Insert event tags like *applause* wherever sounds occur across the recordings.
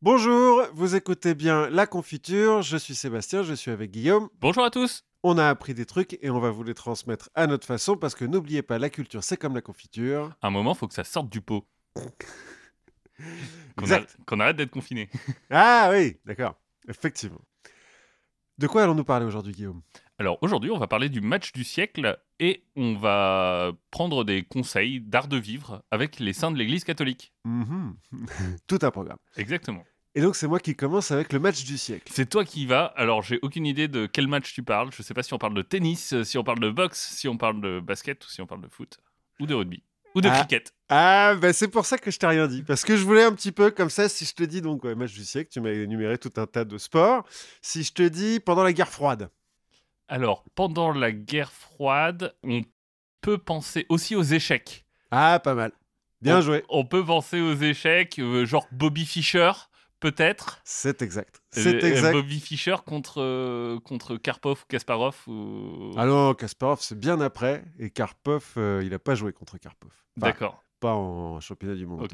Bonjour, vous écoutez bien La Confiture, je suis Sébastien, je suis avec Guillaume. Bonjour à tous. On a appris des trucs et on va vous les transmettre à notre façon parce que n'oubliez pas, la culture c'est comme la confiture. À un moment, faut que ça sorte du pot. Qu'on Exact. arrête- qu'on arrête d'être confiné. Ah oui, d'accord, effectivement. De quoi allons-nous parler aujourd'hui, Guillaume? Alors aujourd'hui, on va parler du match du siècle et on va prendre des conseils d'art de vivre avec les saints de l'Église catholique. Mhm. *laughs* Tout un programme. Exactement. Et donc c'est moi qui commence avec le match du siècle. C'est toi qui y vas. Alors j'ai aucune idée de quel match tu parles. Je sais pas si on parle de tennis, si on parle de boxe, si on parle de basket ou si on parle de foot ou de rugby ou de Ah. cricket. Ah, ben c'est pour ça que je t'ai rien dit. Parce que je voulais un petit peu comme ça, si je te dis donc ouais, match du siècle, tu m'as énuméré tout un tas de sports. Si je te dis pendant la guerre froide. Alors pendant la guerre froide, on peut penser aussi aux échecs. Ah, pas mal. Bien on, joué. On peut penser aux échecs, euh, genre Bobby Fischer, peut-être. C'est exact. C'est Euh, exact. Bobby Fischer contre, euh, contre Karpov ou Kasparov. Ou... Ah non, Kasparov, c'est bien après. Et Karpov, euh, il n'a pas joué contre Karpov. Enfin, D'accord. Pas en championnat du monde.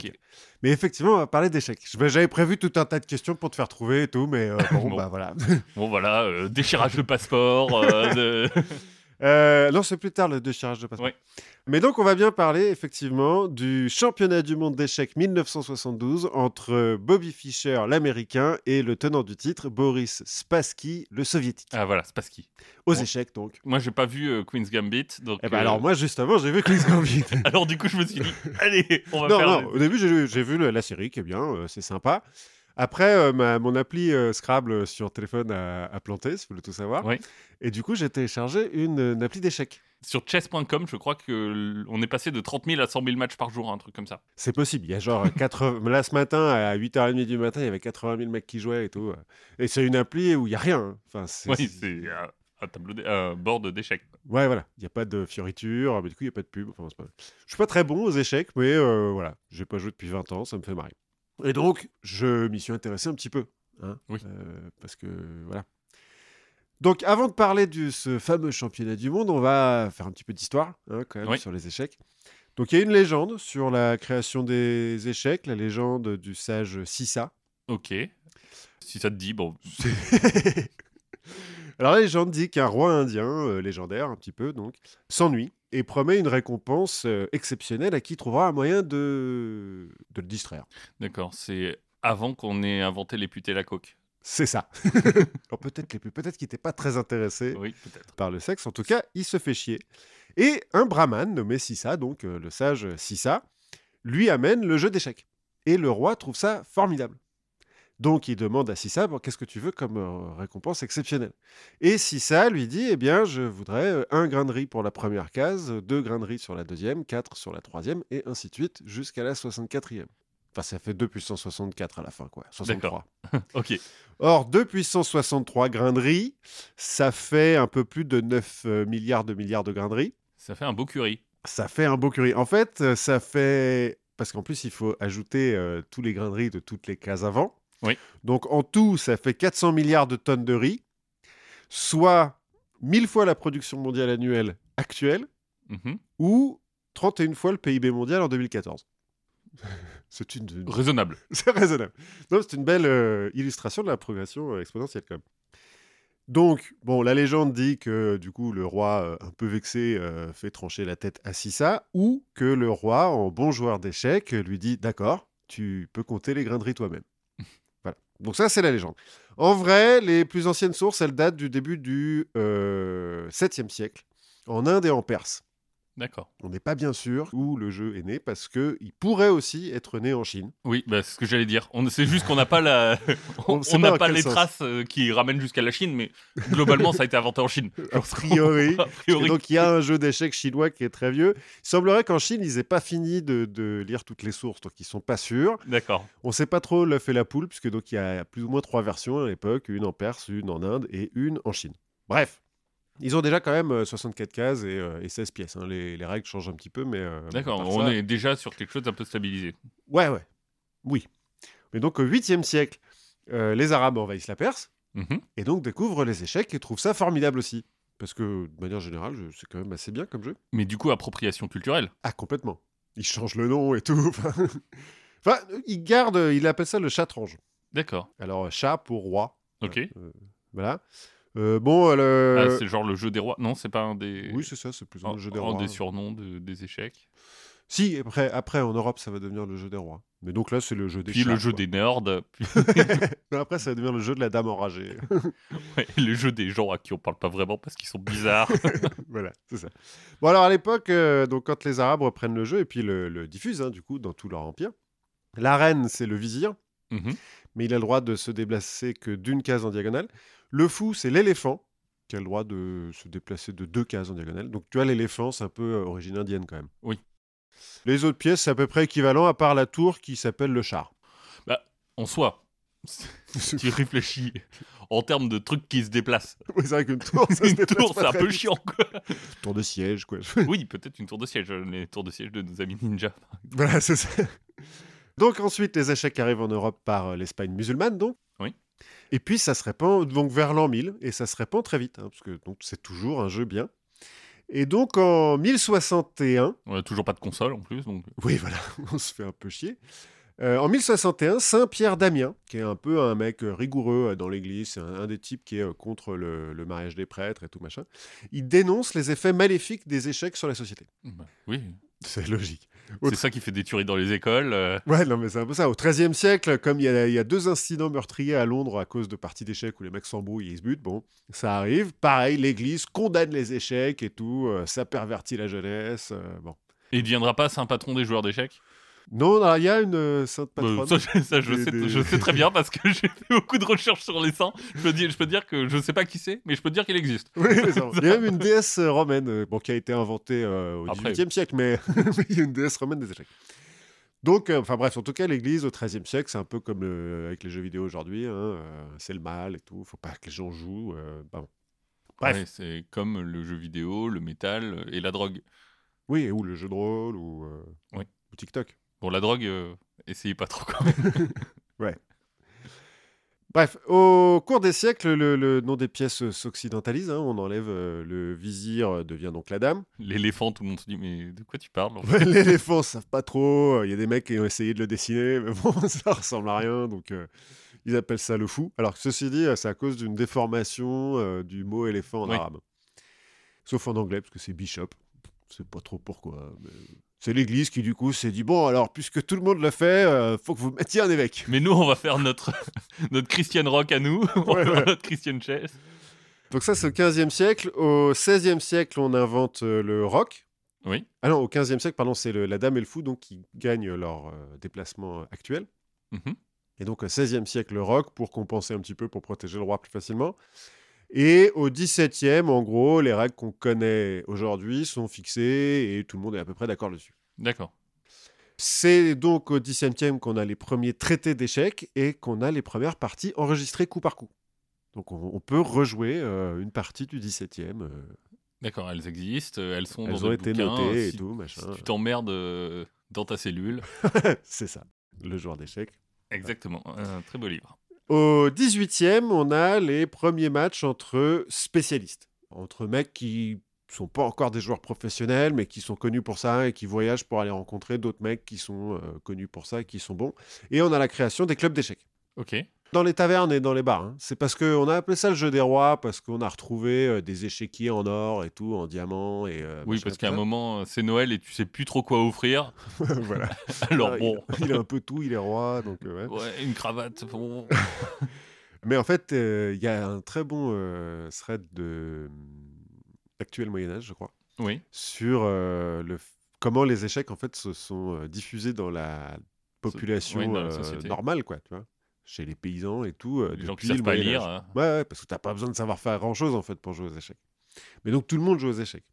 Mais effectivement, on va parler d'échecs. J'avais prévu tout un tas de questions pour te faire trouver et tout, mais euh, *laughs* bon, Bon. bah voilà. Bon voilà, euh, déchirage de passeport. euh, de- *laughs* Euh, non, c'est plus tard le déchirage de passeport. Ouais. Mais donc, on va bien parler effectivement du championnat du monde d'échecs 1972 entre Bobby Fischer, l'américain, et le tenant du titre, Boris Spassky, le soviétique. ah voilà, c'est pas ski. Aux bon. échecs, donc. Moi j'ai pas vu euh, Queen's Gambit. Donc, Eh ben euh, alors, moi, justement, j'ai vu Chris Gambit. *laughs* alors du coup je me suis dit, *laughs* allez, on va non, faire... non, au début, j'ai vu la série qui est bien, euh, c'est sympa. Après, euh, ma- mon appli euh, Scrabble sur téléphone a, a planté, si vous voulez tout savoir. Oui. Et du coup, j'ai téléchargé une, une appli d'échecs. Sur chess.com, je crois que l- on est passé de 30 000 à 100 000 matchs par jour, un truc comme ça. C'est possible. Il y a genre *laughs* 80... Là, ce matin, à 8h30 du matin, il y avait 80 000 mecs qui jouaient et tout. euh. Et c'est une appli où il n'y a rien. hein. Enfin, c'est- Oui, c'est euh, un tableau, un board d'échecs. Ouais, voilà. Il n'y a pas de fioriture, mais du coup, il n'y a pas de pub. Enfin, pas... Je suis pas très bon aux échecs, mais euh, voilà. J'ai pas joué depuis 20 ans, ça me fait marrer. Et donc, je m'y suis intéressé un petit peu. hein, Oui. euh, parce que, voilà. Donc, avant de parler de ce fameux championnat du monde, on va faire un petit peu d'histoire, hein, quand même, Oui. sur les échecs. Donc, il y a une légende sur la création des échecs, la légende du sage Sissa. Ok. Si ça te dit, bon, *laughs* Alors la légende dit qu'un roi indien, euh, légendaire un petit peu donc, s'ennuie et promet une récompense euh, exceptionnelle à qui trouvera un moyen de, de le distraire. d'accord, c'est avant qu'on ait inventé les putes et la coke. C'est ça. *laughs* Alors peut-être les peut-être qu'il n'était pas très intéressé Oui, par le sexe. En tout cas, il se fait chier. Et un brahman nommé Sissa, donc euh, le sage Sissa, lui amène le jeu d'échecs. Et le roi trouve ça formidable. Donc il demande à Sissa, bon, qu'est-ce que tu veux comme euh, récompense exceptionnelle? Et Sissa lui dit, eh bien, je voudrais euh, un grain de riz pour la première case, deux grains de riz sur la deuxième, quatre sur la troisième, et ainsi de suite jusqu'à la 64e. Enfin, ça fait 2 puissance 64 à la fin, quoi. 63. *laughs* Ok. Or, 2 puissance 63 grains de riz, ça fait un peu plus de 9 euh, milliards de milliards de grains de riz. Ça fait un beau curry. Ça fait un beau curry. En fait, ça fait... Parce qu'en plus, il faut ajouter euh, tous les grains de riz de toutes les cases avant. Oui. Donc, en tout, ça fait 400 milliards de tonnes de riz, soit 1000 fois la production mondiale annuelle actuelle, Mhm. ou 31 fois le PIB mondial en 2014. *laughs* C'est une, une- Raisonnable. *laughs* c'est raisonnable. Non, c'est une belle euh, illustration de la progression euh, exponentielle quand même. Donc, bon, la légende dit que du coup le roi, euh, un peu vexé, fait trancher la tête à Sissa, ou que le roi, en bon joueur d'échecs, lui dit d'accord, tu peux compter les grains de riz toi-même. Donc ça, c'est la légende. En vrai, les plus anciennes sources, elles datent du début du euh, 7e siècle, en Inde et en Perse. D'accord. On n'est pas bien sûr où le jeu est né parce que il pourrait aussi être né en Chine. Oui, bah, c'est ce que j'allais dire. On, c'est juste qu'on n'a pas la, *laughs* On les sens. traces euh, qui ramènent jusqu'à la Chine, mais globalement, ça a été inventé en Chine. *laughs* A priori. *laughs* A Et priori. donc il y a un jeu d'échecs chinois qui est très vieux. Il semblerait qu'en Chine, ils n'aient pas fini de, de lire toutes les sources, donc ils sont pas sûrs. D'accord. On ne sait pas trop le fait la poule, puisque donc il y a plus ou moins trois versions à l'époque, une en Perse, une en Inde et une en Chine. Bref, ils ont déjà quand même euh, 64 cases et, euh, et 16 pièces. hein. Les, les règles changent un petit peu, mais... euh, D'accord. On ça- est déjà sur quelque chose d'un peu stabilisé. Ouais, ouais. Oui. Mais donc au 8e siècle, euh, les Arabes envahissent la Perse, Mhm. et donc découvrent les échecs et trouvent ça formidable aussi. Parce que, de manière générale, c'est quand même assez bien comme jeu. Mais du coup, appropriation culturelle. Ah, complètement. Ils changent le nom et tout. *laughs* Enfin, ils gardent, il appelle ça le chatrange. D'accord. Alors, chat pour roi. Ok. Euh, voilà. Euh, bon, le... Ah, c'est genre le jeu des rois. Non, c'est pas un des. oui, c'est ça, c'est plus un, jeu des un rois. des surnoms de- des échecs. Si, après, après, en Europe, ça va devenir le jeu des rois. Mais donc là, c'est le jeu des Puis le jeu quoi. des nerds. *laughs* Puis après, ça va devenir le jeu de la dame enragée. *laughs* ouais, le jeu des gens à qui on parle pas vraiment parce qu'ils sont bizarres. *laughs* voilà, c'est ça. Bon, alors à l'époque, euh, donc quand les Arabes reprennent le jeu et puis le, le diffusent, hein, du coup, dans tout leur empire, la reine, c'est le vizir, Mhm. Mais il a le droit de se déplacer que d'une case en diagonale. Le fou, c'est l'éléphant, qui a le droit de se déplacer de deux cases en diagonale. Donc tu vois, l'éléphant, c'est un peu euh, origine indienne quand même. Oui. Les autres pièces, c'est à peu près équivalent, à part la tour qui s'appelle le char. En soi, si *laughs* tu réfléchis en termes de trucs qui se déplacent, *laughs* Oui, c'est vrai qu'une tour, ça *laughs* une tour, c'est un peu vite. chiant. Quoi. Tour de siège, quoi. Oui, peut-être une tour de siège. Les tours de siège de nos amis ninja. Voilà, c'est ça. Donc ensuite, les échecs arrivent en Europe par euh, l'Espagne musulmane, donc. Oui. Et puis ça se répand donc vers l'an 1000, et ça se répand très vite, hein, parce que donc c'est toujours un jeu bien. Et donc en 1061, On a toujours pas de console en plus, donc. oui voilà, *laughs* on se fait un peu chier. Euh, en 1061, Saint Pierre d'Amiens, qui est un peu un mec euh, rigoureux dans l'Église, c'est un, un des types qui est contre le, le mariage des prêtres et tout machin, il dénonce les effets maléfiques des échecs sur la société. Bah, oui, C'est logique. C'est ça qui fait des tueries dans les écoles. euh, Ouais, non, mais c'est un peu ça. Au XIIIe siècle, comme il y, a, il y a deux incidents meurtriers à Londres à cause de parties d'échecs où les mecs s'embrouillent et ils se butent, bon, ça arrive. Pareil, l'Église condamne les échecs et tout, euh, ça pervertit la jeunesse. euh, bon. Et il deviendra pas saint patron des joueurs d'échecs? Non, il y a une euh, sainte Euh, patronne. ça, je- ça, je, Des- sais, des- je sais très bien parce que *laughs* j'ai fait beaucoup de recherches sur les saints. Je peux, dire, je peux dire que je sais pas qui c'est, mais je peux dire qu'il existe. Oui, *laughs* il y a même une déesse euh, romaine bon, qui a été inventée euh, au. XVIIIe siècle, *laughs* mais il y a une déesse romaine des échecs. Donc, euh, enfin bref, en tout cas, l'Église au XIIIe siècle, c'est un peu comme avec les jeux vidéo aujourd'hui. hein, euh, c'est le mal et tout. Faut pas que les gens jouent. euh, bah bon. Bref. Ouais, c'est comme le jeu vidéo, le métal et la drogue. Oui, ou le jeu de rôle, ou, Oui. ou TikTok. Bon, la drogue, euh, essayez pas trop quand *laughs* même. Bref, au cours des siècles, le, le nom des pièces s'occidentalise. hein, on enlève euh, le vizir, euh, devient donc la dame. L'éléphant, tout le monde se dit, mais de quoi tu parles en fait? L'éléphant, ça savent pas trop. Il y a des mecs qui ont essayé de le dessiner, mais bon, *laughs* ça ressemble à rien. Donc, euh, ils appellent ça le fou. Alors que ceci dit, c'est à cause d'une déformation euh, du mot éléphant en Oui. arabe. Sauf en anglais, parce que c'est bishop. Je sais pas trop pourquoi. mais C'est l'église qui, du coup, s'est dit bon, alors, puisque tout le monde le fait, euh, faut que vous mettiez un évêque. Mais nous, on va faire notre, *laughs* notre Christian Rock à nous, *laughs* on va Ouais, notre Christian Chess. Donc, ça, c'est au 15e siècle. Au 16e siècle, on invente euh, le rock. Oui. Ah non, au 15e siècle, pardon, c'est la dame et le fou donc, qui gagnent leur euh, déplacement euh, actuel. Mhm. Et donc au XVIe siècle, le rock pour compenser un petit peu, pour protéger le roi plus facilement. Et au XVIIe, en gros, les règles qu'on connaît aujourd'hui sont fixées et tout le monde est à peu près d'accord dessus. D'accord. C'est donc au XVIIe qu'on a les premiers traités d'échecs et qu'on a les premières parties enregistrées coup par coup. Donc on, on peut rejouer euh, une partie du XVIIe. euh, D'accord, elles existent, euh, elles sont elles dans ont été bouquins, notées et tout, machin. Si tu t'emmerdes euh, dans ta cellule. *laughs* C'est ça, le joueur d'échecs. Exactement, un très beau livre. Au 18e, on a les premiers matchs entre spécialistes, entre mecs qui sont pas encore des joueurs professionnels, mais qui sont connus pour ça et qui voyagent pour aller rencontrer d'autres mecs qui sont euh, connus pour ça et qui sont bons. Et on a la création des clubs d'échecs. Ok. Dans les tavernes et dans les bars. hein. C'est parce qu'on a appelé ça le jeu des rois, parce qu'on a retrouvé euh, des échiquiers en or et tout, en diamant. Et, euh, Oui, parce qu'à un moment, c'est Noël et tu sais plus trop quoi offrir. *laughs* voilà. *laughs* Alors bon, il, il a un peu tout, il est roi. Donc, ouais. ouais, une cravate, bon. *laughs* Mais en fait, il y a un très bon thread de actuel Moyen Âge, je crois, Oui, sur euh, le comment les échecs en fait se sont euh, diffusés dans la population oui, dans la euh, normale, quoi, tu vois, chez les paysans et tout. les gens qui savent pas lire. Hein. Ouais, ouais, parce que t'as pas besoin de savoir faire grand chose en fait pour jouer aux échecs. Mais donc tout le monde joue aux échecs.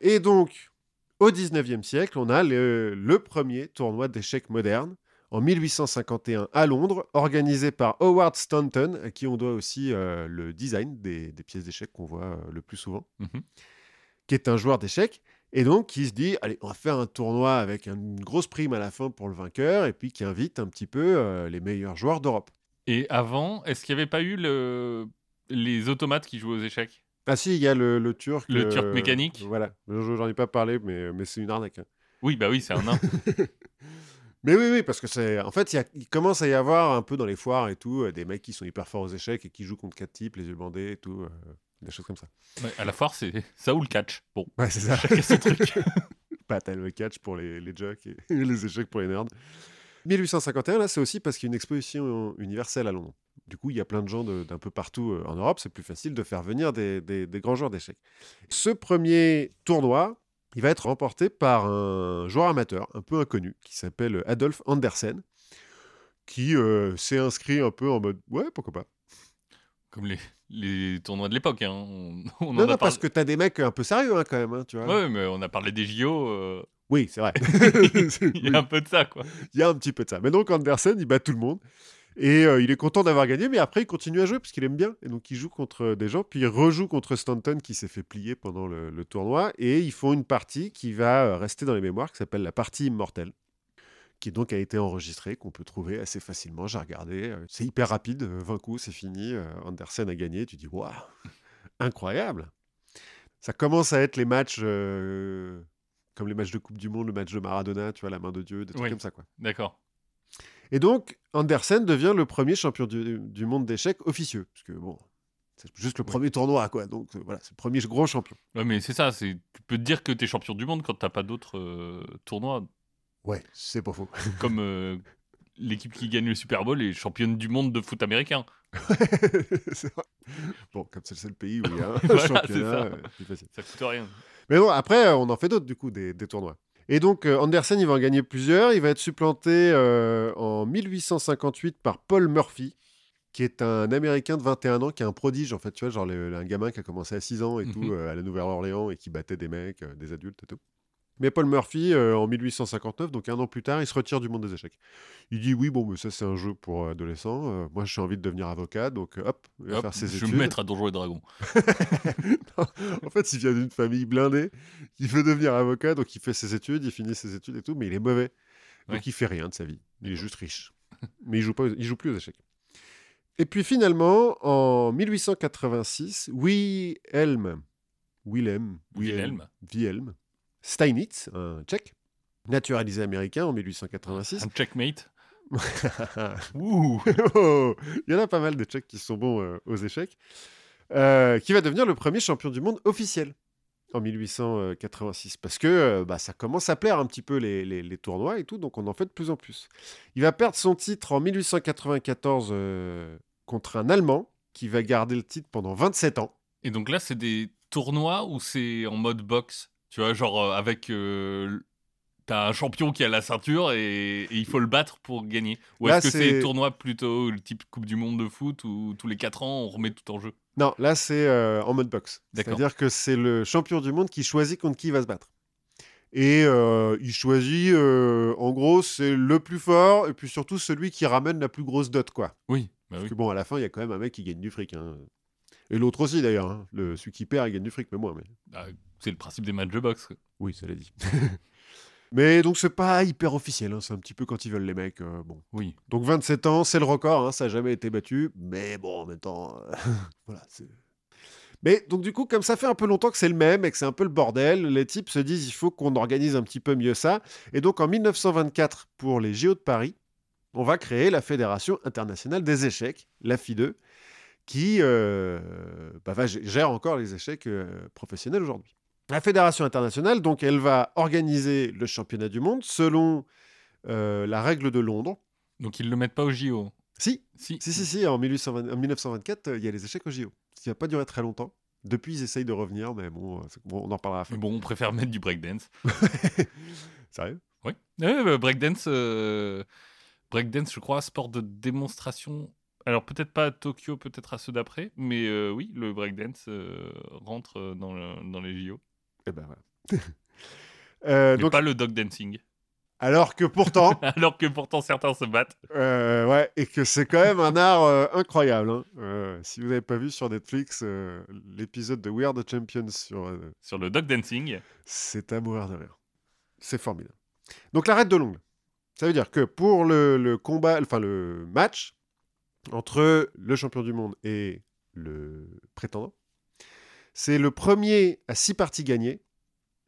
Et donc au 19e siècle, on a le, le premier tournoi d'échecs moderne en 1851 à Londres, organisé par Howard Staunton, à qui on doit aussi euh, le design des, des pièces d'échecs qu'on voit euh, le plus souvent, Mhm. qui est un joueur d'échecs. Et donc, qui se dit, allez, on va faire un tournoi avec une grosse prime à la fin pour le vainqueur, et puis qui invite un petit peu euh, les meilleurs joueurs d'Europe. Et avant, est-ce qu'il n'y avait pas eu le... les automates qui jouaient aux échecs? Ah si, il y a le, le turc. Le turc mécanique Voilà, Je- j'en ai pas parlé, mais, mais c'est une arnaque. hein. Oui, bah oui, c'est un nain. *laughs* Mais oui, oui, parce que c'est. En fait, il, y a- il commence à y avoir un peu dans les foires et tout, euh, des mecs qui sont hyper forts aux échecs et qui jouent contre quatre types, les yeux bandés et tout, euh, des choses comme ça. Ouais, à la foire, c'est ça ou le catch. Bon, Ouais, c'est ça. chacun son truc. *laughs* Pas tel le catch pour les, les jocks et *laughs* les échecs pour les nerds. 1851, là, c'est aussi parce qu'il y a une exposition universelle à Londres. Du coup, il y a plein de gens d'un peu partout euh, en Europe. C'est plus facile de faire venir des, des- des grands joueurs d'échecs. Ce premier tournoi, il va être remporté par un joueur amateur un peu inconnu qui s'appelle Adolf Andersen, qui euh, s'est inscrit un peu en mode ouais, pourquoi pas. Comme les, les tournois de l'époque. Hein. On, *laughs* on en Non, a non, parce que t'as des mecs un peu sérieux hein, quand même, hein, tu vois. Ouais, mais on a parlé des JO. euh, Oui, c'est vrai. *laughs* Il y a *laughs* un peu de ça, quoi. Il y a un petit peu de ça. Mais donc Andersen, il bat tout le monde. Et euh, il est content d'avoir gagné, mais après, il continue à jouer parce qu'il aime bien. Et donc, il joue contre des gens, puis il rejoue contre Stanton qui s'est fait plier pendant le, le tournoi. Et ils font une partie qui va euh, rester dans les mémoires, qui s'appelle la partie immortelle, qui donc a été enregistrée, qu'on peut trouver assez facilement. J'ai regardé. euh, C'est hyper rapide. euh, 20 coups, c'est fini. euh, Andersen a gagné. Tu dis, waouh, incroyable. Ça commence à être les matchs. euh, comme les matchs de Coupe du Monde, le match de Maradona, tu vois, la main de Dieu, des trucs Oui. comme ça, quoi. D'accord. Et donc, Andersen devient le premier champion du, du monde d'échecs officieux. Parce que, bon, c'est juste le premier tournoi, quoi. Donc, euh, voilà, c'est le premier gros champion. Ouais, mais c'est ça. Tu peux te dire que t'es champion du monde quand t'as pas d'autres euh, tournois. Ouais, c'est pas faux. *laughs* Comme euh, l'équipe qui gagne le Super Bowl est championne du monde de foot américain. *laughs* C'est vrai. bon, comme c'est le seul pays où il y a un *laughs* Voilà, c'est championnat, ça. Ça coûte rien. Mais bon, après, on en fait d'autres, du coup, des, des tournois. Et donc, euh, Andersen, il va en gagner plusieurs. Il va être supplanté euh, en 1858 par Paul Murphy, qui est un Américain de 21 ans, qui est un prodige, en fait, tu vois, genre le- un gamin qui a commencé à 6 ans et tout, Mhm. euh, à la Nouvelle-Orléans, et qui battait des mecs, euh, des adultes et tout. Mais Paul Murphy, euh, en 1859, donc un an plus tard, il se retire du monde des échecs. Il dit oui, bon, mais ça c'est un jeu pour adolescents. Euh, moi, j'ai envie de devenir avocat, donc euh, hop, il va Hop, faire ses je vais études. me mettre à Donjons et Dragons. *laughs* en fait, il vient d'une famille blindée. Il veut devenir avocat, donc il fait ses études, il finit ses études et tout, mais il est mauvais. Donc Ouais. il fait rien de sa vie. Il est juste riche. mais il joue pas, aux- il joue plus aux échecs. Et puis finalement, en 1886, Wilhelm, Wilhelm, Wilhelm. Wilhelm Steinitz, un Tchèque, naturalisé américain en 1886. Un checkmate. *laughs* Ouh. Il y en a pas mal de Tchèques qui sont bons euh, aux échecs, euh, qui va devenir le premier champion du monde officiel en 1886. Parce que euh, bah, ça commence à plaire un petit peu les, les- les tournois et tout, donc on en fait de plus en plus. Il va perdre son titre en 1894 euh, contre un Allemand qui va garder le titre pendant 27 ans. Et donc là, c'est des tournois où c'est en mode boxe? Tu vois, genre euh, avec. euh, T'as un champion qui a la ceinture et, et il faut le battre pour gagner. Ou est-ce que c'est tournois plutôt le type Coupe du Monde de foot où tous les 4 ans on remet tout en jeu? Non, là c'est euh, en mode boxe. C'est-à-dire que c'est le champion du monde qui choisit contre qui il va se battre. Et euh, il choisit, en gros, c'est le plus fort et puis surtout celui qui ramène la plus grosse dot, quoi. Oui. Bah Parce oui. que bon, à la fin, il y a quand même un mec qui gagne du fric. hein. Et l'autre aussi, d'ailleurs. hein. Le, celui qui perd, il gagne du fric, mais moins. Mais... Bah, c'est le principe des matchs de boxe. quoi. Oui, ça l'a dit. *laughs* mais donc, c'est pas hyper officiel. hein. C'est un petit peu quand ils veulent les mecs. euh, bon. Oui. Donc 27 ans, c'est le record, hein, ça n'a jamais été battu, mais bon, en même temps, euh, *laughs* voilà. Mais donc du coup, comme ça fait un peu longtemps que c'est le même et que c'est un peu le bordel, les types se disent il faut qu'on organise un petit peu mieux ça. Et donc en 1924, pour les JO de Paris, on va créer la Fédération internationale des échecs, la FIDE, qui euh, bah, va gère encore les échecs professionnels aujourd'hui. La Fédération internationale, donc, elle va organiser le championnat du monde selon euh, la règle de Londres. Donc ils le mettent pas au JO. Si, Si. si, si, si, en, 1820 en 1924, euh, il y a les échecs au JO. Ce qui va pas durer très longtemps. Depuis, ils essayent de revenir, mais bon, euh, bon, on en parlera après. Bon, on préfère mettre du breakdance. *laughs* Sérieux? Oui. Bah, breakdance, breakdance, je crois, sport de démonstration. Alors peut-être pas à Tokyo, peut-être à ceux d'après, mais euh, oui, le breakdance euh, rentre dans, le- dans les JO. Eh ben voilà. *laughs* Euh, Mais donc, pas le dog dancing. alors que pourtant, *laughs* Alors que pourtant certains se battent. euh, ouais, et que c'est quand même un art euh, incroyable. hein. Euh, si vous n'avez pas vu sur Netflix l'épisode de We Are the Champions sur Sur le dog dancing, C'est à mourir de rire. C'est formidable. Donc l'arrêt de l'ongle. Ça veut dire que pour le, le combat, enfin le match entre le champion du monde et le prétendant, c'est le premier à six parties gagnées.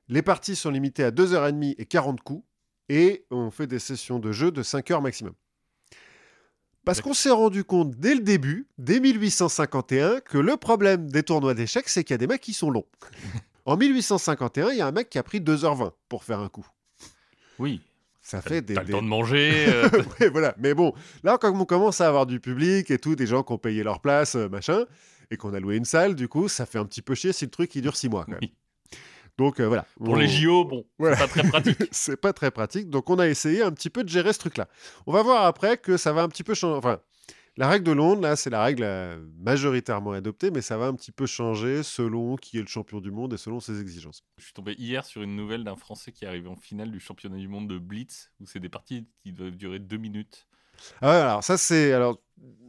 Les parties sont limitées à 2h30 et 40 coups. et on fait des sessions de jeu de 5 heures maximum. Parce qu'on s'est rendu compte dès le début, dès 1851, que le problème des tournois d'échecs, c'est qu'il y a des mecs qui sont longs. *laughs* en 1851, il y a un mec qui a pris 2h20 pour faire un coup. Oui. Ça fait des. T'as le des- temps de manger. euh, *laughs* Ouais, voilà. Mais bon, là, quand on commence à avoir du public et tout, des gens qui ont payé leur place, euh, machin, et qu'on a loué une salle, du coup, ça fait un petit peu chier si le truc il dure 6 mois. Quand même. oui. Donc euh, voilà. Pour On- les JO, bon, Voilà. c'est pas très pratique. *laughs* c'est pas très pratique. Donc on a essayé un petit peu de gérer ce truc-là. On va voir après que ça va un petit peu changer. Enfin, la règle de Londres, là, c'est la règle euh, majoritairement adoptée, mais ça va un petit peu changer selon qui est le champion du monde et selon ses exigences. Je suis tombé hier sur une nouvelle d'un Français qui est arrivé en finale du championnat du monde de Blitz, où c'est des parties qui doivent durer deux minutes. Ah alors ça c'est alors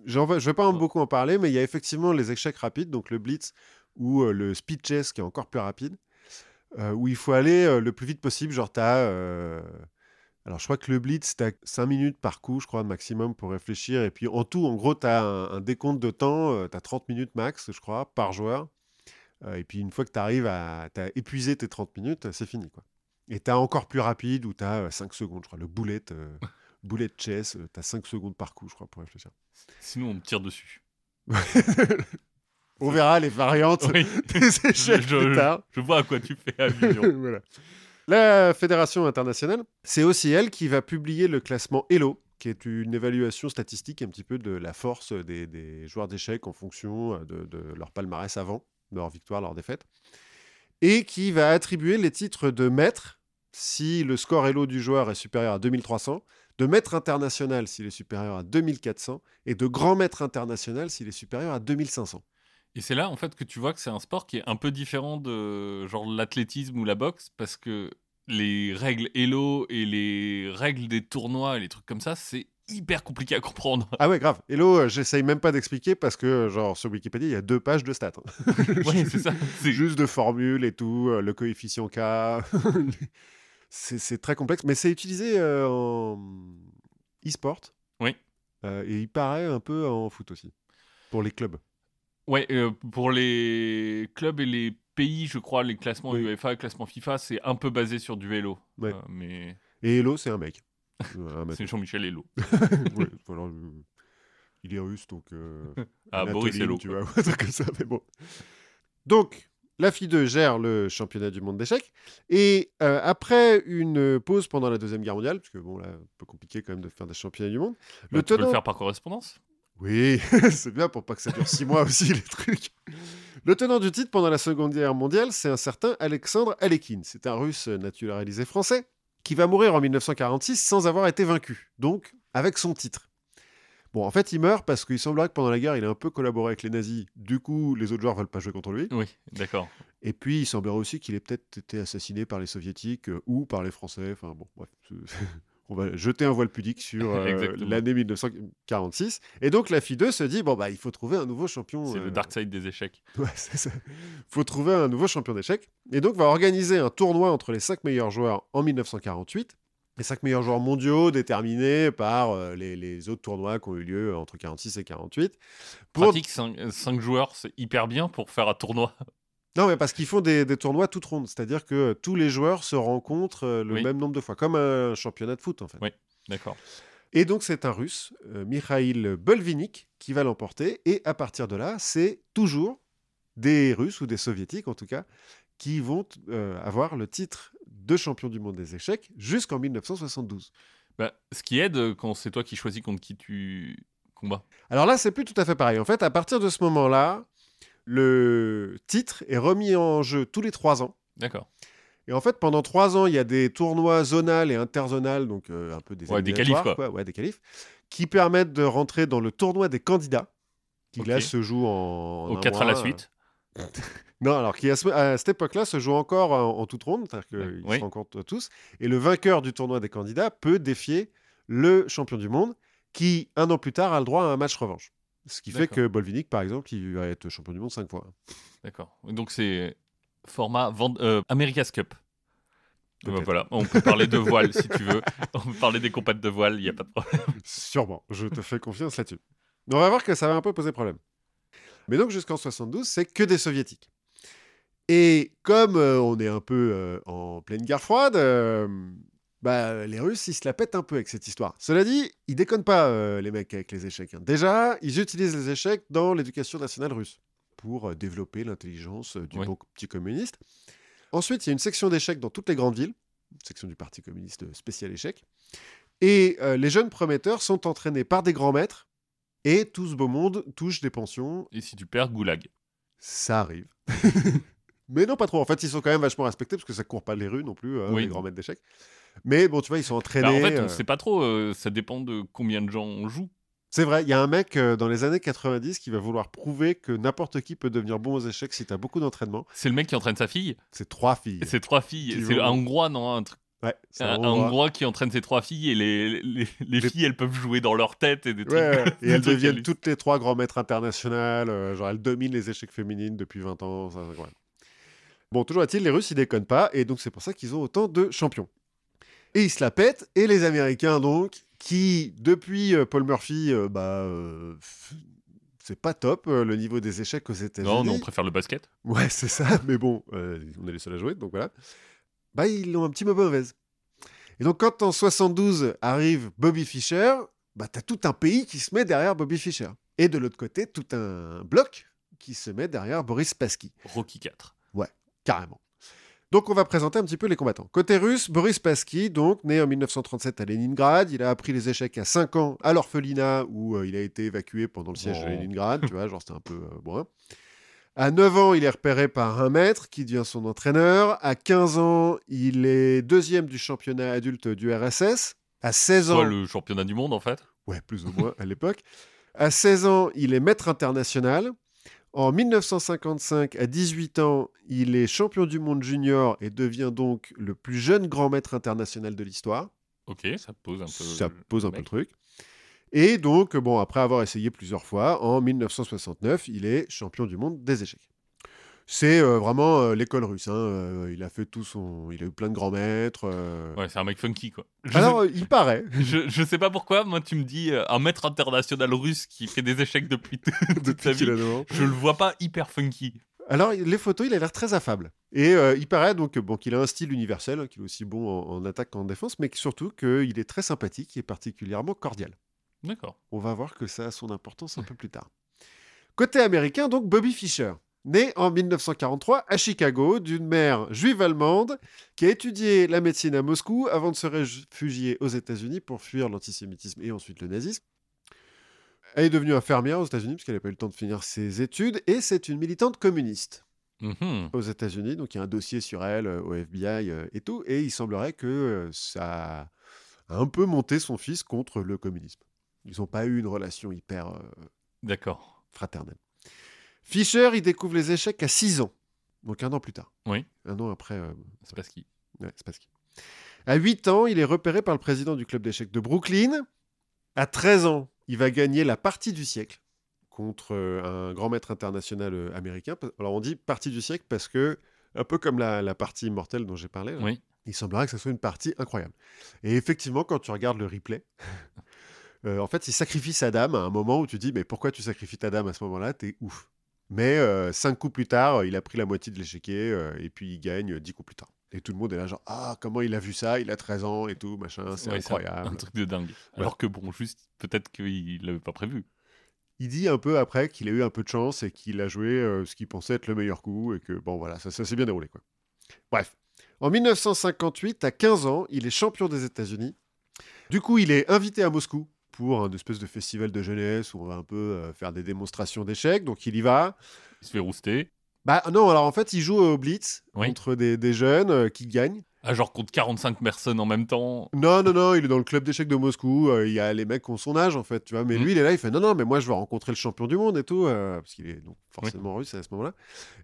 je vais pas en beaucoup en parler, mais il y a effectivement les échecs rapides, donc le blitz ou euh, le speed chess qui est encore plus rapide, euh, où il faut aller euh, le plus vite possible. Genre euh, alors je crois que le blitz t'as 5 minutes par coup, je crois maximum pour réfléchir, et puis en tout en gros t'as un, un décompte de temps, euh, t'as 30 minutes max, je crois, par joueur. Et puis une fois que tu arrives à t'as épuisé tes 30 minutes, c'est fini quoi. Et t'as encore plus rapide où t'as 5 secondes, je crois, le bullet. Euh, Bullet chess, euh, t'as 5 secondes par coup, je crois, pour réfléchir. Sinon, on me tire dessus. *laughs* On verra les variantes Oui. *laughs* des échecs Je- plus tard. Je vois à quoi tu fais allusion. *laughs* Voilà. La Fédération internationale, c'est aussi elle qui va publier le classement ELO, qui est une évaluation statistique un petit peu de la force des, des joueurs d'échecs en fonction euh, de, de leur palmarès avant, de leur victoire, leur défaite, et qui va attribuer les titres de maître si le score ELO du joueur est supérieur à 2300, de maître international s'il est supérieur à 2400, et de grand maître international s'il est supérieur à 2500. Et c'est là, en fait, que tu vois que c'est un sport qui est un peu différent de genre l'athlétisme ou la boxe, parce que les règles Elo et les règles des tournois et les trucs comme ça, c'est hyper compliqué à comprendre. Ah ouais, grave. Hello, euh, j'essaye même pas d'expliquer parce que, genre, sur Wikipédia, il y a deux pages de stats. hein. *laughs* ouais, c'est ça. C'est juste de formules et tout, euh, le coefficient K. *laughs* c'est très complexe, mais c'est utilisé euh, en e-sport. Oui. Euh, et il paraît un peu en foot aussi, pour les clubs. Ouais, euh, pour les clubs et les pays, je crois, les classements Oui. UEFA, les classements FIFA, c'est un peu basé sur du vélo. Ouais. Euh, mais Et Hello, c'est *laughs* un mec. C'est Jean-Michel Hello. *laughs* Ouais, *laughs* voilà, il est russe, donc... Ah, Boris Hello. tu vois, ou un truc comme ça, mais bon. Donc, la FI2 gère le championnat du monde d'échecs. Et euh, après une pause pendant la Deuxième Guerre mondiale, parce que bon, là, un peu compliqué quand même de faire des championnats du monde. Bah, le tu peux tenant- le faire par correspondance Oui, *laughs* c'est bien pour pas que ça dure six mois aussi, les trucs. Le tenant du titre pendant la Seconde Guerre mondiale, c'est un certain Alexandre Alekhine. C'est un russe naturalisé français qui va mourir en 1946 sans avoir été vaincu, donc avec son titre. Bon, en fait, il meurt parce qu'il semblerait que pendant la guerre, il a un peu collaboré avec les nazis. Du coup, les autres joueurs veulent pas jouer contre lui. Oui, d'accord. Et puis, il semblerait aussi qu'il ait peut-être été assassiné par les soviétiques euh, ou par les français. Enfin bon, bref. *laughs* On va jeter un voile pudique sur euh, l'année 1946. Et donc, la FI2 se dit, bon, bah, il faut trouver un nouveau champion. C'est euh, le dark side des échecs. *laughs* Ouais, c'est ça. faut trouver un nouveau champion d'échecs. Et donc, va organiser un tournoi entre les cinq meilleurs joueurs en 1948. Les cinq meilleurs joueurs mondiaux déterminés par euh, les, les autres tournois qui ont eu lieu entre 46 et 48. Pour... Pratique, 5, joueurs, c'est hyper bien pour faire un tournoi. *laughs* Non, mais parce qu'ils font des, des tournois toutes rondes. C'est-à-dire que euh, tous les joueurs se rencontrent euh, le Oui. même nombre de fois, comme un championnat de foot, en fait. Oui. D'accord. Et donc, c'est un russe, euh, Mikhail Bolvinik, qui va l'emporter. Et à partir de là, c'est toujours des Russes, ou des Soviétiques en tout cas, qui vont euh, avoir le titre de champion du monde des échecs jusqu'en 1972. Bah, ce qui aide euh, quand c'est toi qui choisis contre qui tu combats. Alors là, c'est plus tout à fait pareil. En fait, à partir de ce moment-là, le titre est remis en jeu tous les trois ans. D'accord. Et en fait, pendant trois ans, il y a des tournois zonal et interzonal, donc euh, un peu des Ouais, des qualifs, quoi. Ouais, des qualifs, qui permettent de rentrer dans le tournoi des candidats, qui là se joue en, en un 4 à la suite. *laughs* Non, alors qui à, ce- à cette époque-là se joue encore en, en toute ronde, c'est-à-dire qu'ils Oui. se rencontrent tous, et le vainqueur du tournoi des candidats peut défier le champion du monde, qui un an plus tard a le droit à un match revanche. Ce qui fait que Bolvinic, par exemple, il va être champion du monde cinq fois. D'accord. Donc c'est format Vend- euh, America's Cup. Ben Peut-être. voilà, on peut parler de voile si tu veux. *laughs* On peut parler des compètes de voile, il n'y a pas de problème. Sûrement, je te fais confiance là-dessus. On va voir que ça va un peu poser problème. Mais donc jusqu'en 72, c'est que des soviétiques. Et comme euh, on est un peu euh, en pleine guerre froide, euh, bah, les Russes, ils se la pètent un peu avec cette histoire. Cela dit, ils déconnent pas, les mecs, avec les échecs. hein. Déjà, ils utilisent les échecs dans l'éducation nationale russe pour développer l'intelligence du Oui. bon petit communiste. Ensuite, il y a une section d'échecs dans toutes les grandes villes, une section du Parti communiste spécial échecs. Et les jeunes prometteurs sont entraînés par des grands maîtres, et tout ce beau monde touche des pensions. Et si tu perds, goulag. Ça arrive. *laughs* Mais non, pas trop. En fait, ils sont quand même vachement respectés parce que ça court pas les rues non plus, hein, Oui. les grands maîtres d'échecs. Mais bon, tu vois, ils sont entraînés. Bah, en fait, on euh, sait pas trop. euh, ça dépend de combien de gens on joue. C'est vrai, il y a un mec euh, dans les années 90 qui va vouloir prouver que n'importe qui peut devenir bon aux échecs si tu as beaucoup d'entraînement. C'est le mec qui entraîne sa fille. C'est trois filles. C'est trois filles. C'est un Hongrois, non un, truc- Ouais, un, Hongrois. Qui entraîne ses trois filles et les, les, les Les- filles, elles peuvent jouer dans leur tête et des trucs. Ouais, ouais. Et *laughs* elles deviennent toutes les trois grands maîtres internationaux. euh, genre, elles dominent les échecs féminines depuis 20 ans. ça, incroyable. Bon, toujours est-il, les Russes, ils déconnent pas. Et donc, c'est pour ça qu'ils ont autant de champions. Et ils se la pètent. Et les Américains, donc, qui, depuis euh, Paul Murphy, euh, bah. euh, c'est pas top le niveau des échecs aux États-Unis. Non, non, on préfère le basket. Ouais, c'est ça, *laughs* mais bon, on est les seuls à jouer, donc voilà. Bah, ils l'ont un petit peu mauvaise. Et donc, quand en 72 arrive Bobby Fischer, bah, t'as tout un pays qui se met derrière Bobby Fischer. Et de l'autre côté, tout un bloc qui se met derrière Boris Spassky, Rocky 4. Carrément. Donc, on va présenter un petit peu les combattants. Côté russe, Boris Spassky, donc, né en 1937 à Leningrad, il a appris les échecs à 5 ans à l'orphelinat où euh, il a été évacué pendant le siège de. Leningrad, tu vois, genre c'était un peu euh, bon. hein. À 9 ans, il est repéré par un maître qui devient son entraîneur. À 15 ans, il est deuxième du championnat adulte du RSS. À 16 ans, Soit le championnat du monde, en fait? ouais, plus ou moins à l'époque. À 16 ans, il est maître international. En 1955, à 18 ans, il est champion du monde junior et devient donc le plus jeune grand maître international de l'histoire. Ok, ça pose un peu. Ça le- pose un peu le truc. Et donc, bon, après avoir essayé plusieurs fois, en 1969, il est champion du monde des échecs. C'est euh, vraiment euh, l'école russe. hein, euh, il a fait tout son, il a eu plein de grands maîtres. euh. Ouais, c'est un mec funky, quoi. Je, Alors, il paraît. *laughs* je, je sais pas pourquoi, moi, tu me dis euh, un maître international russe qui fait des échecs depuis *laughs* toute sa depuis vie. a 9 ans. Je le vois pas hyper funky. Alors, les photos, il a l'air très affable. Et euh, il paraît donc bon, qu'il a un style universel, hein, qu'il est aussi bon en, en attaque qu'en défense, mais que surtout qu'il est très sympathique et particulièrement cordial. D'accord. On va voir que ça a son importance un peu plus tard. Côté américain, donc Bobby Fischer, né en 1943 à Chicago d'une mère juive allemande qui a étudié la médecine à Moscou avant de se réfugier aux États-Unis pour fuir l'antisémitisme et ensuite le nazisme. Elle est devenue infirmière aux États-Unis parce qu'elle n'a pas eu le temps de finir ses études et c'est une militante communiste Mhm. aux États-Unis. Donc il y a un dossier sur elle euh, au FBI euh, et tout. Et il semblerait que euh, ça a un peu monté son fils contre le communisme. Ils n'ont pas eu une relation hyper euh, D'accord. fraternelle. Fischer, il découvre les échecs à 6 ans. Donc un an plus tard. Oui. Un an après. euh, C'est pas ce qui. ouais, c'est pas ce qui- À 8 ans, il est repéré par le président du club d'échecs de Brooklyn. À 13 ans, il va gagner la partie du siècle contre euh, un grand maître international euh, américain. Alors on dit partie du siècle parce que, un peu comme la, la partie immortelle dont j'ai parlé, là, Oui. il semblerait que ce soit une partie incroyable. Et effectivement, quand tu regardes le replay, *laughs* euh, en fait, il sacrifie sa dame à un moment où tu dis, mais pourquoi tu sacrifies ta dame à ce moment-là? T'es ouf. Mais euh, cinq coups plus tard, il a pris la moitié de l'échiquier euh, et puis il gagne euh, dix coups plus tard. Et tout le monde est là, genre, ah, comment il a vu ça Il a 13 ans et tout, machin, c'est Ouais, incroyable. Un, truc de dingue. Alors que bon, juste, peut-être qu'il l'avait pas prévu. Il dit un peu après qu'il a eu un peu de chance et qu'il a joué euh, ce qu'il pensait être le meilleur coup et que, bon, voilà, ça, ça s'est bien déroulé, quoi. Bref. En 1958, à 15 ans, il est champion des États-Unis. Du coup, il est invité à Moscou pour un espèce de festival de jeunesse où on va un peu euh, faire des démonstrations d'échecs. Donc, il y va. Il se fait rouster. Bah non, alors en fait, il joue au Blitz Oui. contre des, des jeunes euh, qui gagnent. Ah, genre contre 45 personnes en même temps. Non, non, non, il est dans le club d'échecs de Moscou. euh, il y a les mecs qui ont son âge, en fait, tu vois. Mais Mhm. lui, il est là, il fait non, non, mais moi, je veux rencontrer le champion du monde et tout. euh, parce qu'il est donc forcément russe à ce moment-là.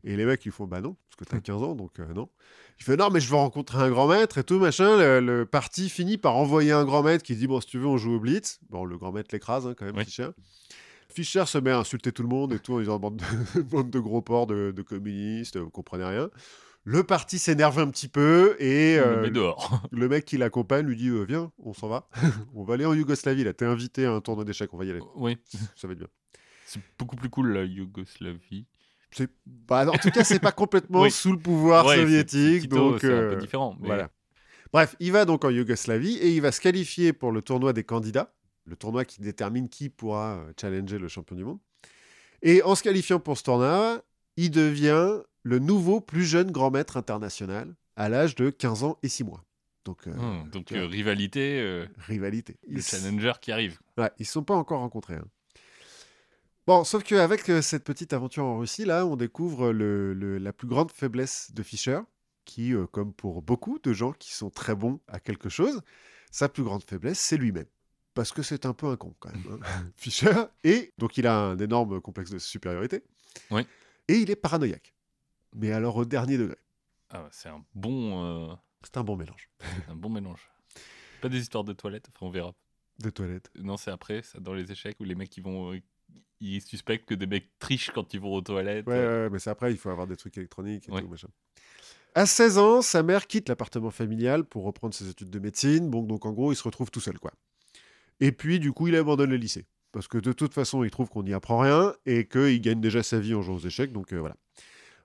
Et les mecs, ils font bah non, parce que t'as 15 ans, donc euh, non. Il fait non, mais je veux rencontrer un grand maître et tout, machin. Le, le parti finit par envoyer un grand maître qui dit bon, si tu veux, on joue au Blitz. Bon, le grand maître l'écrase, hein, quand même, Oui. Fischer. Fischer se met à insulter tout le monde et tout en disant bande de, *laughs* bande de gros porcs de, de communistes, vous comprenez rien. Le parti s'énerve un petit peu et euh, le met dehors. *laughs* le mec qui l'accompagne lui dit euh, Viens, on s'en va. *laughs* on va aller en Yougoslavie, là. T'es invité à un tournoi d'échecs, on va y aller. oui. Ça va être bien. C'est beaucoup plus cool la Yougoslavie. C'est... Bah, en tout cas, c'est pas complètement *laughs* Oui. sous le pouvoir Ouais, c'est- soviétique. Tito, donc, c'est un euh, peu différent. mais- Voilà. Bref, il va donc en Yougoslavie et il va se qualifier pour le tournoi des candidats, le tournoi qui détermine qui pourra challenger le champion du monde. Et en se qualifiant pour ce tournoi, il devient le nouveau plus jeune grand maître international à l'âge de 15 ans et 6 mois. Donc, euh, donc vois, euh, rivalité, euh, rivalité. le challenger qui arrive. Ouais, ils ne sont pas encore rencontrés. hein. Bon, sauf qu'avec cette petite aventure en Russie, là, on découvre le- le- la plus grande faiblesse de Fischer, qui, comme pour beaucoup de gens qui sont très bons à quelque chose, sa plus grande faiblesse, c'est lui-même. Parce que c'est un peu un con, quand même, hein, *laughs* Fischer. Et donc, il a un énorme complexe de supériorité. Oui. Et il est paranoïaque. Mais alors, au dernier degré. Ah, c'est un bon, euh, C'est un bon mélange *laughs* un bon mélange. Pas des histoires de toilettes, enfin on verra. de toilette. Non, c'est après, ça, dans les échecs où les mecs ils vont, euh, ils suspectent que des mecs trichent quand ils vont aux toilettes. Ouais, ouais, ouais, mais c'est après, il faut avoir des trucs électroniques et Ouais. tout, machin. À 16 ans, sa mère quitte l'appartement familial pour reprendre ses études de médecine. Bon, donc en gros, il se retrouve tout seul, quoi. Et puis, du coup, il abandonne le lycée. Parce que de toute façon, il trouve qu'on n'y apprend rien et qu'il gagne déjà sa vie en jouant aux échecs. Donc euh, voilà.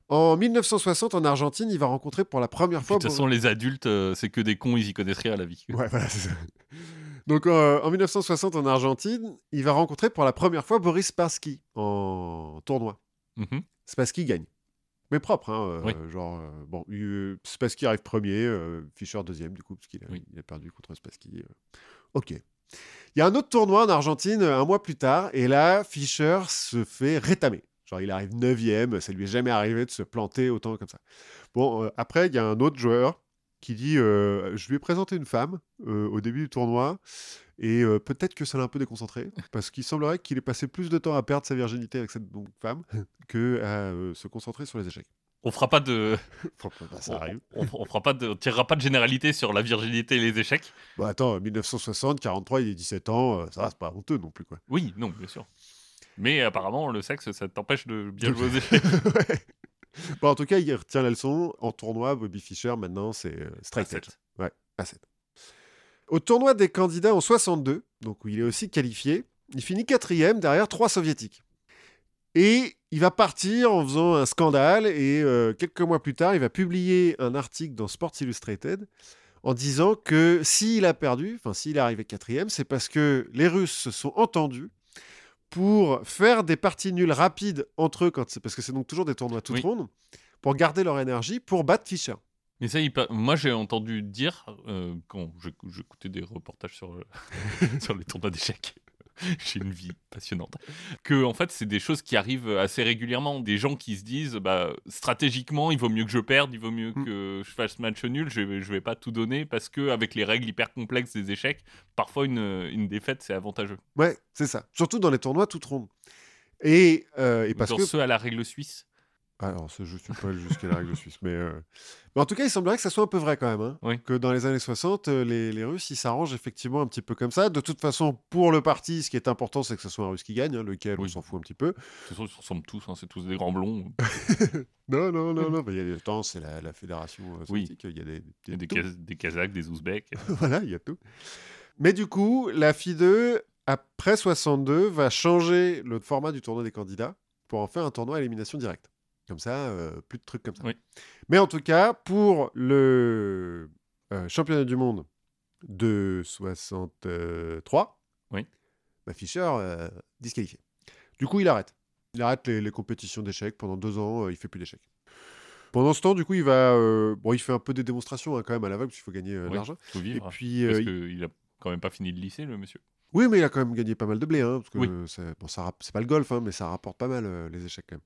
En 1960, en Argentine, il va rencontrer pour la première De fois. toute façon, les adultes, euh, c'est que des cons, ils y connaissent rien à la vie. Ouais, voilà, c'est ça. Donc euh, en 1960, en Argentine, il va rencontrer pour la première fois Boris Spassky en tournoi. Mhm. Spassky gagne. Mais propre, hein, euh, Oui. genre, euh, bon, euh, Spassky arrive premier, Fischer deuxième, du coup, parce qu'il a, Oui. il a perdu contre Spassky. Ok. Il y a un autre tournoi en Argentine un mois plus tard, et là, Fischer se fait rétamer. Genre, il arrive neuvième, ça lui est jamais arrivé de se planter autant comme ça. Bon, euh, après, il y a un autre joueur qui dit euh, Je lui ai présenté une femme euh, au début du tournoi, et peut-être que ça l'a un peu déconcentré, parce qu'il semblerait qu'il ait passé plus de temps à perdre sa virginité avec cette donc, femme que à se concentrer sur les échecs. On fera pas de, *laughs* bah, ça on, arrive. on- on fera pas de, on tirera pas de généralité sur la virginité et les échecs. Bon, attends, 1960, 43, il est 17 ans, ça va, c'est pas honteux non plus, quoi. Oui, non, bien sûr. Mais apparemment, le sexe, ça t'empêche de bien échecs. *laughs* Ouais. Bon, en tout cas, il retient la leçon. En tournoi, Bobby Fischer, maintenant, c'est euh, straight edge. Ouais, à 7. Au tournoi des candidats en 62, donc où il est aussi qualifié, il finit quatrième derrière trois soviétiques. Et il va partir en faisant un scandale et euh, quelques mois plus tard, il va publier un article dans Sports Illustrated en disant que s'il a perdu, enfin s'il est arrivé quatrième, c'est parce que les Russes se sont entendus pour faire des parties nulles rapides entre eux, quand parce que c'est donc toujours des tournois toutes Oui. rondes, pour garder leur énergie, pour battre Fischer. Mais ça, il pa- moi, j'ai entendu dire, euh, quand j'éc- j'écoutais des reportages sur, *laughs* sur les tournois d'échecs, *laughs* j'ai une vie passionnante, que en fait, c'est des choses qui arrivent assez régulièrement. Des gens qui se disent, bah, stratégiquement, il vaut mieux que je perde, il vaut mieux Mm. que je fasse match nul, je vais, je vais pas tout donner, parce que avec les règles hyper complexes des échecs, parfois une, une défaite, c'est avantageux. Ouais, c'est ça. Surtout dans les tournois toutes rondes. Et, euh, et parce Dans que ceux à la règle suisse. Alors, ça, je ne suis pas jusqu'à la règle suisse, mais, euh, mais en tout cas, il semblerait que ça soit un peu vrai quand même. hein. Oui. Que dans les années 60, euh, les, les Russes, ils s'arrangent effectivement un petit peu comme ça. De toute façon, pour le parti, ce qui est important, c'est que ce soit un Russe qui gagne, hein, lequel on Oui. s'en fout un petit peu. De toute façon, ils se ressemblent tous, hein, c'est tous des grands blonds. *laughs* Non, non, non, non. Il y a le temps, c'est la, la fédération euh, Oui. soviétique. Il y a des, Il y a des, tout. Kaz- des Kazakhs, des Ouzbeks. *laughs* voilà, il y a tout. Mais du coup, la FIDE, après 62, va changer le format du tournoi des candidats pour en faire un tournoi à élimination directe. Comme ça, euh, plus de trucs comme ça. Oui. Mais en tout cas, pour le euh, championnat du monde de 63, Oui. bah, Fischer euh, disqualifié. Du coup, il arrête. Il arrête les, les compétitions d'échecs pendant deux ans. il fait plus d'échecs. Pendant ce temps, du coup, il va, euh, bon, il fait un peu des démonstrations hein, quand même à l'aveugle parce qu'il faut gagner euh, de l'argent. faut Et vivre. puis, Parce il- qu'il a quand même pas fini le lycée, le monsieur. oui, mais il a quand même gagné pas mal de blé, hein, parce que Oui. c'est bon, ça rapp- c'est pas le golf, hein, mais ça rapporte pas mal les échecs quand même.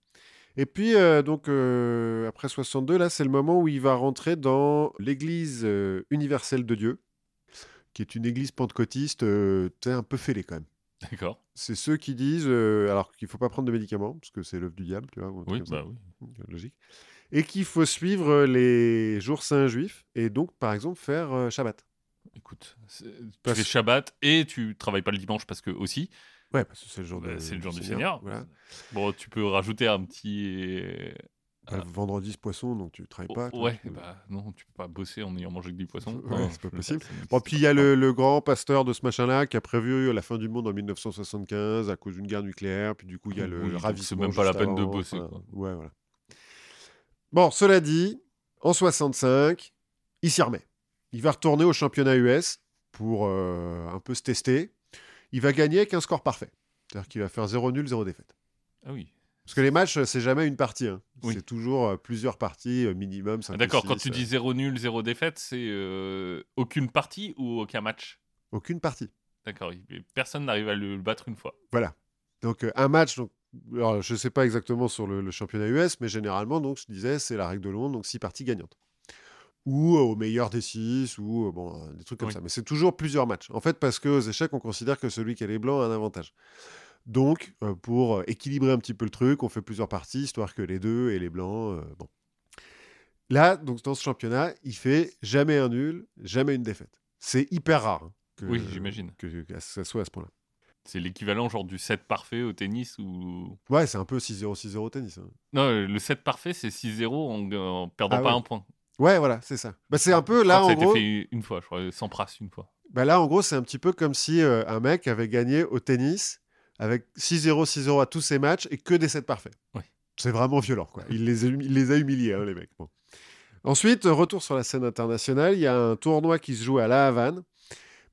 Et puis, euh, donc, euh, après 62, là, c'est le moment où il va rentrer dans l'Église euh, universelle de Dieu, qui est une église pentecôtiste un peu fêlée quand même. D'accord. C'est ceux qui disent, alors qu'il faut pas prendre de médicaments, parce que c'est l'œuvre du diable, tu vois, Oui, bah oui. logique. Et qu'il faut suivre les jours saints juifs, et donc, par exemple, faire Shabbat. Écoute, c'est- tu Parce- fais Shabbat et tu travailles pas le dimanche parce que aussi, Ouais, parce que c'est le jour, bah, de- c'est le jour du Seigneur, Seigneur. Voilà. Bon, tu peux rajouter un petit. Bah, vendredi, ce poisson, donc tu travailles pas. toi. Ouais, bah non, tu peux pas bosser en ayant mangé que du poisson. Ouais, Non, c'est pas possible. Bon, puis il y a le, le grand pasteur de ce machin-là qui a prévu la fin du monde en 1975 à cause d'une guerre nucléaire. Puis du coup, il y a le, Oui, le ravissement. c'est même pas la peine de bosser, enfin, ouais, voilà. Bon, cela dit, en 65, il s'y remet. Il va retourner au championnat US pour euh, un peu se tester. Il va gagner avec un score parfait. C'est-à-dire qu'il va faire 0 nul, 0 défaite. Ah oui. Parce que les matchs, c'est jamais une partie. hein. Oui. C'est toujours euh, plusieurs parties euh, minimum. Ah, D'accord, quand tu euh, dis 0 nul, 0 défaite, c'est euh, aucune partie ou aucun match? Aucune partie. D'accord, personne n'arrive à le battre une fois. Voilà. Donc euh, un match, donc, alors, je ne sais pas exactement sur le, le championnat US, mais généralement, donc, je disais, c'est la règle de Londres, donc six parties gagnantes. Ou euh, au meilleur des six, ou euh, bon, euh, des trucs comme Oui. ça. Mais c'est toujours plusieurs matchs. En fait, parce qu'aux échecs, on considère que celui qui a les blancs a un avantage. Donc, euh, pour équilibrer un petit peu le truc, on fait plusieurs parties, histoire que les deux et les blancs. euh, bon. Là, donc, dans ce championnat, il fait jamais un nul, jamais une défaite. C'est hyper rare hein, que, Oui, j'imagine. que, que ça soit à ce point-là. C'est l'équivalent genre du 7 parfait au tennis ou. Ouais, c'est un peu 6-0, 6-0 au tennis. hein. Non, le 7 parfait, c'est 6-0 en, en perdant Ah pas ouais. un point. Ouais, voilà, c'est ça. Bah, c'est un peu là, en ça a gros. été fait une fois, je crois, sans prasse une fois. Bah, là, en gros, c'est un petit peu comme si euh, un mec avait gagné au tennis avec 6-0, 6-0 à tous ses matchs et que des 7 parfaits. Ouais. C'est vraiment violent, quoi. Il les a, humi- il les a humiliés, hein, les mecs. Bon. Ensuite, euh, retour sur la scène internationale. Il y a un tournoi qui se joue à La Havane,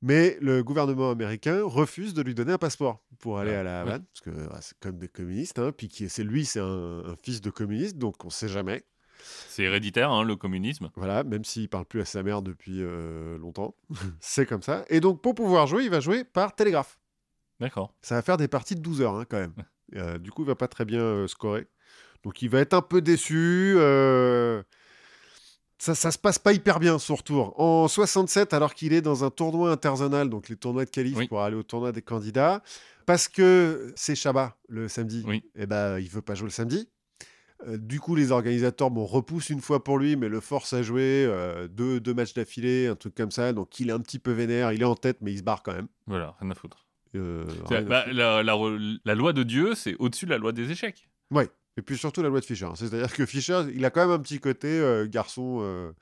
mais le gouvernement américain refuse de lui donner un passeport pour aller Ah, à La ouais. Havane, parce que ah, c'est comme des communistes. Hein, puis c'est lui, c'est un, un fils de communiste, donc on sait jamais. C'est héréditaire, hein, le communisme. Voilà, même s'il parle plus à sa mère depuis euh, longtemps. *laughs* c'est comme ça. Et donc, pour pouvoir jouer, il va jouer par télégraphe. D'accord. Ça va faire des parties de 12 heures, hein, quand même. *laughs* Euh, du coup, il va pas très bien euh, scorer. Donc, il va être un peu déçu. Ça, ça se passe pas hyper bien, son retour. En 67, alors qu'il est dans un tournoi interzonal, donc les tournois de qualif Oui. pour aller au tournoi des candidats, parce que c'est Shabbat le samedi, Oui. et ben, il veut pas jouer le samedi. Euh, du coup, les organisateurs bon, repoussent une fois pour lui, mais le forcent à jouer euh, deux, deux matchs d'affilée, un truc comme ça. Donc, il est un petit peu vénère, il est en tête, mais il se barre quand même. Voilà, rien à foutre. Euh, à bah, foutre. la, la loi de Dieu, c'est au-dessus de la loi des échecs. Ouais. Et puis surtout la loi de Fischer. C'est-à-dire que Fischer, il a quand même un petit côté garçon.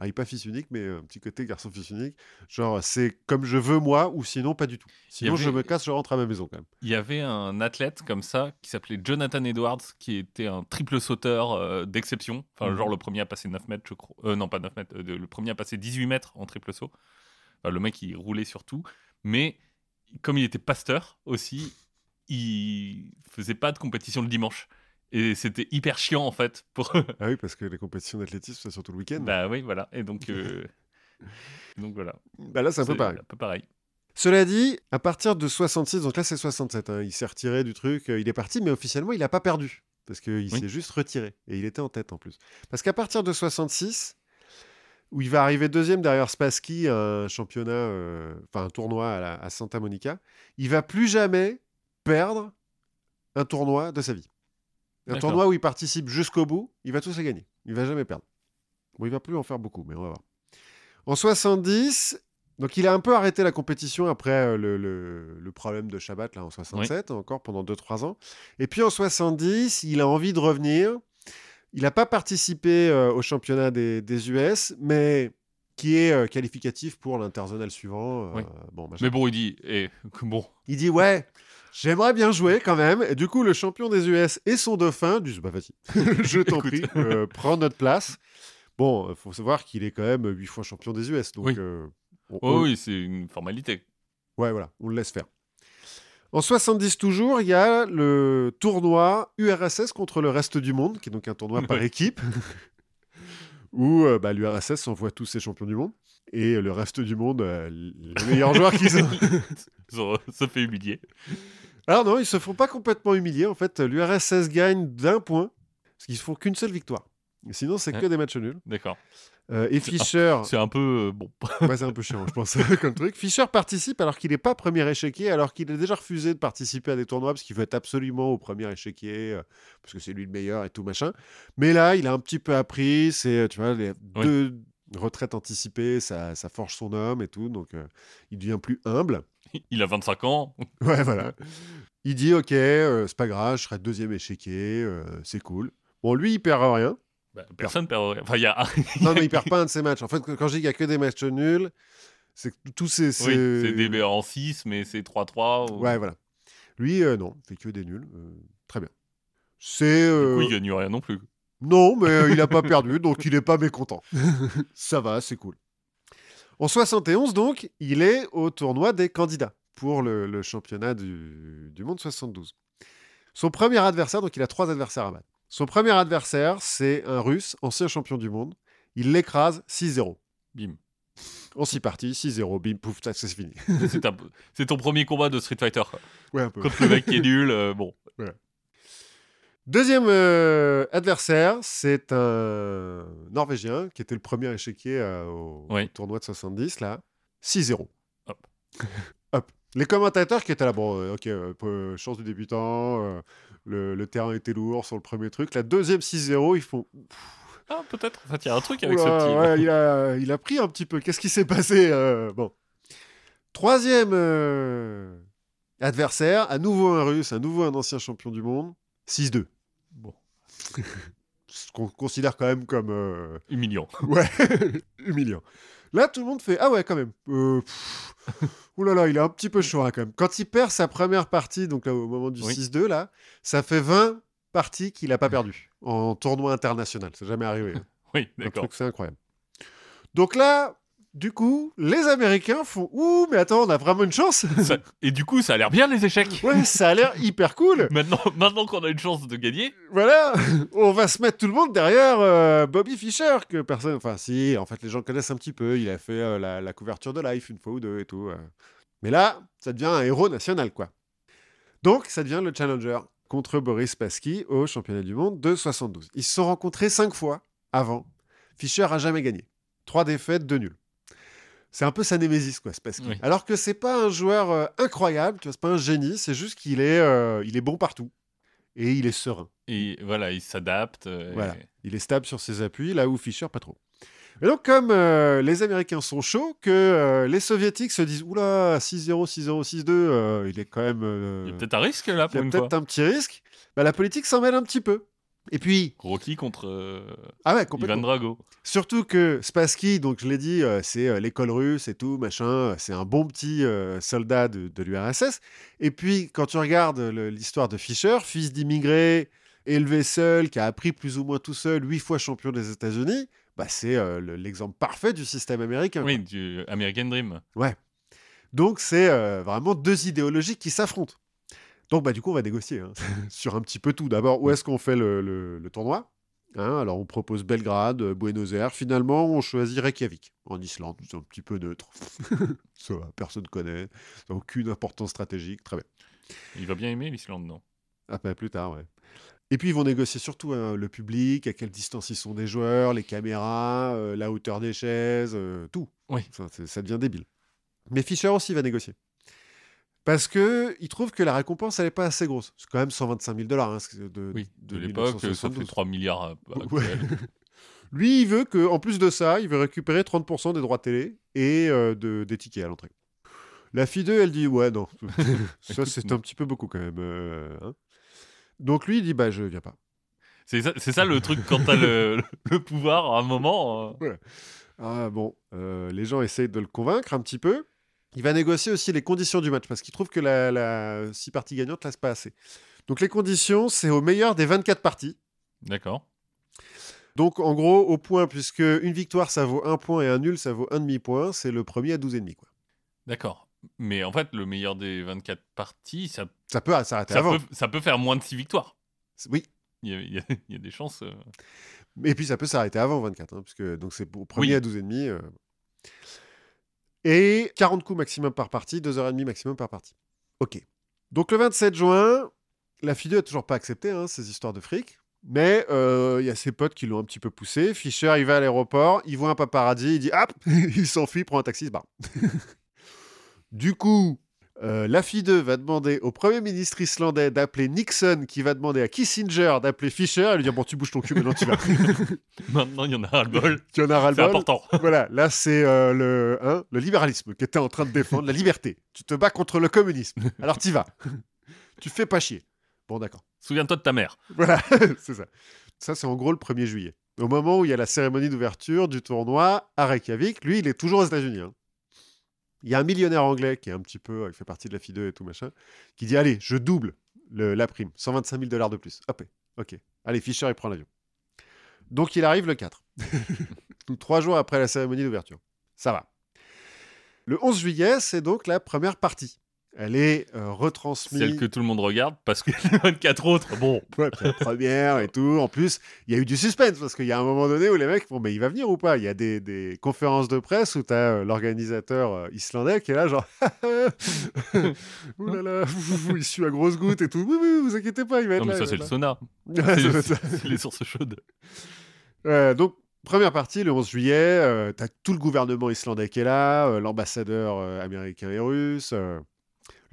Euh, pas fils unique, mais un petit côté garçon-fils unique. Genre, c'est comme je veux moi, ou sinon pas du tout. Sinon, avait- je me casse, je rentre à ma maison quand même. Il y avait un athlète comme ça qui s'appelait Jonathan Edwards, qui était un triple sauteur euh, d'exception. Enfin, Mhm. genre le premier à passer 9 mètres, je crois. Euh, non, pas 9 mètres, euh, le premier à passer 18 mètres en triple saut. Enfin, le mec, il roulait sur tout. Mais comme il était pasteur aussi, il faisait pas de compétition le dimanche. Et c'était hyper chiant en fait. Pour... Ah *laughs* oui, parce que les compétitions d'athlétisme, c'est surtout le week-end. bah oui, voilà. Et donc, euh, *laughs* donc voilà. Bah là, c'est un peu pareil. Un peu pareil. Cela dit, à partir de 66, donc là c'est 67, hein, il s'est retiré du truc, euh, il est parti, mais officiellement il n'a pas perdu, parce qu'il Oui. s'est juste retiré, et il était en tête en plus. Parce qu'à partir de 66, où il va arriver deuxième derrière Spassky, un championnat, euh, enfin un tournoi à, la- à Santa Monica, il va plus jamais perdre un tournoi de sa vie. Un tournoi où il participe jusqu'au bout, il va tous les gagner, il va jamais perdre. Bon, il va plus en faire beaucoup, mais on va voir. En 70, donc il a un peu arrêté la compétition après euh, le, le- le problème de Shabbat là en 67, encore pendant 2-3 ans. Et puis en 70, il a envie de revenir. Il n'a pas participé euh, au championnat des, des US, mais qui est euh, qualificatif pour l'interzonal suivant. euh, Oui. bon, machin. Mais bon, il dit, eh, *laughs* bon, Il dit ouais, j'aimerais bien jouer quand même. Et du coup, le champion des US et son dauphin disent bah vas-y, *laughs* je t'en prie, euh, prends notre place. Bon, il faut savoir qu'il est quand même huit fois champion des US, donc Oui. euh, on- oh, on- oui, c'est une formalité. Ouais, voilà, on le laisse faire. En 70 toujours, il y a le tournoi URSS contre le reste du monde, qui est donc un tournoi par équipe, *laughs* où euh, bah, l'URSS envoie tous ses champions du monde, et le reste du monde, euh, les meilleurs joueurs qu'ils ont. *laughs* Ça fait humilier. Alors non, ils se font pas complètement humilier. En fait, l'URSS gagne d'un point, parce qu'ils font qu'une seule victoire. Sinon, c'est que des matchs nuls. D'accord. Euh, et Fischer, *laughs* C'est un peu euh, bon. *laughs* Ouais, c'est un peu chiant, je pense, *laughs* comme truc. Fischer participe alors qu'il n'est pas premier échiquier, alors qu'il a déjà refusé de participer à des tournois parce qu'il veut être absolument au premier échiquier, euh, parce que c'est lui le meilleur et tout machin. Mais là, il a un petit peu appris, c'est, euh, tu vois, les Oui. deux retraites anticipées, ça, ça forge son homme et tout, donc il devient plus humble. Il a 25 ans. *laughs* Ouais, voilà. Il dit, ok, euh, c'est pas grave, je serai deuxième échiquier, euh, c'est cool. Bon, lui, il perd rien. Bah, personne perd. rien. Enfin, il y a. Non, mais il *laughs* perd pas un de ses matchs. En fait, quand je dis qu'il y a que des matchs nuls, c'est que tous ces... Oui, ces- c'est des en 6, mais c'est 3-3. ou- Ouais, voilà. Lui, euh, non, il fait que des nuls. euh, très bien. C'est. Du coup, il gagne rien non plus. Non, mais il n'a pas perdu, donc il n'est pas mécontent. *laughs* Ça va, c'est cool. En 71, donc, il est au tournoi des candidats pour le, le championnat du, du monde 72. Son premier adversaire, donc il a trois adversaires à battre. Son premier adversaire, c'est un Russe, ancien champion du monde. Il l'écrase 6-0. Bim. En six parties, 6-0, bim, pouf, c'est fini. C'est ton premier combat de Street Fighter. Ouais, un peu. Contre le mec qui est nul, euh, bon. Deuxième euh, adversaire, c'est un Norvégien qui était le premier à échequer euh, au, Oui. au tournoi de 70, là. 6-0. Hop. *laughs* Hop. Les commentateurs qui étaient là, bon, euh, ok, euh, chance du débutant, le, le terrain était lourd sur le premier truc. La deuxième 6-0, ils font. Ah, peut-être. En fait, il y a un truc avec Oula, ce petit. ouais, il, a, il a pris un petit peu. Qu'est-ce qui s'est passé Bon. Troisième adversaire, à nouveau un russe, à nouveau un ancien champion du monde. 6-2. Bon. *laughs* Ce qu'on considère quand même comme euh, Humiliant. *laughs* ouais, humiliant. Là, tout le monde fait Ah ouais, quand même. Euh, pff, Ouh là là, il est un petit peu chaud hein, quand même. Quand il perd sa première partie, donc là, au moment du Oui. 6-2, là, ça fait 20 parties qu'il n'a pas perdu en tournoi international. C'est jamais arrivé. hein. *laughs* Oui, Un d'accord. truc, c'est incroyable. Donc là, du coup, les Américains font Ouh, mais attends, on a vraiment une chance *laughs* Ça- Et du coup, ça a l'air bien les échecs. Ouais, ça a l'air *laughs* hyper cool Maintenant, maintenant qu'on a une chance de gagner, Voilà On va se mettre tout le monde derrière euh, Bobby Fischer, que personne. Enfin, si, en fait, les gens connaissent un petit peu. Il a fait euh, la, la couverture de Life une fois ou deux et tout. euh. Mais là, ça devient un héros national, quoi. Donc, ça devient le challenger contre Boris Spassky au championnat du monde de 72. Ils se sont rencontrés cinq fois avant. Fischer a jamais gagné. Trois défaites, deux nuls. C'est un peu sa némésis, quoi, Spassky. Oui. Alors que c'est pas un joueur euh, incroyable, tu vois, c'est pas un génie, c'est juste qu'il est, euh, il est bon partout. Et il est serein. et voilà, il s'adapte. euh, Voilà. Il est stable sur ses appuis, là où Fischer, pas trop. Et donc, comme euh, les Américains sont chauds, que euh, les Soviétiques se disent Oula, 6-0, 6-0, 6-2, euh, il est quand même. Il y a peut-être un risque là il y a peut-être un petit risque. Bah, la politique s'en mêle un petit peu. Et puis, Rocky contre euh, ah ouais, Ivan. Drago. Surtout que Spassky, donc je l'ai dit, euh, c'est euh, l'école russe et tout, machin, euh, c'est un bon petit soldat de, de l'URSS. Et puis, quand tu regardes l'histoire de Fischer, fils d'immigré, élevé seul, qui a appris plus ou moins tout seul, huit fois champion des États-Unis, bah, c'est le- l'exemple parfait du système américain. Oui, du American Dream. Donc, c'est vraiment deux idéologies qui s'affrontent. Donc, bah, du coup, on va négocier hein, *laughs* sur un petit peu tout. D'abord, où est-ce qu'on fait le, le- le tournoi Hein, Alors, on propose Belgrade, euh, Buenos Aires. Finalement, on choisit Reykjavik, en Islande. C'est un petit peu neutre. *laughs* ça va, personne connaît. Ça n'a aucune importance stratégique. Très bien. Il va bien aimer l'Islande, non? Ah, bah, plus tard, ouais. Et puis, ils vont négocier surtout hein, le public, à quelle distance ils sont des joueurs, les caméras, euh, la hauteur des chaises, euh, tout. Oui. Ça, ça devient débile. Mais Fischer aussi va négocier. Parce que il trouve que la récompense, elle n'est pas assez grosse. C'est quand même 125 000 dollars hein, de, Oui, de, de l'époque, ça 1972. fait 3 milliards euh, Ouais. actuels. *laughs* Lui, il veut que, en plus de ça, il veut récupérer 30% des droits télé et euh, de, des tickets à l'entrée. La fille 2, elle dit Ouais, non, *laughs* ça c'est un petit peu beaucoup quand même. euh, hein. Donc lui, il dit Bah, je viens pas. C'est ça, le truc quand t'as *laughs* le, pouvoir à un moment. euh, Ah bon, les gens essayent de le convaincre un petit peu. Il va négocier aussi les conditions du match parce qu'il trouve que la, la six parties gagnantes laisse pas assez. Donc les conditions, c'est au meilleur des 24 parties. D'accord. Donc en gros, au point, puisque une victoire ça vaut un point et un nul ça vaut un demi-point, c'est le premier à 12,5. Quoi. D'accord. Mais en fait, le meilleur des 24 parties, ça, Ça peut s'arrêter avant. peut, ça peut faire moins de 6 victoires. Oui, Il y a, il y a- *laughs* il y a des chances. euh, et puis ça peut s'arrêter avant 24, hein, puisque donc c'est au premier Oui. à 12,5. euh. Et 40 coups maximum par partie, 2h30 maximum par partie. Ok. Donc le 27 juin, la FIDE a toujours pas accepté hein, ces histoires de fric. Mais euh, il y a ses potes qui l'ont un petit peu poussé. Fischer, il va à l'aéroport, il voit un paparazzi, il dit hop, *laughs* il s'enfuit, prend un taxi, se barre. *laughs* du coup, euh, la FIDE va demander au Premier ministre islandais d'appeler Nixon, qui va demander à Kissinger d'appeler Fischer et lui dire Bon, tu bouges ton cul, maintenant tu vas. *laughs* Maintenant, il y en a ras le bol. *laughs* tu en as C'est ras-le-bol. important. *laughs* Voilà, là c'est euh, le, hein, le libéralisme qui était en train de défendre la liberté. Tu te bats contre le communisme. Alors t'y vas. tu fais pas chier. Bon, d'accord. Souviens-toi de ta mère. Voilà, c'est ça. Ça, c'est en gros le 1er juillet. Au moment où il y a la cérémonie d'ouverture du tournoi à Reykjavik, lui, il est toujours aux États-Unis. hein. Il y a un millionnaire anglais qui est un petit peu, il fait partie de la FIDE et tout machin, qui dit Allez, je double le- la prime, 125 000 dollars de plus. Hop, ok. Allez, Fischer, il prend l'avion. Donc il arrive le 4. Donc *laughs* trois jours après la cérémonie d'ouverture. Ça va. Le 11 juillet, c'est donc la première partie. Elle est euh, retransmise. Celle que tout le monde regarde parce que les 24 autres, bon. *laughs* Ouais, la première et tout. En plus, il y a eu du suspense parce qu'il y a un moment donné où les mecs font Mais il va venir ou pas? Il y a des, des conférences de presse où tu as l'organisateur euh, islandais qui est là, genre *laughs* là là, *laughs* il suit à grosses gouttes et tout. Oui, oui, vous inquiétez pas, il va être Non, mais là. ça, c'est le sonar. Ouais, C'est les sources chaudes. Euh, donc, première partie, le 11 juillet, tu as tout le gouvernement islandais qui est là, euh, l'ambassadeur euh, américain et russe.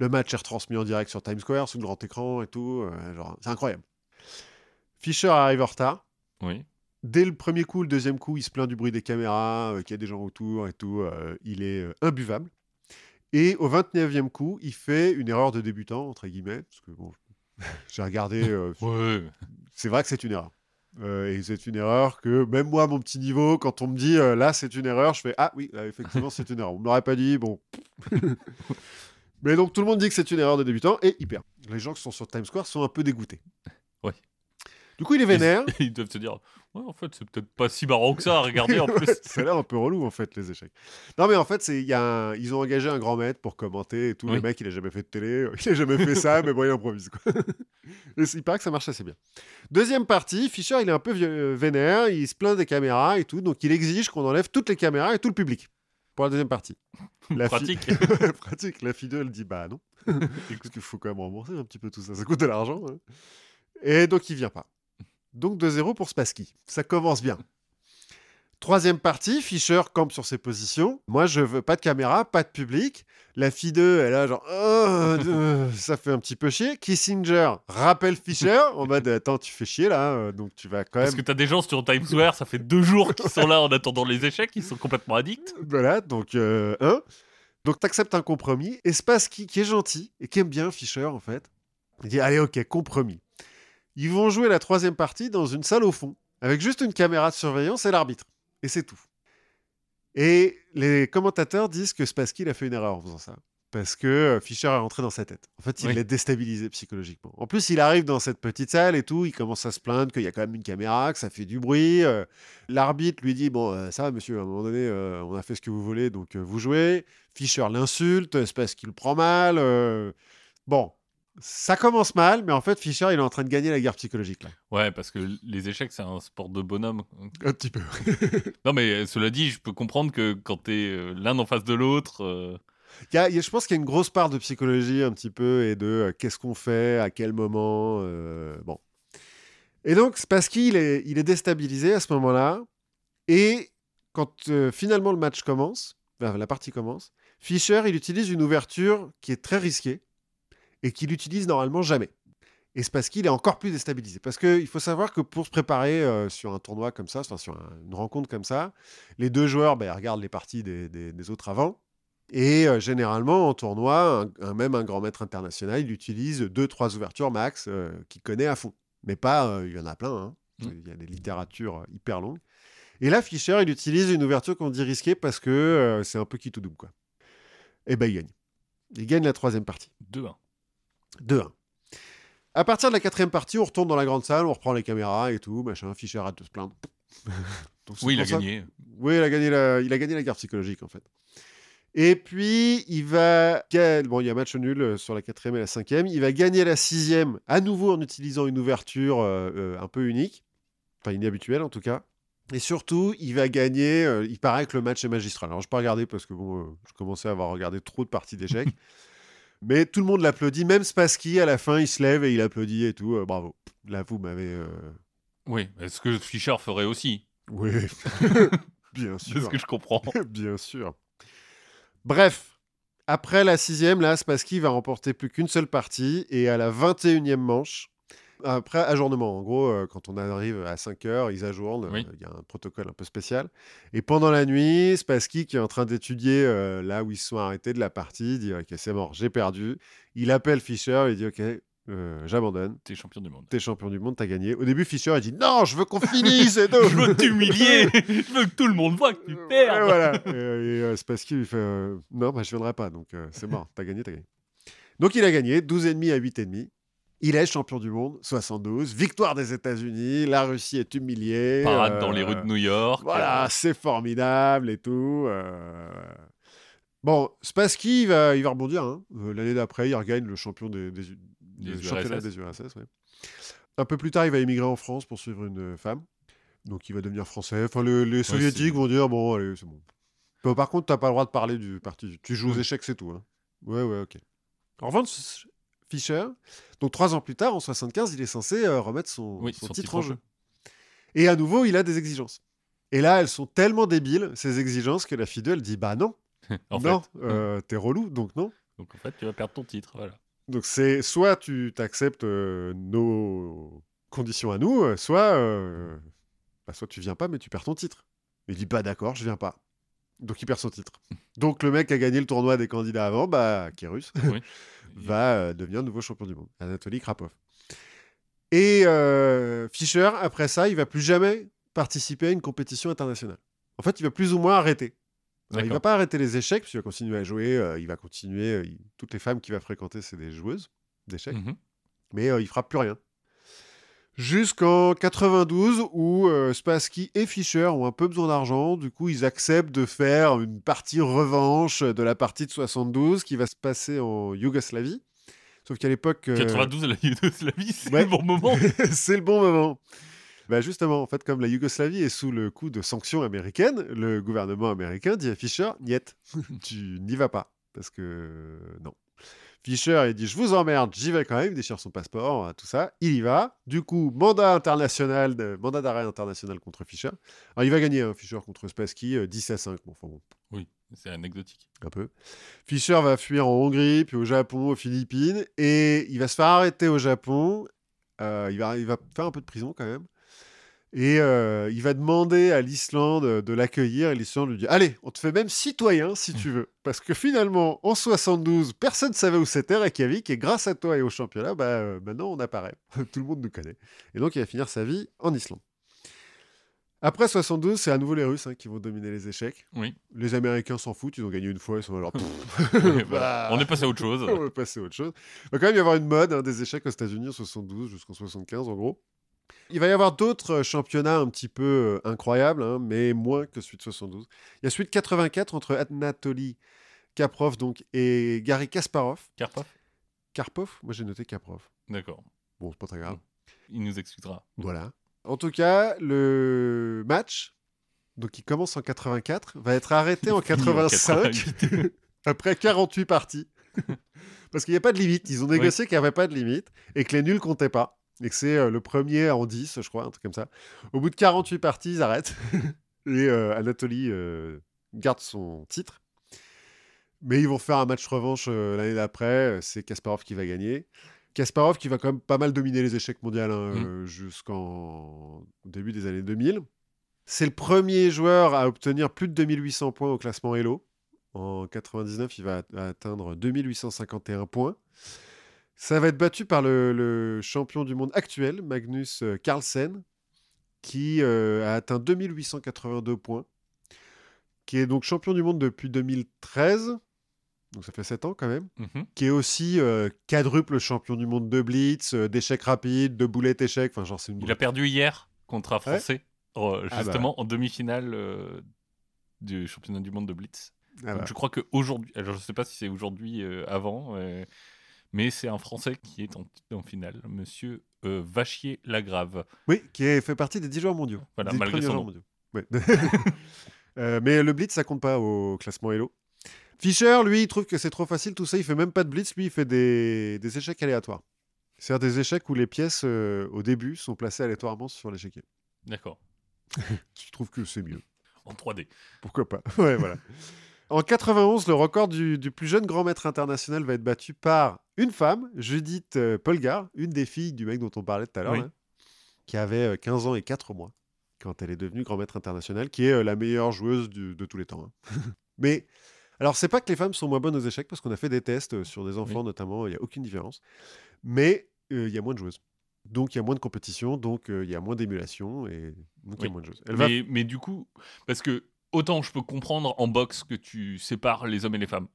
Le match est retransmis en direct sur Times Square, sous le grand écran et tout. euh, genre, c'est incroyable. Fischer arrive en retard. Oui. Dès le premier coup, le deuxième coup, il se plaint du bruit des caméras, euh, qu'il y a des gens autour et tout. euh, il est euh, imbuvable. Et au 29e coup, il fait une erreur de débutant, entre guillemets. Parce que bon, *laughs* j'ai regardé. euh, Ouais. c'est vrai que c'est une erreur. Euh, et c'est une erreur que même moi, à mon petit niveau, quand on me dit euh, là c'est une erreur, je fais ah oui, là, effectivement c'est une erreur. On l'aurait pas dit, bon. *laughs* Mais donc tout le monde dit que c'est une erreur de débutant et il perd. Les gens qui sont sur Times Square sont un peu dégoûtés. *laughs* Ouais. Du coup, il est vénère. Ils, ils doivent se dire Ouais, en fait, c'est peut-être pas si marrant que ça à regarder en *laughs* plus. ça a l'air un peu relou en fait les échecs. Non mais en fait y a un- ils ont engagé un grand maître pour commenter et tout. Oui. Le mec il a jamais fait de télé, il a jamais fait ça *laughs* mais bon il improvise quoi. Et c'est- il paraît que ça marche assez bien. Deuxième partie, Fischer il est un peu vieux- vénère, il se plaint des caméras et tout donc il exige qu'on enlève toutes les caméras et tout le public pour la deuxième partie. *laughs* La Pratique. *laughs* Pratique. La fille d'eux, elle dit bah non. *laughs* Parce qu'il faut quand même rembourser un petit peu tout ça. Ça coûte de l'argent. hein. Et donc il vient pas. Donc 2-0 pour Spassky. Ça commence bien. Troisième partie, Fischer campe sur ses positions. Moi, je veux pas de caméra, pas de public. La fille d'eux, elle a genre, Oh, euh, *laughs* ça fait un petit peu chier. Kissinger rappelle Fischer en mode, attends, tu fais chier là, euh, donc tu vas quand même. Parce que t'as des gens sur Times Square, ça fait deux jours qu'ils sont là en attendant les échecs, ils sont complètement addicts. *laughs* Voilà, donc, euh, hein. Donc, t'acceptes un compromis. Et Spassky, qui est gentil et qui aime bien Fischer, en fait, il dit Allez, ok, compromis. Ils vont jouer la troisième partie dans une salle au fond, avec juste une caméra de surveillance et l'arbitre. Et c'est tout. Et les commentateurs disent que Spassky a fait une erreur en faisant ça. Parce que euh, Fischer est rentré dans sa tête. En fait, il Oui. l'a déstabilisé psychologiquement. En plus, il arrive dans cette petite salle et tout, il commence à se plaindre qu'il y a quand même une caméra, que ça fait du bruit. euh, L'arbitre lui dit Bon, euh, ça va, monsieur, à un moment donné, euh, on a fait ce que vous voulez, donc vous jouez. Fischer l'insulte, c'est parce qu'il le prend mal. Bon, ça commence mal, mais en fait, Fischer, il est en train de gagner la guerre psychologique, là. Ouais, parce que les échecs, c'est un sport de bonhomme. Un petit peu. *laughs* Non, mais euh, cela dit, je peux comprendre que quand t'es euh, l'un en face de l'autre. euh, Il y a- il y a- je pense qu'il y a une grosse part de psychologie un petit peu et de euh, qu'est-ce qu'on fait, à quel moment. euh, bon. Et donc, c'est parce qu'il est, il est déstabilisé à ce moment-là. Et quand finalement le match commence, enfin, la partie commence, Fischer, il utilise une ouverture qui est très risquée et qu'il utilise normalement jamais. Et c'est parce qu'il est encore plus déstabilisé. Parce qu'il faut savoir que pour se préparer euh, sur un tournoi comme ça, enfin, sur un- une rencontre comme ça, les deux joueurs ils regardent les parties des- des- des autres avant. Et euh, généralement, en tournoi, un, un- même un grand maître international, il utilise deux, trois ouvertures max euh, qu'il connaît à fond. Mais pas, il y en a plein. hein. Mm. Il y a des littératures hyper longues. Et là, Fischer, il utilise une ouverture qu'on dit risquée parce que c'est un peu qui tout double. Quoi. Et ben, il gagne. Il gagne la troisième partie. 2-1. 2-1. À partir de la quatrième partie, on retourne dans la grande salle, on reprend les caméras et tout, machin. Fischer arrête de se plaindre. *laughs* Donc, Oui, il a ça- gagné. oui, il a gagné la, il a gagné la guerre psychologique en fait. Et puis, il va. Bon, il y a match nul euh, sur la quatrième et la cinquième. Il va gagner la sixième, à nouveau en utilisant une ouverture euh, euh, un peu unique. Enfin, inhabituelle en tout cas. Et surtout, il va gagner. euh, il paraît que le match est magistral. Alors, je peux pas regarder parce que bon, euh, je commençais à avoir regardé trop de parties d'échecs. *laughs* Mais tout le monde l'applaudit. Même Spassky, à la fin, il se lève et il applaudit et tout. Euh, bravo. Là, vous m'avez. euh, Oui, est-ce que Fischer ferait aussi Oui. *laughs* Bien C'est sûr. ce que je comprends. *laughs* Bien sûr. Bref, après la sixième, là, Spassky va remporter plus qu'une seule partie. Et à la 21e manche, après ajournement, en gros, euh, quand on arrive à 5 heures, ils ajournent. Oui. euh, Il y a un protocole un peu spécial. Et pendant la nuit, Spassky, qui est en train d'étudier euh, là où ils se sont arrêtés de la partie, dit Ok, c'est mort, j'ai perdu. Il appelle Fischer, il dit Ok, euh, j'abandonne. T'es champion du monde. T'es champion du monde, t'as gagné. Au début, Fischer, il dit Non, je veux qu'on finisse. et *laughs* Je veux t'humilier *laughs* Je veux que tout le monde voit que tu perds voilà. Et, et, euh, Spassky lui fait euh, Non, bah, je viendrai pas, donc c'est mort, t'as gagné, t'as gagné. Donc il a gagné 12,5 à 8,5. Il est champion du monde, 72. Victoire des États-Unis, la Russie est humiliée. Parade euh, dans les rues de New York. Voilà, euh, c'est formidable et tout. euh, Bon, Spassky, il va, il va rebondir. hein. Euh, L'année d'après, il regagne le champion des, des, Des le championnat URSS. des URSS. ouais. Un peu plus tard, il va émigrer en France pour suivre une femme. Donc, il va devenir français. Enfin, le- les soviétiques vont dire bon, allez, c'est bon. Bon, par contre, t'as pas le droit de parler du parti. Tu joues aux échecs, c'est tout. hein. Ouais, ouais, ok. En revanche, Fischer, donc trois ans plus tard, en 75, il est censé euh, remettre son, Oui, son son titre titre en jeu. Et à nouveau, il a des exigences. Et là, elles sont tellement débiles, ces exigences, que la FIDE, elle dit Bah non, *laughs* en non, euh, t'es relou, donc non. Donc en fait, tu vas perdre ton titre. Voilà. Donc c'est soit tu t'acceptes euh, nos conditions à nous, soit, euh, bah, soit tu viens pas, mais tu perds ton titre. Il dit Bah d'accord, je viens pas. Donc il perd son titre. *laughs* Donc le mec a gagné le tournoi des candidats avant, bah, qui est russe, Oui. *laughs* va euh, devenir nouveau champion du monde, Anatoly Krapov. Et euh, Fischer, après ça, il va plus jamais participer à une compétition internationale. En fait, il va plus ou moins arrêter. Alors, il va pas arrêter les échecs, puisqu'il va continuer à jouer, euh, il va continuer. euh, il- Toutes les femmes qu'il va fréquenter, c'est des joueuses d'échecs, Mhm. mais euh, il fera plus rien. Jusqu'en 92, où euh, Spassky et Fischer ont un peu besoin d'argent, du coup, ils acceptent de faire une partie revanche de la partie de 72 qui va se passer en Yougoslavie. Sauf qu'à l'époque. euh, 92 à la Yougoslavie, c'est ouais. le bon moment. *laughs* c'est le bon moment. Bah justement, en fait, comme la Yougoslavie est sous le coup de sanctions américaines, le gouvernement américain dit à Fischer, niet, *laughs* tu n'y vas pas. Parce que non. Fischer, il dit, je vous emmerde, j'y vais quand même, il déchire son passeport, euh, tout ça, il y va. Du coup, mandat international, de- mandat d'arrêt international contre Fischer. Alors, il va gagner, hein, Fischer contre Spassky, euh, 10 à 5. Bon, enfin bon, Oui, c'est anecdotique. un peu. Fischer va fuir en Hongrie, puis au Japon, aux Philippines, et il va se faire arrêter au Japon. Euh, il, va, il va faire un peu de prison quand même. Et euh, il va demander à l'Islande de l'accueillir, et l'Islande lui dit Allez, on te fait même citoyen si tu veux. Parce que finalement, en 72, personne ne savait où c'était Reykjavik, et grâce à toi et au championnat, bah, euh, maintenant on apparaît. *laughs* Tout le monde nous connaît. Et donc il va finir sa vie en Islande. Après 72, c'est à nouveau les Russes hein, qui vont dominer les échecs. Oui. Les Américains s'en foutent, ils ont gagné une fois, ils sont alors. *laughs* Oui, voilà. *laughs* On est passé à autre chose. On va passer à autre chose. Il va quand même y avoir une mode hein, des échecs aux États-Unis en 72 jusqu'en 75 en gros. Il va y avoir d'autres euh, championnats un petit peu euh, incroyables, hein, mais moins que celui de 72. Il y a celui de 84 entre Anatoly Kaprov donc, et Gary Kasparov. Karpov? Karpov? Moi j'ai noté Kaprov. D'accord. Bon, c'est pas très grave. Il nous expliquera. Voilà. En tout cas, le match, donc qui commence en 84, va être arrêté en Fini en 85 88. *laughs* après 48 parties. *laughs* Parce qu'il n'y a pas de limite. Ils ont négocié qu'il n'y avait pas de limite et que les nuls comptaient pas. Et que c'est euh, le premier en 10, je crois, un truc comme ça. Au bout de 48 parties, ils arrêtent. *laughs* et euh, Anatoly euh, garde son titre. Mais ils vont faire un match revanche euh, l'année d'après. C'est Kasparov qui va gagner. Kasparov qui va quand même pas mal dominer les échecs mondiaux hein, Mm. jusqu'en début des années 2000. C'est le premier joueur à obtenir plus de 2800 points au classement Elo. En 99, il va atteindre 2851 points. Ça va être battu par le, le champion du monde actuel, Magnus euh, Carlsen, qui euh, a atteint 2882 points, qui est donc champion du monde depuis 2013, donc ça fait 7 ans quand même, Mhm. qui est aussi euh, quadruple champion du monde de blitz, euh, d'échecs rapides, de boulettes échecs, enfin genre c'est une Il a perdu hier contre un Français, Ah bah. justement en demi-finale du championnat du monde de Blitz. Ah Donc, bah. je crois qu'aujourd'hui, alors je sais pas si c'est aujourd'hui, avant, mais c'est un Français qui est en, en finale, Monsieur euh, Vachier-Lagrave. Oui, qui est, fait partie des 10 joueurs mondiaux. Voilà, malgré son nom. mondiaux. Ouais. *laughs* Euh, mais le blitz, ça compte pas au classement Elo. Fischer, lui, il trouve que c'est trop facile, tout ça. Il fait même pas de blitz, lui, il fait des, des échecs aléatoires. C'est-à-dire des échecs où les pièces, euh, au début, sont placées aléatoirement sur l'échiquier. D'accord. *laughs* Je trouve que c'est mieux. En 3D. Pourquoi pas? *laughs* Ouais, voilà. En 91, le record du, du plus jeune grand maître international va être battu par une femme, Judith euh, Polgar, une des filles du mec dont on parlait tout à l'heure, Oui. là, qui avait euh, 15 ans et 4 mois quand elle est devenue grand maître international, qui est euh, la meilleure joueuse du- de tous les temps. hein. *laughs* Mais alors, c'est pas que les femmes sont moins bonnes aux échecs, parce qu'on a fait des tests euh, sur des enfants notamment, il n'y a aucune différence. Mais euh, il y a moins de joueuses. Donc, il y a moins de compétition, donc euh, il y a moins d'émulation, et donc il y a moins de joueuses. Elle va Mais, mais du coup, parce que autant je peux comprendre en boxe que tu sépares les hommes et les femmes.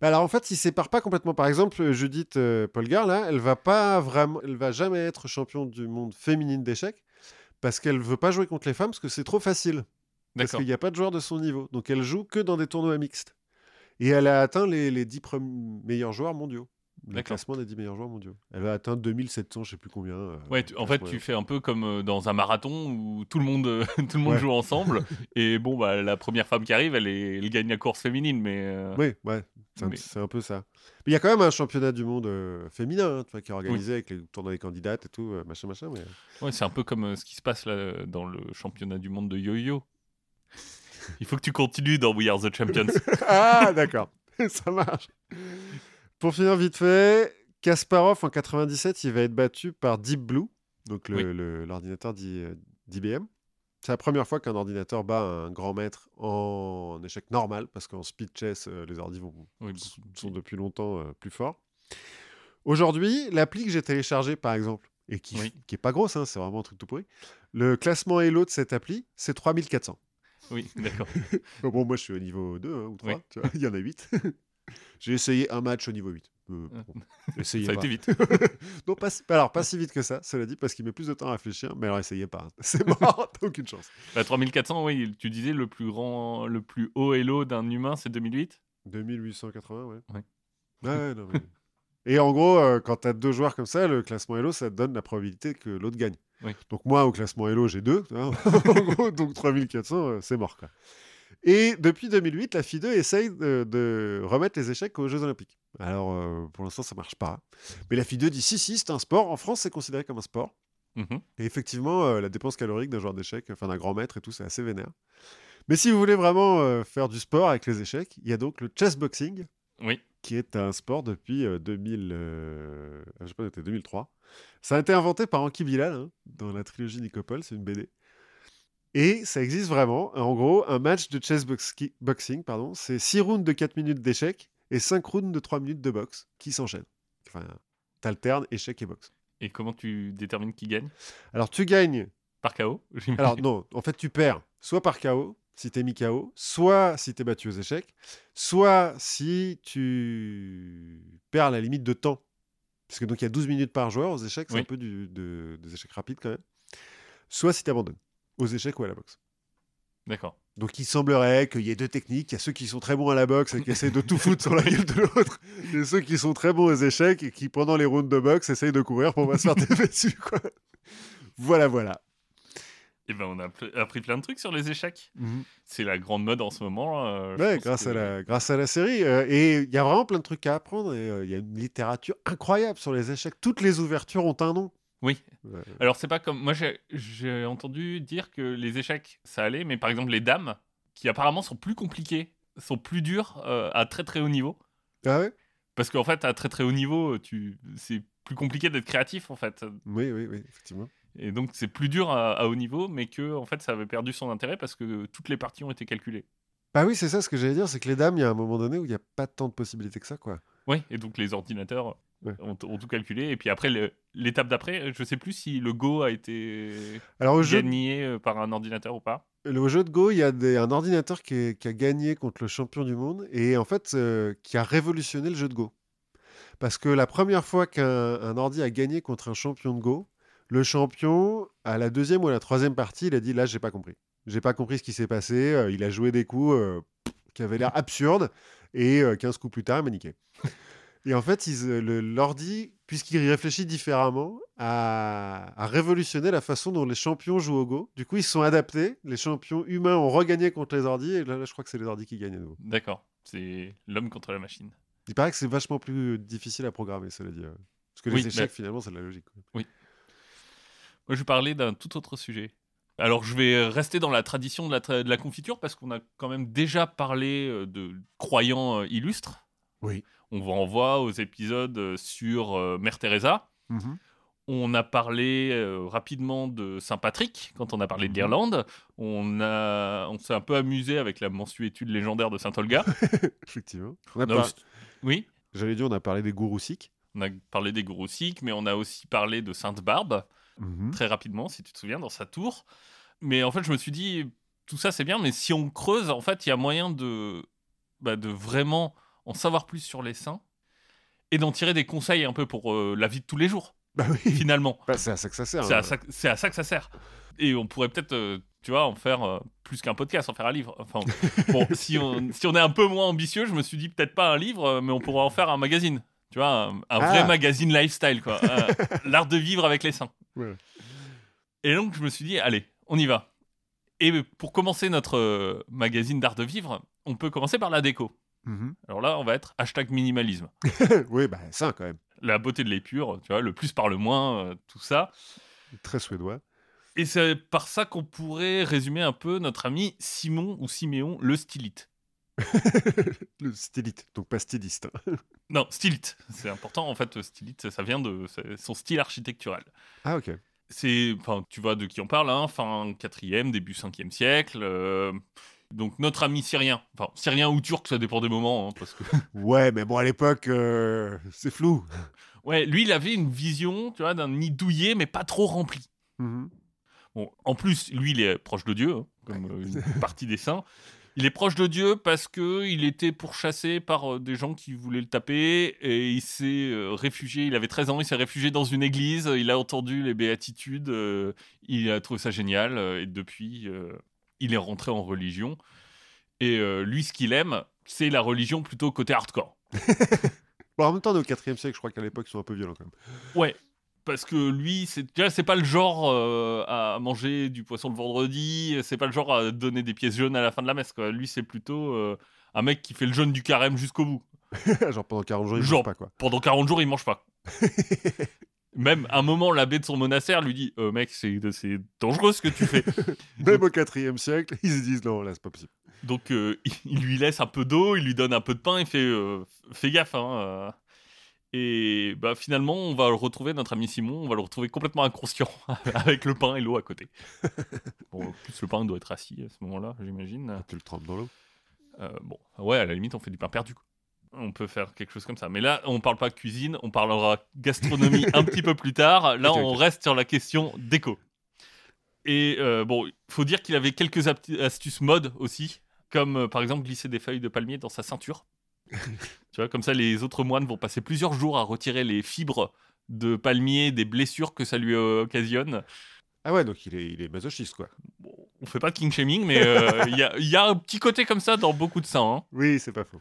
Bah alors en fait, ils séparent pas complètement. Par exemple, Judith euh, Polgar là, elle va pas vraiment, elle va jamais être champion du monde féminine d'échecs parce qu'elle veut pas jouer contre les femmes parce que c'est trop facile. Parce qu'il n'y a pas de joueurs de son niveau. Donc elle joue que dans des tournois mixtes. Et elle a atteint les, les 10 prem- meilleurs joueurs mondiaux. Le classement des 10 meilleurs joueurs mondiaux. Elle a atteint 2700, je sais plus combien. euh, Ouais, tu- en fait, tu fais un peu comme euh, dans un marathon où tout le monde, euh, *laughs* tout le monde Ouais. joue ensemble. *laughs* et bon, bah, la première femme qui arrive, elle, est, elle gagne la course féminine. Mais euh, Oui, ouais, c'est un, Mais- c'est un peu ça. Mais il y a quand même un championnat du monde euh, féminin hein, tu vois, qui est organisé avec les tournois des candidates et tout, machin, machin. Mais... ouais, c'est un peu comme ce qui se passe là dans le championnat du monde de yo-yo. Il faut que tu continues dans We Are the Champions. *laughs* ah, d'accord, ça marche. Pour finir vite fait, Kasparov en 97, il va être battu par Deep Blue, donc Oui. l'ordinateur d'I- euh, d'IBM. C'est la première fois qu'un ordinateur bat un grand maître en échec normal, parce qu'en speed chess, euh, les ordi vont, Oui, sont depuis longtemps euh, plus forts. Aujourd'hui, l'appli que j'ai téléchargée, par exemple, et qui, Oui. qui est pas grosse, hein, c'est vraiment un truc tout pourri, le classement Elo de cette appli, c'est 3400. Oui, d'accord. Bon, *laughs* bon, moi, je suis au niveau 2 hein, ou 3, Oui. tu vois, il y en a 8. *laughs* j'ai essayé un match au niveau 8. Euh, *laughs* bon, essayez Ça a pas. été vite. *laughs* non, pas, alors, pas si vite que ça, cela dit, parce qu'il met plus de temps à réfléchir, mais alors essayez pas. hein. *laughs* C'est mort, t'as aucune chance. La 3400, oui, tu disais le plus grand, le plus haut elo d'un humain, c'est 2008 2880, ouais. Ouais. Ouais, ouais, non, mais- Et en gros, euh, quand tu as deux joueurs comme ça, le classement Elo, ça te donne la probabilité que l'autre gagne. Oui. Donc moi, au classement Elo, j'ai deux. hein. en gros, donc 3400, euh, c'est mort. Quoi. Et depuis 2008, la FIDE essaye de, de remettre les échecs aux Jeux Olympiques. Alors, euh, pour l'instant, ça marche pas. Mais la FIDE dit si, si, c'est un sport. En France, c'est considéré comme un sport. Mhm. Et effectivement, euh, la dépense calorique d'un joueur d'échecs, enfin d'un grand maître et tout, c'est assez vénère. Mais si vous voulez vraiment euh, faire du sport avec les échecs, il y a donc le chessboxing, Oui, qui est un sport depuis euh, 2000, euh, je sais pas, c'était 2003. Ça a été inventé par Anki Bilal hein, dans la trilogie Nicopole, c'est une BD. Et ça existe vraiment. En gros, un match de chessboxing, boxing, pardon, c'est 6 rounds de 4 minutes d'échecs et 5 rounds de 3 minutes de boxe qui s'enchaînent. Enfin, t'alternes échecs et boxe. et comment tu détermines qui gagne? Alors, tu gagnes Par KO. *laughs* Alors non, en fait tu perds soit par KO, si t'es mis KO, soit si t'es battu aux échecs, soit si tu perds la limite de temps. Parce que donc il y a 12 minutes par joueur aux échecs, c'est Oui. un peu du- de- des échecs rapides quand même. Soit si t'abandonnes, aux échecs ou à la boxe. D'accord. Donc il semblerait qu'il y ait deux techniques. Il y a ceux qui sont très bons à la boxe et qui essaient de tout foutre sur la gueule de l'autre. Et ceux qui sont très bons aux échecs et qui, pendant les rounds de boxe, essayent de courir pour pas se faire dessus. Quoi. Voilà, voilà. Et ben on a appris plein de trucs sur les échecs. C'est la grande mode en ce moment. euh, Ouais, grâce, que- à la, grâce à la série. euh, et il y a vraiment plein de trucs à apprendre. Euh, il y a une littérature incroyable sur les échecs. Toutes les ouvertures ont un nom. Oui. Ouais. Alors c'est pas comme moi j'ai- j'ai entendu dire que les échecs ça allait, mais par exemple les dames qui apparemment sont plus compliquées, sont plus dures euh, à très très haut niveau. Ah ouais? Parce qu'en fait à très très haut niveau, tu c'est plus compliqué d'être créatif en fait. Oui, oui, oui, effectivement. Et donc c'est plus dur à, à haut niveau, mais que en fait ça avait perdu son intérêt parce que toutes les parties ont été calculées. Bah oui, c'est ça ce que j'allais dire. C'est que les dames, il y a un moment donné où il n'y a pas tant de possibilités que ça. quoi. Oui, et donc les ordinateurs Ouais. ont, ont tout calculé. Et puis après, le- l'étape d'après, je sais plus si le Go a été Alors jeu, gagné euh, par un ordinateur ou pas. au jeu de Go, il y a des- un ordinateur qui, est- qui a gagné contre le champion du monde et en fait euh, qui a révolutionné le jeu de Go. Parce que la première fois qu'un un ordi a gagné contre un champion de Go, le champion, à la deuxième ou à la troisième partie, il a dit là, j'ai pas compris. J'ai pas compris ce qui s'est passé. Euh, il a joué des coups euh, qui avaient l'air absurdes et euh, 15 coups plus tard, il m'a niqué. Et en fait, euh, l'ordi, puisqu'il réfléchit différemment, a, a révolutionné la façon dont les champions jouent au Go. Du coup, ils se sont adaptés. Les champions humains ont regagné contre les ordis. Et là, là, je crois que c'est les ordis qui gagnent à nouveau. D'accord, c'est l'homme contre la machine. Il paraît que c'est vachement plus difficile à programmer, cela dit. euh. Parce que les Oui, échecs, mais- finalement, c'est de la logique. quoi. Moi, je vais parler d'un tout autre sujet. Alors, je vais rester dans la tradition de la, tra- de la confiture parce qu'on a quand même déjà parlé euh, de croyants illustres. Oui. On vous renvoie aux épisodes euh, sur euh, Mère Teresa. Mhm. On a parlé euh, rapidement de Saint-Patrick quand on a parlé de Mhm. l'Irlande. On, a, on s'est un peu amusé avec la mensuétude légendaire de Saint-Olga. *laughs* Effectivement. On a par- Oui, J'allais dire, on a parlé des gourous sikhs. on a parlé des gourous sikhs, mais on a aussi parlé de Sainte-Barbe. Mhm. très rapidement, si tu te souviens, dans sa tour. Mais en fait, je me suis dit, tout ça c'est bien, mais si on creuse, en fait, il y a moyen de, bah, de vraiment en savoir plus sur les saints et d'en tirer des conseils un peu pour euh, la vie de tous les jours, Bah oui. finalement. Bah, c'est à ça que ça sert. C'est à, ça, c'est à ça que ça sert. Et on pourrait peut-être, euh, tu vois, en faire euh, plus qu'un podcast, en faire un livre. Enfin, *laughs* bon, si on, si on est un peu moins ambitieux, je me suis dit peut-être pas un livre, mais on pourrait en faire un magazine. Tu vois, un, un vrai Ah. magazine lifestyle, quoi. Euh, *laughs* L'art de vivre avec les seins. Ouais. Et donc, je me suis dit, allez, on y va. Et pour commencer notre euh, magazine d'art de vivre, on peut commencer par la déco. Mhm. Alors là, on va être hashtag minimalisme. *laughs* oui, bah, ça, quand même. La beauté de l'épure, tu vois, le plus par le moins, euh, tout ça. Très suédois. Et c'est par ça qu'on pourrait résumer un peu notre ami Simon ou Siméon, le stylite. *laughs* Le stylite, donc pas styliste. *laughs* Non, stylite, c'est important en fait, stylite, ça vient de son style architectural. Ah, ok. C'est, enfin, tu vois de qui on parle, hein, fin 4e, début 5e siècle. euh, donc notre ami syrien, enfin syrien ou turc, ça dépend des moments, hein, parce que *laughs* Ouais, mais bon, à l'époque, euh, c'est flou. ouais, lui il avait une vision, tu vois, d'un nid douillet mais pas trop rempli. Mhm. Bon, en plus, lui, il est proche de Dieu, hein, comme euh, une *laughs* partie des saints. Il est proche de Dieu parce que il était pourchassé par euh, des gens qui voulaient le taper et il s'est réfugié. Il avait 13 ans, il s'est réfugié dans une église. Il a entendu les béatitudes. il a trouvé ça génial et depuis, il est rentré en religion. Et euh, lui, ce qu'il aime, c'est la religion plutôt côté hardcore. *laughs* Bon, en même temps, on est au 4 siècle, je crois qu'à l'époque, ils sont un peu violents quand même. Ouais. Parce que lui, c'est déjà c'est pas le genre euh, à manger du poisson le vendredi, c'est pas le genre à donner des pièces jaunes à la fin de la messe. Quoi. Lui, c'est plutôt euh, un mec qui fait le jeûne du carême jusqu'au bout. *laughs* Genre pendant 40 jours, ils Genre. mangent pas, quoi. Pendant 40 jours, il mange pas. *laughs* Même un moment, l'abbé de son monastère lui dit Euh, Mec, c'est dangereux ce que tu fais. *laughs* Même au 4 siècle, ils se disent non, là, c'est pas possible. Donc, euh, *laughs* il lui laisse un peu d'eau, il lui donne un peu de pain, il fait euh, Fais gaffe. Hein. Et bah, finalement, on va le retrouver, notre ami Simon, on va le retrouver complètement inconscient *laughs* avec le pain et l'eau à côté. Bon, en plus, le pain doit être assis à ce moment-là, j'imagine. Tu le trempes dans l'eau. Bon, ouais, à la limite, on fait du pain perdu. quoi. On peut faire quelque chose comme ça. Mais là, on parle pas cuisine, on parlera gastronomie *laughs* un petit peu plus tard. Là, on reste sur la question déco. Et euh, bon, il faut dire qu'il avait quelques astuces mode aussi, comme euh, par exemple glisser des feuilles de palmier dans sa ceinture. *laughs* tu vois, comme ça, les autres moines vont passer plusieurs jours à retirer les fibres de palmier des blessures que ça lui euh, occasionne. Ah ouais, donc il est, il est masochiste, quoi. Bon, on fait pas de king shaming, mais euh, il y, y a un petit côté comme ça dans beaucoup de saints. hein. Oui, c'est pas faux.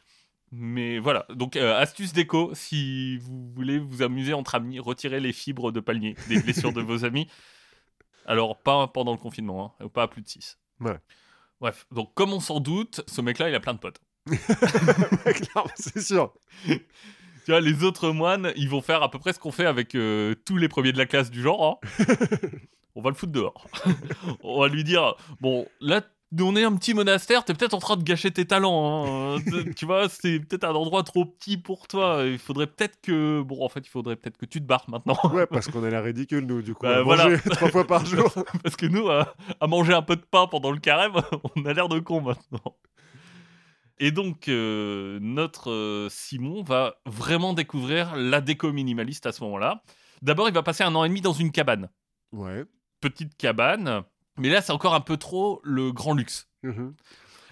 Mais voilà, donc euh, astuce déco, si vous voulez vous amuser entre amis, retirez les fibres de palmier des blessures de vos amis. Alors, pas pendant le confinement, hein, pas à plus de 6. Ouais. Bref, donc comme on s'en doute, ce mec-là, il a plein de potes. *laughs* C'est sûr. Tu vois, les autres moines, ils vont faire à peu près ce qu'on fait avec euh, tous les premiers de la classe du genre. hein. *laughs* on va le foutre dehors. *laughs* on va lui dire, bon, là, on est un petit monastère, t'es peut-être en train de gâcher tes talents. hein. Euh, *laughs* tu vois, c'est peut-être un endroit trop petit pour toi. Il faudrait peut-être que... Bon, en fait, il faudrait peut-être que tu te barres maintenant. Ouais, *laughs* parce qu'on a l'air ridicule, nous, du coup. Bah, à voilà. manger trois fois par *laughs* jour. Parce que nous, à, à manger un peu de pain pendant le carême, on a l'air de con maintenant. Et donc, euh, notre euh, Simon va vraiment découvrir la déco minimaliste à ce moment-là. D'abord, il va passer un an et demi dans une cabane. Ouais. Petite cabane. Mais là, c'est encore un peu trop le grand luxe. Mhm.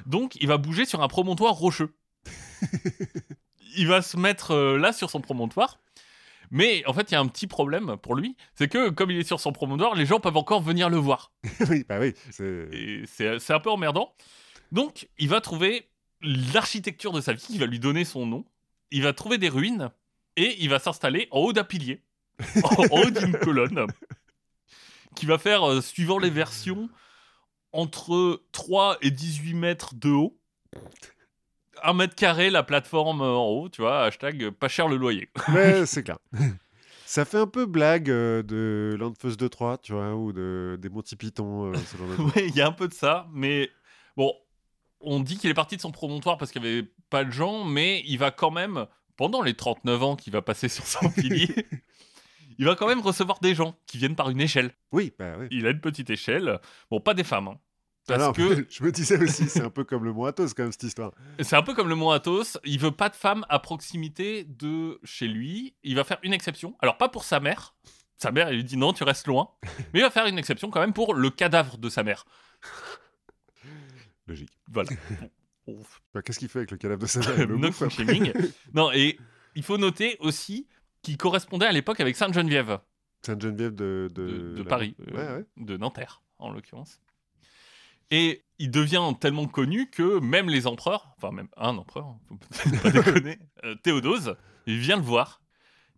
Donc, il va bouger sur un promontoire rocheux. *laughs* il va se mettre euh, là sur son promontoire. Mais en fait, il y a un petit problème pour lui. C'est que, comme il est sur son promontoire, les gens peuvent encore venir le voir. *laughs* oui, bah oui. c'est- un peu emmerdant. Donc, il va trouver l'architecture de sa vie, il va lui donner son nom, il va trouver des ruines, et il va s'installer en haut d'un pilier, *laughs* en haut d'une colonne, qui va faire, euh, suivant les versions, entre 3 et 18 mètres de haut. Un mètre carré la plateforme euh, en haut, tu vois, hashtag euh, pas cher le loyer. *laughs* Mais c'est clair. Ça fait un peu blague euh, de Landfeuse 2-3, tu vois, ou de, des Monty Python, euh, ce genre de *laughs* truc. Ouais, il y a un peu de ça, mais bon, on dit qu'il est parti de son promontoire parce qu'il n'y avait pas de gens, mais il va quand même, pendant les 39 ans qu'il va passer sur son *laughs* pilier, il va quand même recevoir des gens qui viennent par une échelle. Oui, bah oui. Il a une petite échelle, bon, pas des femmes, hein, parce Alors, que *laughs* je me disais aussi, c'est un peu comme le Mont Athos, quand même, cette histoire. c'est un peu comme le Mont Athos, il veut pas de femmes à proximité de chez lui, il va faire une exception, alors pas pour sa mère. Sa mère, elle lui dit non, tu restes loin. *laughs* Mais il va faire une exception quand même pour le cadavre de sa mère. *laughs* Logique. Voilà. Bah, Qu'est-ce qu'il fait avec le cadavre de sa mère? Le. Non, et il faut noter aussi qu'il correspondait à l'époque avec Sainte-Geneviève Sainte-Geneviève de, de, de, de la- Paris, euh, Ouais, de Nanterre en l'occurrence. Et il devient tellement connu que même les empereurs, enfin même un empereur, faut pas *laughs* déconner, euh, Théodose, il vient le voir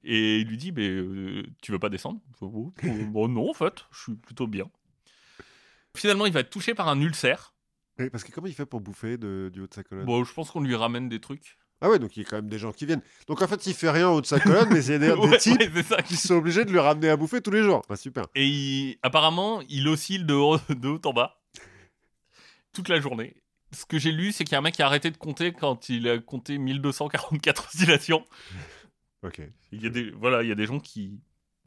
et il lui dit mais euh, tu veux pas descendre? Bon, *laughs* bon, non en fait, je suis plutôt bien. Finalement, il va être touché par un ulcère. Oui, parce que comment il fait pour bouffer de- du haut de sa colonne? Bon, je pense qu'on lui ramène des trucs. Ah ouais, donc il y a quand même des gens qui viennent. Donc en fait, il fait rien en haut de sa colonne, mais il y a des, des Ouais, types ouais, c'est ça. qui sont obligés de lui ramener à bouffer tous les jours. Bah, super. Et il- apparemment, il oscille de haut, *laughs* de haut en bas toute la journée. Ce que j'ai lu, c'est qu'il y a un mec qui a arrêté de compter quand il a compté 1244 *laughs* oscillations. Ok. Il y a des, voilà, il y a des gens qui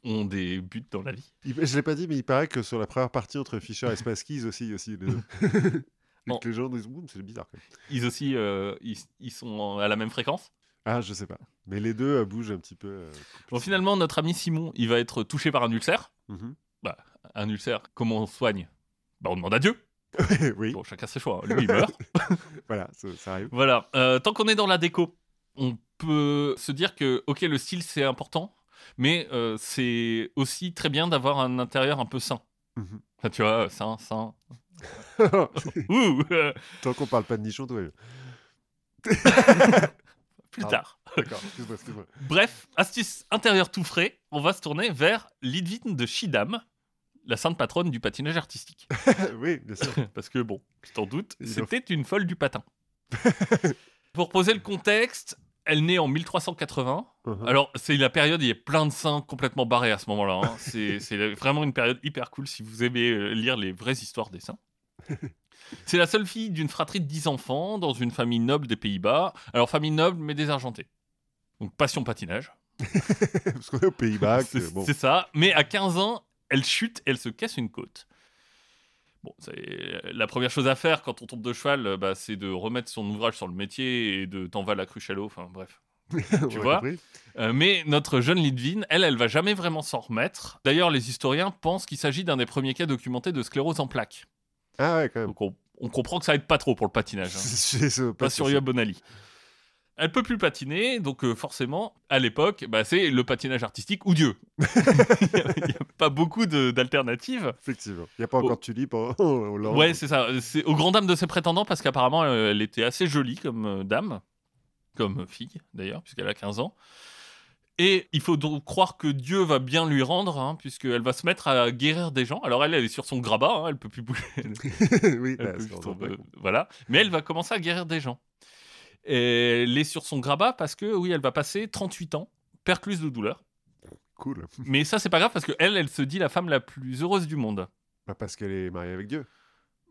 ont des buts dans la vie. Je l'ai pas dit, mais il paraît que sur la première partie entre Fischer et Spassky, ils aussi, aussi les deux. *laughs* Bon. que les gens disent, c'est bizarre. Quand même. Ils aussi, euh, ils, ils sont à la même fréquence. Ah, je sais pas. Mais les deux euh, bougent un petit peu. euh, Bon, finalement, notre ami Simon, il va être touché par un ulcère. mhm. Un ulcère, comment on soigne? Bah, On demande à Dieu. *laughs* oui, Bon, chacun ses choix. hein. Lui, il meurt. *laughs* voilà, ça, ça arrive. Voilà. Tant qu'on est dans la déco, on peut se dire que, ok, le style c'est important, mais c'est aussi très bien d'avoir un intérieur un peu sain. Mhm. Enfin, tu vois, sain, sain. *laughs* Ouh, Tant qu'on parle pas de nichon, tout va bien. plus tard. D'accord, excuse-moi, excuse-moi. Bref, astuce intérieure tout frais, on va se tourner vers Lidvine de Schiedam, la sainte patronne du patinage artistique. *laughs* oui, bien sûr. *laughs* Parce que bon, tu t'en doutes, c'était une folle du patin. Pour poser le contexte, elle naît en 1380. Mhm. Alors, c'est la période, il y a plein de saints complètement barrés à ce moment-là. hein. C'est c'est vraiment une période hyper cool si vous aimez euh, lire les vraies histoires des saints. C'est la seule fille d'une fratrie de 10 enfants dans une famille noble des Pays-Bas. Alors, famille noble, mais désargentée. Donc, passion patinage. *laughs* Parce qu'on est aux Pays-Bas. C'est bon. c'est ça. Mais à 15 ans, elle chute et elle se casse une côte. Bon, c'est la première chose à faire quand on tombe de cheval, euh, bah, c'est de remettre son ouvrage sur le métier et de t'en va la cruche à l'eau. Enfin, bref. *laughs* A vois. Euh, mais notre jeune Lidvine, elle, elle va jamais vraiment s'en remettre. D'ailleurs, les historiens pensent qu'il s'agit d'un des premiers cas documentés de sclérose en plaques. Ah ouais, quand même. Donc on, on comprend que ça aide pas trop pour le patinage. hein. *laughs* Pas sur Yoa Bonali. Elle peut plus patiner, donc euh, forcément, à l'époque, bah, c'est le patinage artistique ou Dieu. *laughs* Il n'y a, pas beaucoup d'alternatives. Effectivement. Il n'y a pas encore tulipe *laughs* en Hollande. Ouais, c'est ça. C'est aux grandes dames de ses prétendants parce qu'apparemment, euh, elle était assez jolie comme euh, dame, comme fille d'ailleurs, puisqu'elle a 15 ans. Et il faut donc croire que Dieu va bien lui rendre, hein, puisqu'elle va se mettre à guérir des gens. Alors elle, elle est sur son grabat, hein, elle peut plus bouger. *laughs* oui, Elle bah, plus euh, voilà. Mais elle va commencer à guérir des gens. Et elle est sur son grabat parce que, oui, elle va passer 38 ans, percluse de douleur. Cool. *laughs* Mais ça, c'est pas grave parce que elle, elle se dit la femme la plus heureuse du monde. Bah, parce qu'elle est mariée avec Dieu.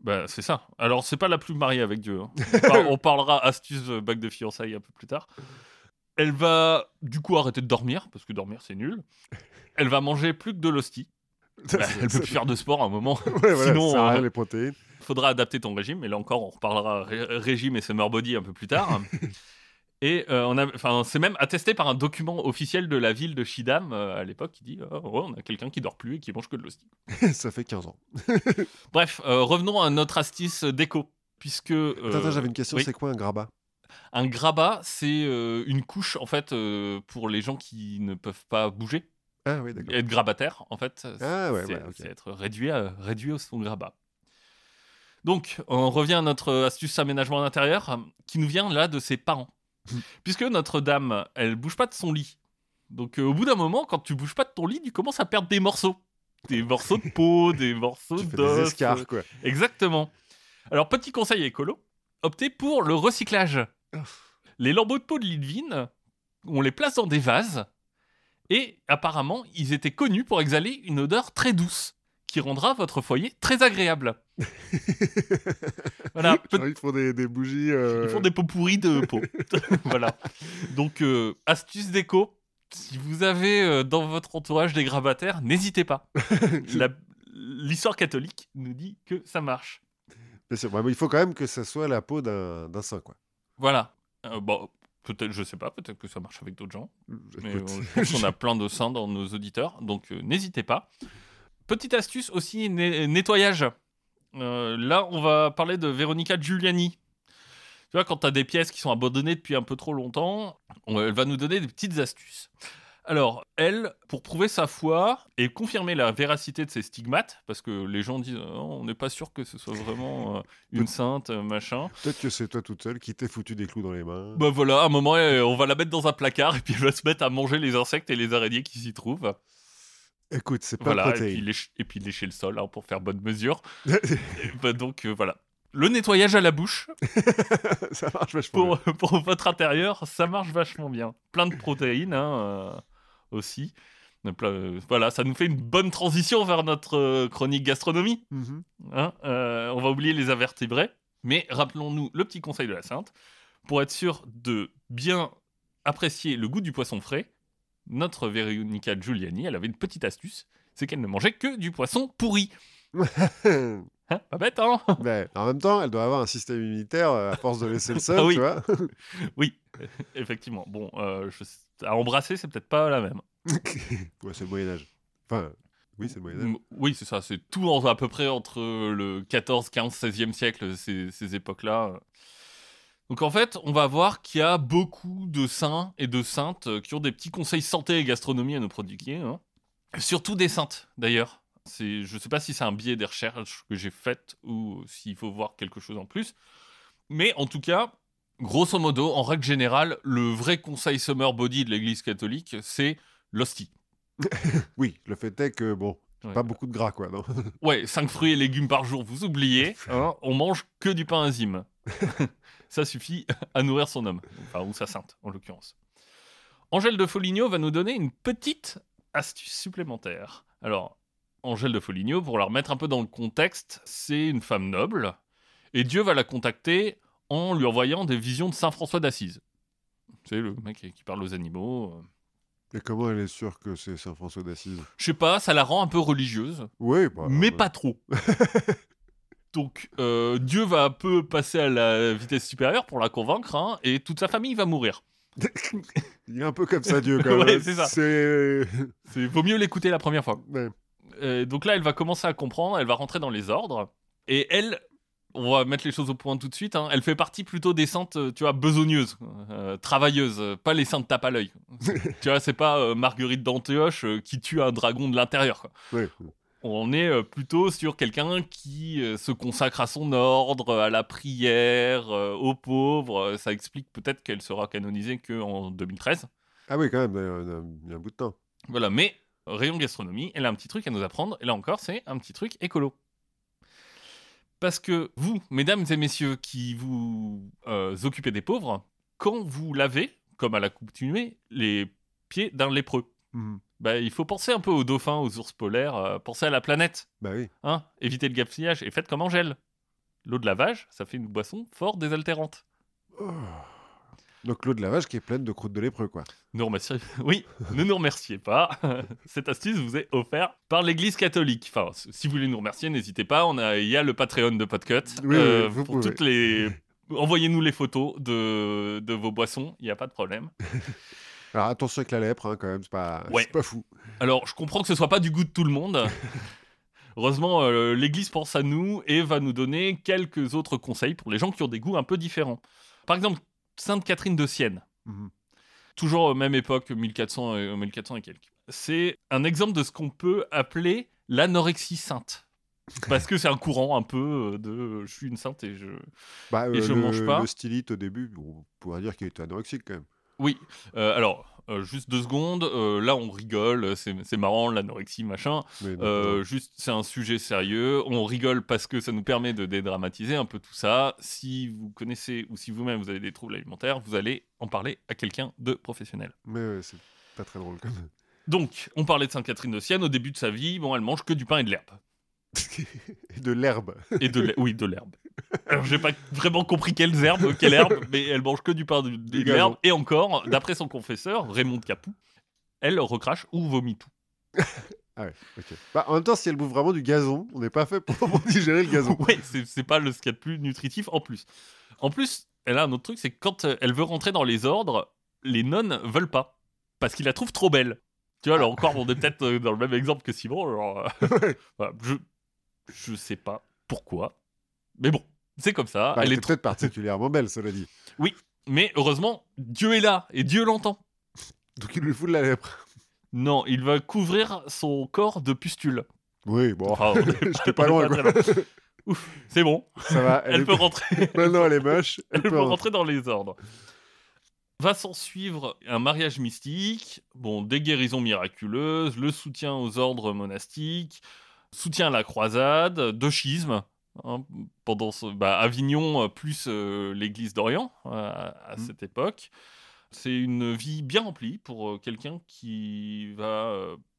Bah, c'est ça. Alors, c'est pas la plus mariée avec Dieu. hein. *laughs* On, par- on parlera astuce euh, bac de fiançailles un peu plus tard. Elle va, du coup, arrêter de dormir, parce que dormir, c'est nul. Elle va manger plus que de l'hostie. Bah, elle peut plus faire de sport à un moment. *laughs* Ouais, voilà, Sinon, ça euh, les protéines. faudra adapter ton régime. Et là encore, on reparlera ré- régime et summer body un peu plus tard. *laughs* Et euh, on a, enfin, c'est même attesté par un document officiel de la ville de Schiedam euh, à l'époque qui dit oh, ouais, on a quelqu'un qui dort plus et qui mange que de l'hostie. *laughs* ça fait 15 ans. Bref, euh, revenons à notre astuce déco. Puisque. euh, Attends, attends, j'avais une question. oui. C'est quoi un grabat Un grabat, c'est euh, une couche en fait euh, pour les gens qui ne peuvent pas bouger, Ah oui, d'accord. être grabataire en fait. Ah ouais, c'est ouais, être réduit, à, réduit au son grabat. Donc, on revient à notre astuce aménagement d'intérieur qui nous vient là de ses parents. *laughs* Puisque Notre-Dame, elle bouge pas de son lit. Donc, euh, au bout d'un moment, quand tu bouges pas de ton lit, tu commences à perdre des morceaux. Des morceaux de peau, *laughs* des morceaux Tu fais des d'os. escarres, quoi. Exactement. Alors, petit conseil écolo, optez pour le recyclage. Les lambeaux de peau de Lidvine, on les place dans des vases, et apparemment, ils étaient connus pour exhaler une odeur très douce, qui rendra votre foyer très agréable. voilà, *laughs* peut- ils font des, des bougies. euh, ils font des pots pourris de peau. *laughs* *laughs* voilà. Donc, euh, astuce déco, si vous avez euh, dans votre entourage des grabataires, n'hésitez pas. La- L'histoire catholique nous dit que ça marche. Bien sûr. Mais il faut quand même que ça soit la peau d'un d'un saint, quoi. Voilà. Euh, bon, peut-être, je sais pas, peut-être que ça marche avec d'autres gens. Mais Écoute. on, je *laughs* pense qu'on a plein de saints dans nos auditeurs, donc euh, n'hésitez pas. Petite astuce aussi, nettoyage. Euh, là, on va parler de Veronica Giuliani. Tu vois, quand tu as des pièces qui sont abandonnées depuis un peu trop longtemps, on- elle va nous donner des petites astuces. Alors, elle, pour prouver sa foi et confirmer la véracité de ses stigmates, parce que les gens disent Oh, on n'est pas sûr que ce soit vraiment euh, *laughs* une sainte, euh, machin. Peut-être que c'est toi toute seule qui t'es foutu des clous dans les mains. Bah voilà, à un moment, euh, on va la mettre dans un placard et puis elle va se mettre à manger les insectes et les araignées qui s'y trouvent. Écoute, c'est pas Voilà, et puis, lécher, et puis lécher le sol hein, pour faire bonne mesure. *laughs* Bah donc euh, voilà. Le nettoyage à la bouche, *laughs* ça marche vachement. pour, pour votre intérieur, ça marche vachement bien. Plein de protéines hein, euh, aussi. Euh, euh, Voilà, ça nous fait une bonne transition vers notre euh, chronique gastronomie. Mhm. hein. Euh, on va oublier les invertébrés, mais rappelons-nous le petit conseil de la Sainte. Pour être sûr de bien apprécier le goût du poisson frais, notre Véronica Giuliani, elle avait une petite astuce, c'est qu'elle ne mangeait que du poisson pourri. *laughs* Hein Pas bête, hein Mais *laughs* en même temps, elle doit avoir un système immunitaire euh, à force de laisser le *laughs* sol, Ah oui. tu vois. *laughs* Oui, effectivement. Bon, euh, je- à embrasser, c'est peut-être pas la même. ouais, c'est le Moyen-Âge. Enfin, oui, c'est le Moyen-Âge. Oui, c'est ça. C'est tout en- à peu près entre le 14, 15, 16e siècle, ces, ces époques-là. Donc en fait, on va voir qu'il y a beaucoup de saints et de saintes euh, qui ont des petits conseils santé et gastronomie à nous prodiguer. hein. Surtout des saintes, d'ailleurs. C'est, je ne sais pas si c'est un biais des recherches que j'ai faites ou s'il faut voir quelque chose en plus. Mais en tout cas, grosso modo, en règle générale, le vrai conseil summer body de l'Église catholique, c'est l'hostie. *laughs* Oui, le fait est que, bon, Ouais. pas beaucoup de gras, quoi. Non *laughs* Ouais, 5 fruits et légumes par jour, vous oubliez. *laughs* hein, on mange que du pain enzyme. Ça suffit à nourrir son homme. Enfin, ou sa sainte, en l'occurrence. Angèle de Foligno va nous donner une petite astuce supplémentaire. Alors, Angèle de Foligno, pour la remettre un peu dans le contexte, c'est une femme noble. Et Dieu va la contacter en lui envoyant des visions de Saint François d'Assise. C'est le mec qui parle aux animaux. euh. Et comment elle est sûre que c'est Saint François d'Assise? Je sais pas, ça la rend un peu religieuse. Oui, bah, mais ouais. pas trop. *laughs* Donc, euh, Dieu va un peu passer à la vitesse supérieure pour la convaincre, hein, et toute sa famille va mourir. *laughs* Il est un peu comme ça, Dieu, quand *laughs* même. Ouais, c'est ça. C'est vaut mieux l'écouter la première fois. Ouais. Euh, donc là, elle va commencer à comprendre, elle va rentrer dans les ordres, et elle, on va mettre les choses au point tout de suite, hein, elle fait partie plutôt des saintes, euh, tu vois, besogneuses, euh, travailleuses, pas les saintes tape à l'œil. *laughs* tu vois, c'est pas euh, Marguerite d'Antioche qui tue un dragon de l'intérieur. Ouais. On est plutôt sur quelqu'un qui se consacre à son ordre, à la prière, aux pauvres. Ça explique peut-être qu'elle sera canonisée qu'en 2013. Ah oui, quand même, il y a un bout de temps. Voilà, mais rayon gastronomie, elle a un petit truc à nous apprendre. Et là encore, c'est un petit truc écolo. Parce que vous, mesdames et messieurs, qui vous euh, occupez des pauvres, quand vous lavez, comme à l'accoutumée, les pieds d'un lépreux, Mhm. bah, il faut penser un peu aux dauphins, aux ours polaires, euh, penser à la planète. Bah oui. Hein Évitez le gaspillage et faites comme Angèle. L'eau de lavage, ça fait une boisson fort désaltérante. Oh. Donc l'eau de lavage qui est pleine de croûtes de lépreux, quoi. Nous remerciez... *laughs* Oui, ne nous remerciez pas. *laughs* Cette astuce vous est offerte par l'Église catholique. Enfin, si vous voulez nous remercier, n'hésitez pas. On a, il y a le Patreon de Podcut. Oui, Euh, oui, vous pour pouvez. toutes les... Envoyez-nous les photos de, de vos boissons, il n'y a pas de problème. *laughs* Alors attention avec la lèpre, hein, quand même, c'est pas, Ouais. pas fou. Alors, je comprends que ce soit pas du goût de tout le monde. Heureusement, euh, l'Église pense à nous et va nous donner quelques autres conseils pour les gens qui ont des goûts un peu différents. Par exemple, Sainte Catherine de Sienne, Mhm. toujours euh, même époque, 1400 et, 1400 et quelques. C'est un exemple de ce qu'on peut appeler l'anorexie sainte. Parce que c'est un courant un peu euh, de je suis une sainte et je. Bah, Et je le, mange pas. Le stylite au début, on pourrait dire qu'il était anorexique quand même. Oui, euh, alors, euh, juste deux secondes, euh, là on rigole, c'est marrant, l'anorexie, machin. Euh, juste, c'est un sujet sérieux. On rigole parce que ça nous permet de dédramatiser un peu tout ça. Si vous connaissez ou si vous-même vous avez des troubles alimentaires, vous allez en parler à quelqu'un de professionnel. mais ouais, c'est pas très drôle quand même. Donc, on parlait de Sainte Catherine de Sienne. Au début de sa vie, bon, elle mange que du pain et de l'herbe. *laughs* De l'herbe. Et de oui, de l'herbe. Alors, j'ai pas vraiment compris quelles herbes, quelle herbe, mais elle mange que du pain de, de l'herbe. Et encore, d'après son confesseur, Raymond de Capoue, elle recrache ou vomit tout. Ah ouais, ok. Bah, en même temps, si elle bouffe vraiment du gazon, on n'est pas fait pour, *laughs* digérer le gazon. ouais, c'est c'est pas le, ce qu'il y a de plus nutritif en plus. En plus, elle a un autre truc, c'est que quand euh, elle veut rentrer dans les ordres, les nonnes veulent pas. Parce qu'ils la trouvent trop belle. Tu vois, alors encore, on est peut-être euh, dans le même exemple que Simon. alors, euh, *laughs* voilà, je, je sais pas pourquoi. Mais bon, c'est comme ça. Bah, elle elle est peut-être particulièrement belle, cela dit. Mais heureusement, Dieu est là et Dieu l'entend. Donc il lui fout de la lèpre. Non, il va couvrir son corps de pustules. Oui, bon, Enfin, est *laughs* j'étais pas loin. quoi. Ouf, c'est bon. Ça va, Elle, est- peut rentrer. *laughs* Maintenant, elle est moche. Elle, Elle peut peut rentrer. rentrer dans les ordres. Va s'en suivre un mariage mystique, bon, des guérisons miraculeuses, le soutien aux ordres monastiques, soutien à la croisade, deux schismes. hein, pendant ce- bah, Avignon euh, plus euh, l'église d'Orient euh, à, à Mm. cette époque. C'est une vie bien remplie pour quelqu'un qui va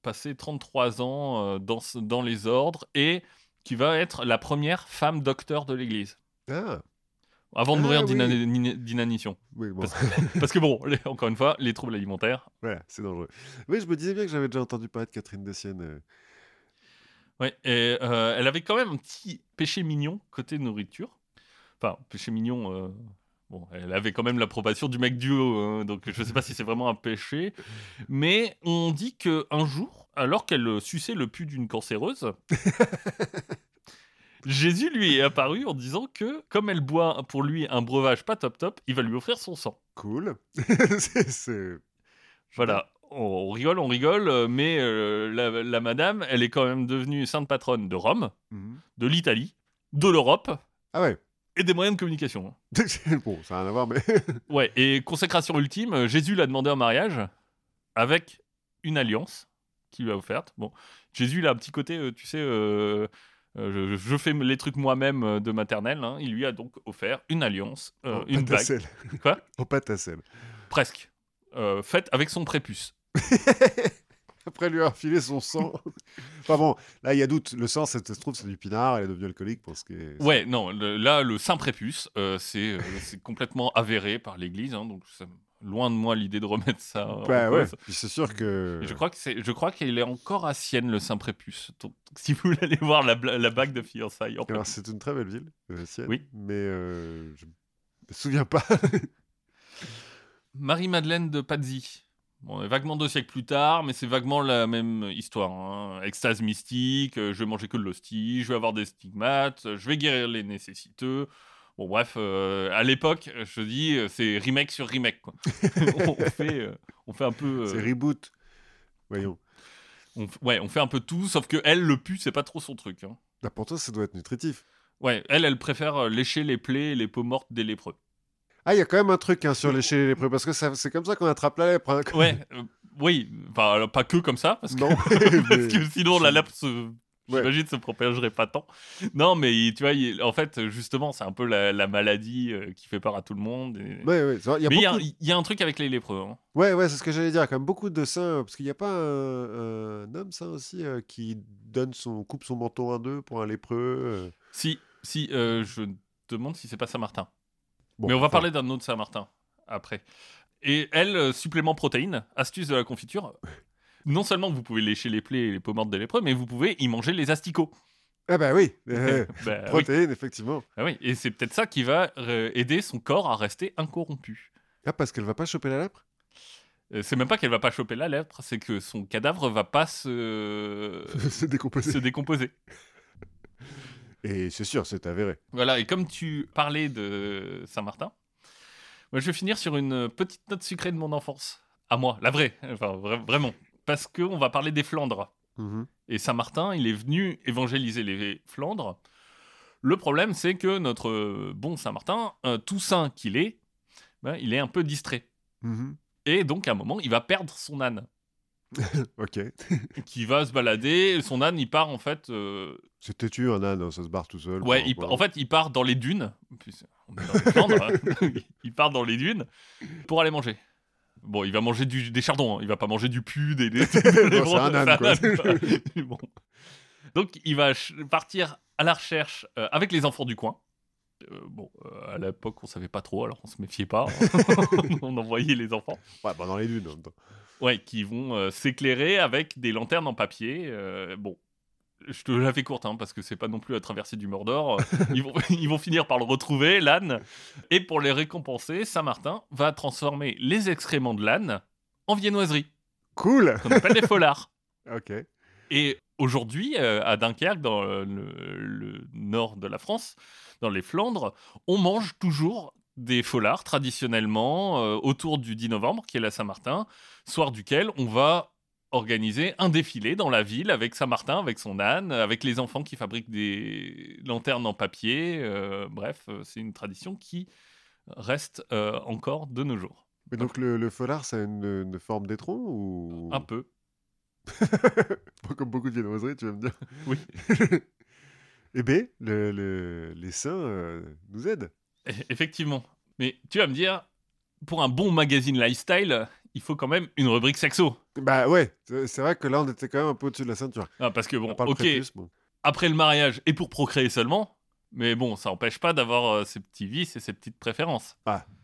passer 33 ans dans, les ordres et qui va être la première femme docteur de l'église Ah, avant de Ah, mourir oui. d'inanition. oui, bon. Parce *laughs* Parce que bon, les- encore une fois, les troubles alimentaires. Voilà, c'est dangereux. Oui, je me disais bien que j'avais déjà entendu parler de Catherine de Sienne. euh. Ouais, et euh, elle avait quand même un petit péché mignon côté nourriture. Enfin, péché mignon. euh, Bon, elle avait quand même l'approbation du mec du haut, hein, donc je sais pas si c'est vraiment un péché. Mais on dit que un jour, alors qu'elle suçait le pu d'une cancéreuse, *laughs* Jésus lui est apparu en disant que, comme elle boit pour lui un breuvage pas top top, il va lui offrir son sang. Cool. *laughs* c'est, c'est- Voilà, on rigole, on rigole, euh, mais euh, la, la madame, elle est quand même devenue sainte patronne de Rome, Mhm. de l'Italie, de l'Europe Ah ouais. et des moyens de communication. *laughs* bon, ça n'a rien à voir, mais. *laughs* Ouais, et consécration ultime, Jésus l'a demandé en mariage avec une alliance qu'il lui a offerte. Bon, Jésus, il a un petit côté, euh, tu sais, euh, je, je fais les trucs moi-même de maternelle. hein. Il lui a donc offert une alliance, euh, une bague. Quoi? En pâte à sel. presque, euh, faite avec son prépuce. *laughs* Après lui avoir filé son sang. *laughs* enfin bon, là, il y a doute. Le sang, ça se trouve, c'est du pinard. Elle est devenue alcoolique parce que. Ouais, non, le- là, le saint prépuce, euh, c'est euh, c'est complètement avéré par l'Église, hein, donc ça- loin de moi l'idée de remettre ça en Bah ouais. cause. Puis c'est sûr que. Et Je crois que c'est, je crois qu'il est encore à Sienne le saint prépuce. Donc, si vous voulez aller voir la, bla- la bague de fiançailles, en Alors, c'est une très belle ville, euh, Sienne. Oui. Mais euh, je me souviens pas. *laughs* Marie-Madeleine de Pazzi. Bon, vaguement deux siècles plus tard, mais c'est vaguement la même histoire. hein. Extase mystique, euh, je vais manger que de l'hostie, je vais avoir des stigmates, je vais guérir les nécessiteux. Bon, bref, euh, à l'époque, je dis, euh, c'est remake sur remake. Quoi. *laughs* on, fait, euh, on fait un peu. euh, c'est reboot. Voyons. on, ouais, on fait un peu tout, sauf que elle, le pu, c'est pas trop son truc. hein. Là, pour toi, ça doit être nutritif. Ouais, elle, elle préfère lécher les plaies et les peaux mortes des lépreux. Ah, il y a quand même un truc hein, sur lécher les lépreux, parce que c'est comme ça qu'on attrape la lèpre. hein. Ouais, euh, oui, enfin, pas que comme ça, parce que, Non. *laughs* parce mais- que *laughs* sinon la lèpre se. Ouais. J'imagine se propagerait pas tant. Non, mais tu vois, il- en fait, justement, c'est un peu la, la maladie euh, qui fait peur à tout le monde. et- Ouais, ouais, vrai, y a mais il y, a- beaucoup- il y a un truc avec les lépreux. hein. Ouais, ouais, c'est ce que j'allais dire. Quand même beaucoup de saints, parce qu'il n'y a pas un, un homme saint aussi euh, qui donne son coupe son manteau en deux pour un lépreux. Si, si, je demande si c'est pas Saint-Martin. Bon, mais on va enfin, parler d'un autre Saint-Martin après. Et elle, euh, supplément protéines, astuce de la confiture. Non seulement vous pouvez lécher les plaies et les peaux mortes des lépreux, mais vous pouvez y manger les asticots. Ah bah oui, *laughs* euh, Bah oui. protéines, effectivement. Ah oui, et c'est peut-être ça qui va euh, aider son corps à rester incorrompu. Ah, parce qu'elle va pas choper la lèpre? Euh, c'est même pas qu'elle va pas choper la lèpre, c'est que son cadavre va pas se, *laughs* se décomposer. Et c'est sûr, c'est avéré. Voilà, et comme tu parlais de Saint-Martin, moi je vais finir sur une petite note sucrée de mon enfance. À moi, la vraie, enfin vra- vraiment. Parce qu'on va parler des Flandres. Mhm. Et Saint-Martin, il est venu évangéliser les Flandres. Le problème, c'est que notre bon Saint-Martin, euh, tout saint qu'il est, ben, il est un peu distrait. Mhm. Et donc, à un moment, il va perdre son âne, *laughs* Ok. *laughs* qui va se balader. Son âne, il part en fait. euh, C'est têtu un âne, hein, ça se barre tout seul. ouais, il- en fait, il part dans les dunes. Puis, on est dans les hein. *laughs* il part dans les dunes pour aller manger. Bon, il va manger du, des chardons, hein. il va pas manger du pu, des. des- des- Bon, c'est un âne, quoi. quoi. Bon. Donc, il va partir à la recherche euh, avec les enfants du coin. Euh, bon, euh, à l'époque, on savait pas trop, alors on se méfiait pas. on envoyait les enfants. Ouais, bah dans les dunes en même temps. Ouais, qui vont euh, s'éclairer avec des lanternes en papier. euh, bon, je te la fais courte, hein, parce que c'est pas non plus la traversée du Mordor. *laughs* ils, vont, ils vont finir par le retrouver, l'âne. Et pour les récompenser, Saint-Martin va transformer les excréments de l'âne en viennoiserie, Cool qu'on appelle des folards. *laughs* Ok. Et aujourd'hui, euh, à Dunkerque, dans le, le nord de la France, dans les Flandres, on mange toujours des folards traditionnellement euh, autour du 10 novembre, qui est la Saint-Martin, soir duquel on va organiser un défilé dans la ville avec Saint-Martin, avec son âne, avec les enfants qui fabriquent des lanternes en papier. euh, bref, euh, c'est une tradition qui reste euh, encore de nos jours. Mais donc le, le foulard, ça a une, une forme d'étron ou? Un peu. *laughs* Comme beaucoup de viennoiseries, tu vas me dire. Oui. *laughs* Eh bien, le- le- les saints euh, nous aident. *laughs* Effectivement. Mais tu vas me dire, pour un bon magazine lifestyle, il faut quand même une rubrique sexo. Bah ouais, c'est vrai que là, on était quand même un peu au-dessus de la ceinture. Ah, parce que bon, ok, prépuce, bon. après le mariage et pour procréer seulement, mais bon, ça n'empêche pas d'avoir euh, ses petits vices et ses petites préférences.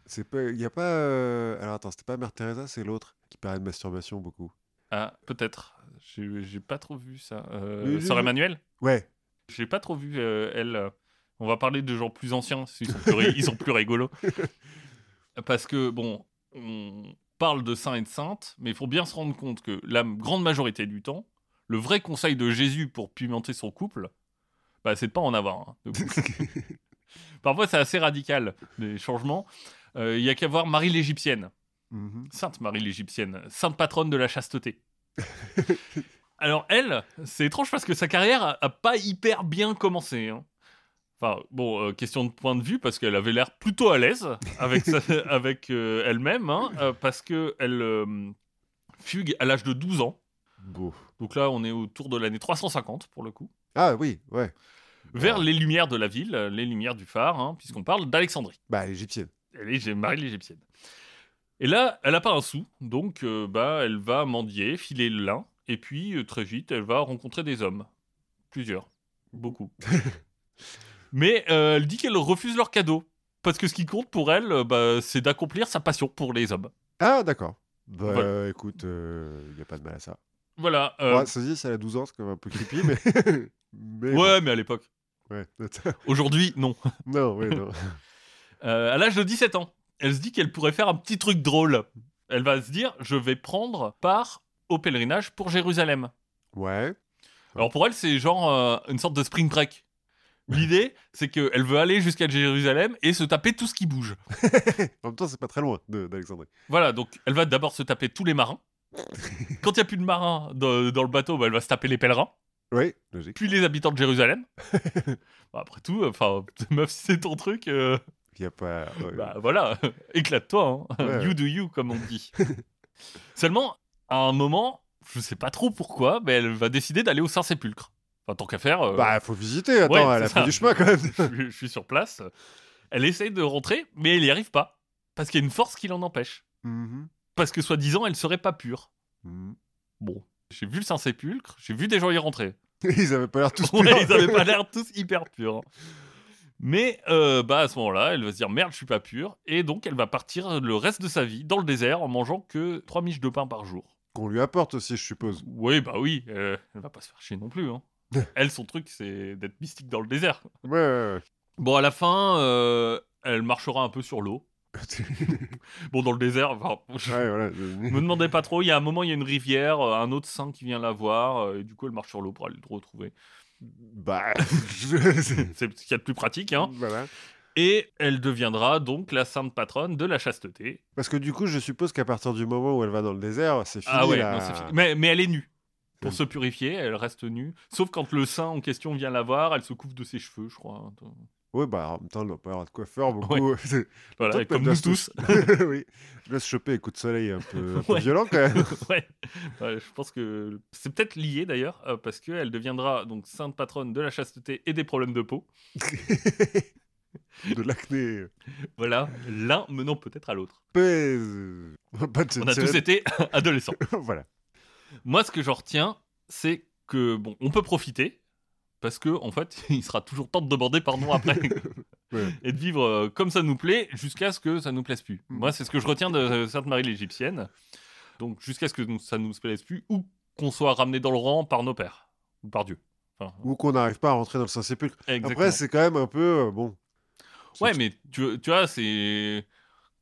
C'est pas, il y a pas. euh, Alors attends, c'était pas Mère Teresa, c'est l'autre qui parlait de masturbation beaucoup. Ah, peut-être. J'ai j'ai pas trop vu ça. Euh, Oui, oui, Sœur oui. Emmanuel Ouais. J'ai pas trop vu euh, elle. euh, On va parler de gens plus anciens, ils sont plus, ri- ils sont plus rigolos. *laughs* Parce que, bon, on parle de saints et de saintes, mais il faut bien se rendre compte que la grande majorité du temps, le vrai conseil de Jésus pour pimenter son couple, bah, c'est de pas en avoir. couple. *laughs* Parfois, c'est assez radical, les changements. Euh, Il y a qu'à voir Marie l'Égyptienne. Mhm. Sainte Marie l'Égyptienne, sainte patronne de la chasteté. *laughs* Alors elle, c'est étrange parce que sa carrière a, a pas hyper bien commencé. hein. Enfin, bon, euh, question de point de vue, parce qu'elle avait l'air plutôt à l'aise avec, sa- *laughs* avec euh, elle-même, hein, euh, parce qu'elle elle fugue à l'âge de 12 ans. Donc là, on est autour de l'année 350, pour le coup. Ah oui, ouais. Vers les lumières de la ville, euh, les lumières du phare, hein, puisqu'on parle d'Alexandrie. Bah, l'égyptienne. Elle est Marie l'Égyptienne. Et là, elle n'a pas un sou, donc euh, bah, elle va mendier, filer le lin, et puis euh, très vite, elle va rencontrer des hommes. Plusieurs. Beaucoup. *laughs* Mais euh, elle dit qu'elle refuse leurs cadeaux. Parce que ce qui compte pour elle, euh, bah, c'est d'accomplir sa passion pour les hommes. Ah, d'accord. Bah, Voilà. écoute, il n'y a pas de mal à ça. Voilà. euh, Ouais, ça se dit, ça a 12 ans, c'est quand même un peu creepy, mais. *laughs* mais ouais, mais à l'époque. ouais. *laughs* Aujourd'hui, non. *laughs* non, oui, non. Euh, à l'âge de 17 ans, elle se dit qu'elle pourrait faire un petit truc drôle. Elle va se dire, je vais prendre part au pèlerinage pour Jérusalem. Ouais. Alors pour elle, c'est genre euh, une sorte de spring break. L'idée, c'est qu'elle veut aller jusqu'à Jérusalem et se taper tout ce qui bouge. *laughs* En même temps, c'est pas très loin de- d'Alexandrie. Voilà, donc elle va d'abord se taper tous les marins. *laughs* Quand il n'y a plus de marins dans, dans le bateau, bah, elle va se taper les pèlerins, Oui, logique. puis les habitants de Jérusalem. *laughs* Bah, après tout, enfin, meuf, si c'est ton truc, euh, Il n'y a pas. ouais. bah voilà, éclate-toi. hein. Ouais, You ouais. do you, comme on dit. Seulement, à un moment, je sais pas trop pourquoi, mais elle va décider d'aller au Saint-Sépulcre. Enfin, tant qu'à faire. euh, Bah, faut visiter. Attends, Ouais, elle a fait du chemin quand même. *laughs* je, je suis sur place. Elle essaye de rentrer, mais elle n'y arrive pas. Parce qu'il y a une force qui l'en empêche. Mhm. Parce que soi-disant, elle serait pas pure. Mhm. Bon, j'ai vu le Saint-Sépulcre, j'ai vu des gens y rentrer. *laughs* Ils avaient pas l'air tous *laughs* Ouais, purs. ils avaient pas l'air tous hyper purs. Mais euh, bah à ce moment-là, elle va se dire merde, je suis pas pure. Et donc, elle va partir le reste de sa vie dans le désert en mangeant que trois miches de pain par jour. Qu'on lui apporte aussi, je suppose. Oui, bah oui, euh, elle va pas se faire chier non plus. hein. *laughs* elle, son truc, c'est d'être mystique dans le désert. Ouais, ouais, Bon, à la fin, euh, elle marchera un peu sur l'eau. ouais. *laughs* Bon, dans le désert, enfin, je ouais, voilà. me demandais pas trop. Il y a un moment, il y a une rivière, euh, un autre saint qui vient la voir, euh, et du coup, elle marche sur l'eau pour aller le retrouver. Bah. *laughs* je- C'est ce qu'il y a de plus pratique, hein. Voilà. Et elle deviendra donc la sainte patronne de la chasteté. Parce que du coup, je suppose qu'à partir du moment où elle va dans le désert, c'est fini. ah ouais, la- non, c'est fini. Mais, mais elle est nue. Pour se purifier, elle reste nue. Sauf quand le saint en question vient la voir, elle se couvre de ses cheveux, je crois. Ouais, bah en même temps, elle n'a pas avoir de coiffeur beaucoup. *laughs* Voilà, comme nous tous. *laughs* *laughs* oui. Je laisse choper un coup de soleil un peu, un peu Ouais. violent quand même. ouais. Ouais, je pense que c'est peut-être lié d'ailleurs, euh, parce qu'elle deviendra donc sainte patronne de la chasteté et des problèmes de peau. de l'acné. Voilà, l'un menant peut-être à l'autre. Pèse. On a tous été adolescents. voilà. Moi, ce que j'en retiens, c'est que bon, on peut profiter parce que en fait, *laughs* il sera toujours temps de demander pardon après *laughs* Ouais. et de vivre euh, comme ça nous plaît jusqu'à ce que ça nous plaise plus. Mm. Moi, c'est ce que je retiens de euh, Sainte Marie l'Égyptienne. Donc jusqu'à ce que ça nous plaise plus ou qu'on soit ramené dans le rang par nos pères ou par Dieu. Enfin, Ou qu'on n'arrive pas à rentrer dans le Saint-Sépulcre. Après, c'est quand même un peu. euh, bon. ouais, mais tu, tu vois, c'est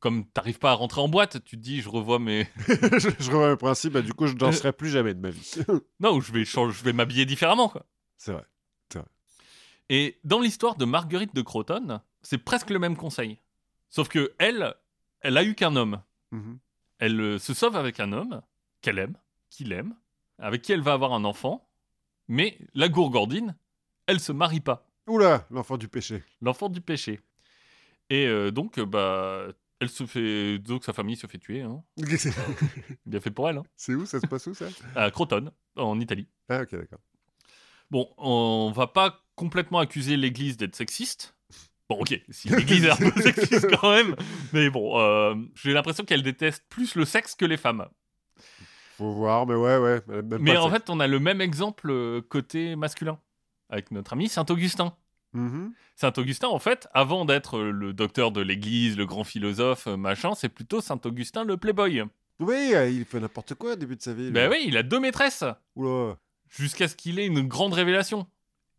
comme t'arrives pas à rentrer en boîte, tu te dis je revois mes *laughs* je, je revois le principe, bah, du coup, je Euh. danserai plus jamais de ma vie. *laughs* non, je vais changer, je vais m'habiller différemment quoi. c'est vrai. Et dans l'histoire de Marguerite de Croton, c'est presque le même conseil. Sauf que elle, elle a eu qu'un homme. Mhm. Elle euh, se sauve avec un homme qu'elle aime, qu'il aime, avec qui elle va avoir un enfant. Mais la gourgandine, elle se marie pas. Oula, l'enfant du péché. L'enfant du péché. Et euh, donc, euh, bah, elle se fait. Donc, sa famille se fait tuer. Hein. *laughs* Bien fait pour elle. Hein. C'est où Ça se passe où ça? À Crotone, en Italie. Ah, ok, d'accord. Bon, on va pas complètement accuser l'Église d'être sexiste. Bon, ok, si *laughs* l'Église est un peu sexiste quand même, *laughs* mais bon, euh, j'ai l'impression qu'elle déteste plus le sexe que les femmes. Faut voir, mais ouais, ouais. Mais en fait, on a le même exemple euh, côté masculin, avec notre ami Saint-Augustin. Mhm. Saint-Augustin, en fait, avant d'être le docteur de l'Église, le grand philosophe, machin, c'est plutôt Saint-Augustin le playboy. Oui, euh, il fait n'importe quoi au début de sa vie. Ben oui, il a deux maîtresses, Oula. jusqu'à ce qu'il ait une grande révélation,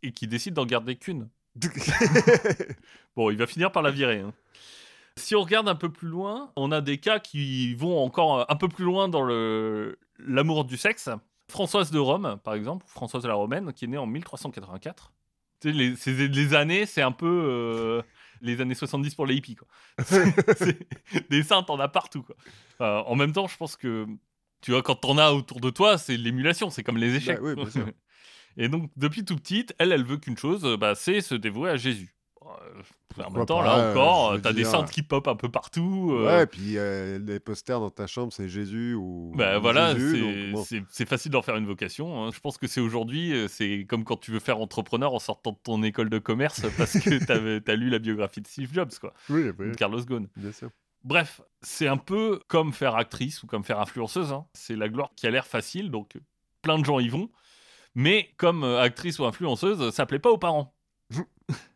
et qu'il décide d'en garder qu'une. *laughs* Bon, il va finir par la virer. hein. Si on regarde un peu plus loin, on a des cas qui vont encore euh, un peu plus loin dans le l'amour du sexe. Françoise de Rome, par exemple, Françoise de la Romaine, qui est née en 1384. Tu sais, les, c'est- les années, c'est un peu euh, les années 70 pour les hippies. Quoi. *laughs* C'est- c'est- des saints, t'en as partout. Quoi. Euh, en même temps, je pense que, tu vois, quand t'en as autour de toi, c'est l'émulation, c'est comme les échecs. Bah oui, bien sûr. *laughs* Et donc, depuis tout petite, elle, elle veut qu'une chose, euh, bah, c'est se dévouer à Jésus. Euh, en même temps, pas, là euh, encore, t'as des saintes qui pop un peu partout. euh, Ouais, et puis les posters dans ta chambre, c'est Jésus ou. bah voilà, c'est bon. facile d'en faire une vocation. hein. Je pense que c'est aujourd'hui, c'est comme quand tu veux faire entrepreneur en sortant de ton école de commerce *laughs* parce que t'as lu la biographie de Steve Jobs, quoi, Oui, ou oui, de Carlos Ghosn. bien sûr. Bref, c'est un peu comme faire actrice ou comme faire influenceuse. hein. C'est la gloire qui a l'air facile, donc plein de gens y vont. Mais comme actrice ou influenceuse, ça plaît pas aux parents. *laughs*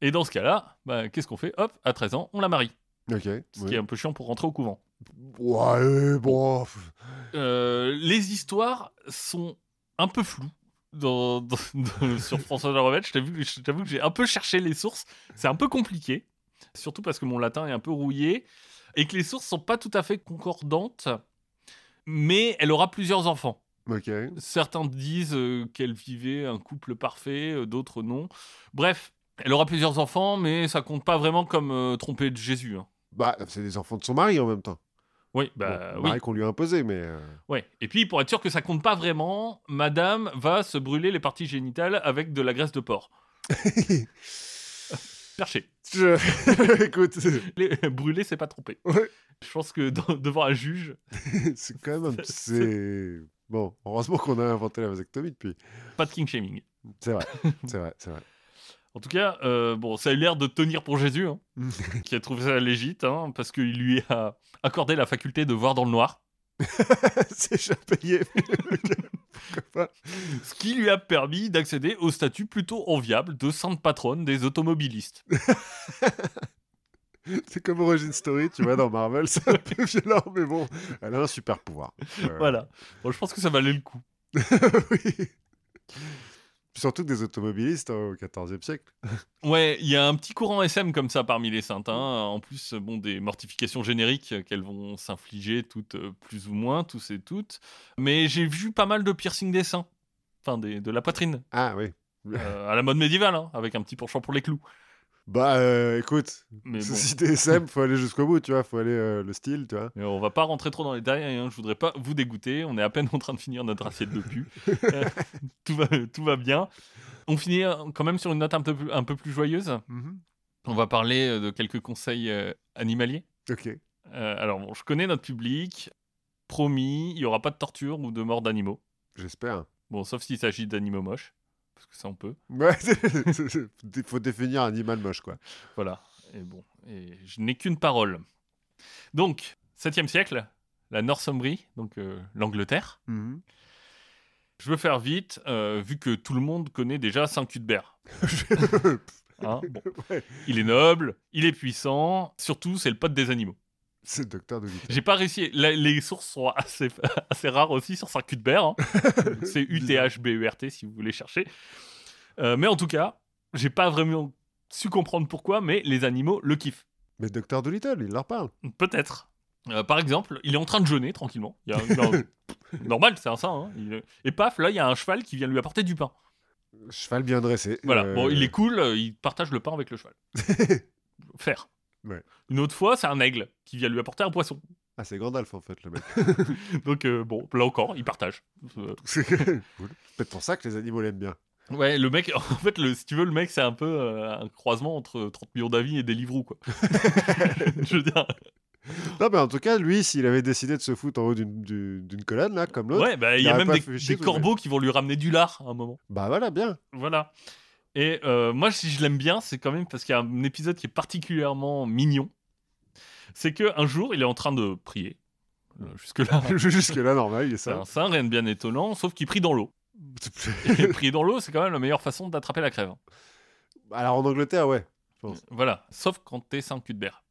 Et dans ce cas-là, bah, qu'est-ce qu'on fait? Hop, à 13 ans, on la marie. Ok. Ce oui. qui est un peu chiant pour rentrer au couvent. Ouais, bon. Euh, les histoires sont un peu floues. Dans, dans- dans- sur François de la Romaine, je t'avoue que j'ai un peu cherché les sources. C'est un peu compliqué, surtout parce que mon latin est un peu rouillé et que les sources sont pas tout à fait concordantes. Mais elle aura plusieurs enfants. Ok. Certains disent euh, qu'elle vivait un couple parfait, euh, d'autres non. Bref, elle aura plusieurs enfants, mais ça compte pas vraiment comme euh, tromper de Jésus. hein. Bah, c'est des enfants de son mari en même temps. Oui, bah Bon, oui. mari qu'on lui a imposé, mais. euh, Ouais. Et puis, pour être sûr que ça compte pas vraiment, madame va se brûler les parties génitales avec de la graisse de porc. *laughs* Perché. Je- *laughs* Écoute, Les... Brûler, c'est pas tromper. Ouais. Je pense que dans- devant un juge, *laughs* c'est quand même un petit. Bon, heureusement qu'on a inventé la vasectomie depuis. pas de king shaming. C'est vrai, c'est vrai, c'est vrai. En tout cas, euh, bon, ça a eu l'air de tenir pour Jésus, hein, *laughs* qui a trouvé ça légite, hein, parce qu'il lui a accordé la faculté de voir dans le noir, *laughs* c'est déjà payé. Pourquoi pas ce qui lui a permis d'accéder au statut plutôt enviable de sainte patronne des automobilistes. *laughs* C'est comme Origin Story, tu vois, dans Marvel, c'est un peu violent, mais bon, elle a un super pouvoir. Euh, Voilà. Bon, je pense que ça valait le coup. oui. Surtout des automobilistes hein, au XIVe siècle. *laughs* Ouais, il y a un petit courant SM comme ça parmi les saintes. hein. En plus, bon, des mortifications génériques qu'elles vont s'infliger toutes, euh, plus ou moins, tous et toutes. Mais j'ai vu pas mal de piercing des seins. Enfin, des- de la poitrine. Ah oui. euh, à la mode médiévale, hein, avec un petit penchant pour les clous. Bah euh, écoute, Mais *laughs* bon, si t'es SM, faut aller jusqu'au bout, tu vois, faut aller euh, le style, tu vois. mais on va pas rentrer trop dans les détails. Hein. Je voudrais pas vous dégoûter. On est à peine *laughs* en train de finir notre assiette de pu. Euh, *laughs* tout, va, tout va bien. On finit euh, quand même sur une note un peu, plus- un peu plus joyeuse. On va parler de quelques conseils animaliers. Ok. Alors, bon, je connais notre public. Promis, il n'y aura pas de torture ou de mort d'animaux. J'espère. Bon, sauf s'il s'agit d'animaux moches. Parce que ça, on peut. Ouais, *laughs* il faut définir un animal moche, quoi. Voilà. Et bon, et je n'ai qu'une parole. Donc, 7e siècle, la Northumbrie, donc euh, l'Angleterre. Je veux faire vite, euh, vu que tout le monde connaît déjà Saint Cuthbert. *laughs* Hein, bon. Ouais. Il est noble, il est puissant, surtout c'est le pote des animaux. C'est docteur de J'ai pas réussi. la- les sources sont assez, *laughs* assez rares aussi sur Saint Cuthbert. hein. *laughs* C'est U-T-H-B-E-R-T si vous voulez chercher. Euh, mais en tout cas, j'ai pas vraiment su comprendre pourquoi, mais les animaux le kiffent. Mais docteur Dolittle, il leur parle. Peut-être. Euh, par exemple, il est en train de jeûner tranquillement. Il y a, il y a un- *laughs* Normal, c'est un saint. hein. Il- Et paf, là, il y a un cheval qui vient lui apporter du pain. Cheval bien dressé. Voilà. Euh, Bon, il est cool, euh, il partage le pain avec le cheval. Faire. Ouais. Une autre fois, c'est un aigle qui vient lui apporter un poisson. Ah, c'est Gandalf en fait, le mec. *laughs* Donc, euh, bon, là encore, il partage. Euh, *laughs* C'est cool. Peut-être pour ça que les animaux l'aiment bien. Ouais, le mec, *laughs* en fait, le, si tu veux, le mec, c'est un peu euh, un croisement entre 30 millions d'avis et des livres quoi. Je veux dire. Non, mais en tout cas, lui, s'il avait décidé de se foutre en haut d'une- d'une colonne, là, comme l'autre, Ouais, bah, il y a même des, des corbeaux qui vont lui ramener du lard à un moment. bah voilà, bien. Voilà. Et euh, moi, si je l'aime bien, c'est quand même parce qu'il y a un épisode qui est particulièrement mignon. C'est que un jour, il est en train de prier. Euh, Jusque-là, *laughs* Jusque-là, normal, il est c'est ça. un saint, rien de bien étonnant, sauf qu'il prie dans l'eau. *laughs* Et prier dans l'eau, c'est quand même la meilleure façon d'attraper la crève. Alors en Angleterre, ouais. pense. Voilà, sauf quand t'es Saint-Cuthbert.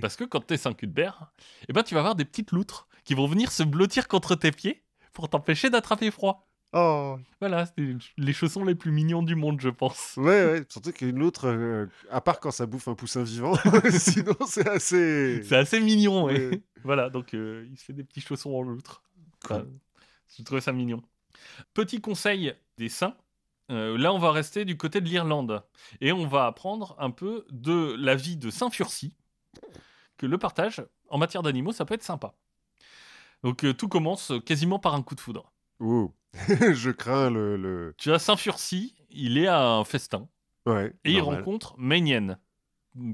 Parce que quand t'es Saint-Cuthbert, eh ben, tu vas avoir des petites loutres qui vont venir se blottir contre tes pieds pour t'empêcher d'attraper froid. Oh, Voilà, c'est les chaussons les plus mignons du monde, je pense. ouais, ouais. Surtout qu'une loutre, euh, à part quand ça bouffe un poussin vivant, *laughs* sinon c'est assez. C'est assez mignon, ouais. Ouais. *laughs* voilà, donc euh, il se fait des petits chaussons en loutre. Enfin, J'ai trouvé ça mignon. Petit conseil des saints. euh, là, on va rester du côté de l'Irlande. Et on va apprendre un peu de la vie de Saint Furcy, que le partage en matière d'animaux, ça peut être sympa. Donc tout commence quasiment par un coup de foudre. Ouh. *laughs* Je crains le. le... Tu as Saint Furcy, il est à un festin, Ouais. et il rencontre Mainienne,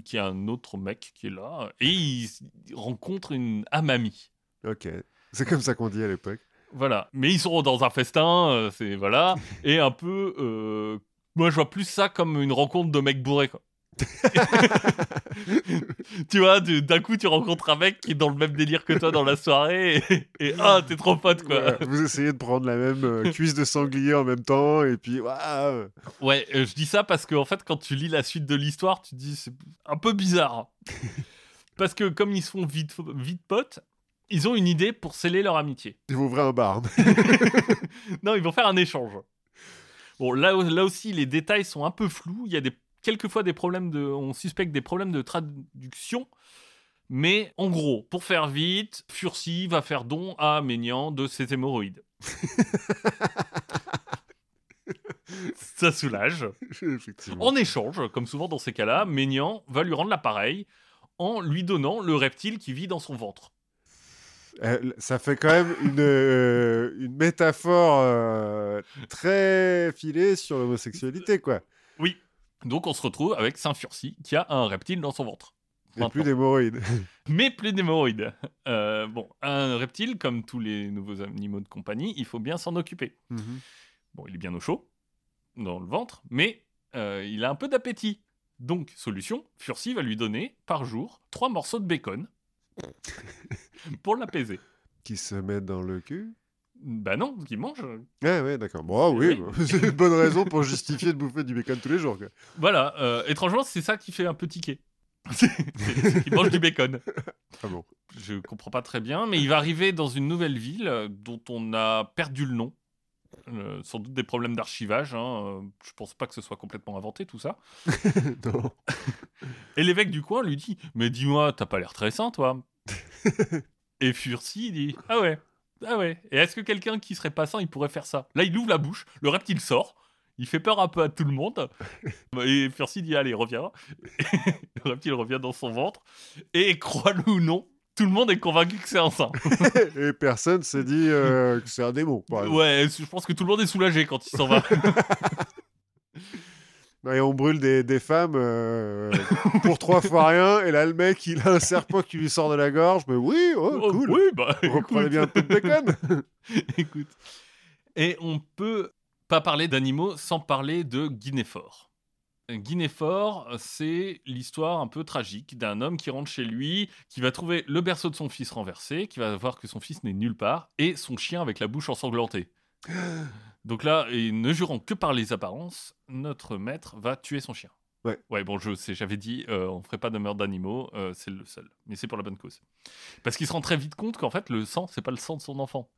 qui est un autre mec qui est là, et il rencontre une amamie. Ok. C'est comme ça qu'on dit à l'époque. Voilà. Mais ils sont dans un festin, euh, c'est voilà, *laughs* et un peu. euh, moi, je vois plus ça comme une rencontre de mecs bourrés, quoi. *laughs* tu vois, d'un coup, tu rencontres un mec qui est dans le même délire que toi dans la soirée, et, et, ah, t'es trop pote, quoi. Ouais, vous essayez de prendre la même euh, cuisse de sanglier en même temps, et puis. waouh. Ouais, euh, je dis ça parce que en fait, quand tu lis la suite de l'histoire, tu te dis c'est un peu bizarre. *laughs* parce que comme ils se font vite, vite potes, ils ont une idée pour sceller leur amitié. Ils vont ouvrir un bar. *laughs* Non, ils vont faire un échange. Bon, là, là aussi, les détails sont un peu flous. Il y a des, quelquefois des problèmes de. On suspecte des problèmes de traduction. Mais en gros, pour faire vite, Furcy va faire don à Ménian de ses hémorroïdes. *laughs* Ça soulage. En échange, comme souvent dans ces cas-là, Ménian va lui rendre l'appareil en lui donnant le reptile qui vit dans son ventre. Euh, ça fait quand même une, euh, une métaphore euh, très filée sur l'homosexualité, quoi. Oui. Donc on se retrouve avec Saint Furcy qui a un reptile dans son ventre. Maintenant. plus d'hémorroïdes. *laughs* Mais plus d'hémorroïdes. Euh, bon, un reptile, comme tous les nouveaux animaux de compagnie, il faut bien s'en occuper. Mhm. Bon, il est bien au chaud, dans le ventre, mais euh, il a un peu d'appétit. Donc, solution, Furcy va lui donner, par jour, trois morceaux de bacon *laughs* pour l'apaiser. Qui se mettent dans le cul. Bah non, qu'il mange. Ouais, ouais, d'accord. Bon, ah oui, Oui. bah, *laughs* c'est une bonne raison pour justifier de bouffer du bacon tous les jours. Quoi. Voilà, euh, étrangement, c'est ça qui fait un peu tiquer. *laughs* C'est qu'il mange du bacon. *laughs* Ah bon. Je comprends pas très bien, mais il va arriver dans une nouvelle ville euh, dont on a perdu le nom. Euh, sans doute des problèmes d'archivage. hein, euh, je pense pas que ce soit complètement inventé tout ça. non. Et l'évêque du coin lui dit Mais dis-moi, t'as pas l'air très sain, toi? Et Furcy dit Ah ouais, ah ouais. Et est-ce que quelqu'un qui serait pas sain, il pourrait faire ça? Là, il ouvre la bouche, le reptile sort. Il fait peur un peu à tout le monde. *laughs* Et Furcy dit Allez, reviens. *laughs* le reptile revient dans son ventre. Et crois-le ou non, tout le monde est convaincu que c'est un saint. *laughs* Et personne s'est dit euh, que c'est un démon. Ouais, je pense que tout le monde est soulagé quand il s'en va. Et on brûle des, des femmes euh, pour trois fois rien. Et là, le mec, il a un serpent qui lui sort de la gorge. Mais oui, oh, Oh, cool. Oui, bah, reprenez écoute. bien un peu de bacon. *laughs* Écoute. Et on peut pas parler d'animaux sans parler de Guinéfort. Guinéfort, c'est l'histoire un peu tragique d'un homme qui rentre chez lui, qui va trouver le berceau de son fils renversé, qui va voir que son fils n'est nulle part, et son chien avec la bouche ensanglantée. *gasps* Donc là, et ne jurant que par les apparences, notre maître va tuer son chien. Ouais. Ouais, bon, je sais, j'avais dit, euh, on ferait pas de meurtre d'animaux, euh, c'est le seul. Mais c'est pour la bonne cause. Parce qu'il se rend très vite compte qu'en fait, le sang, c'est pas le sang de son enfant.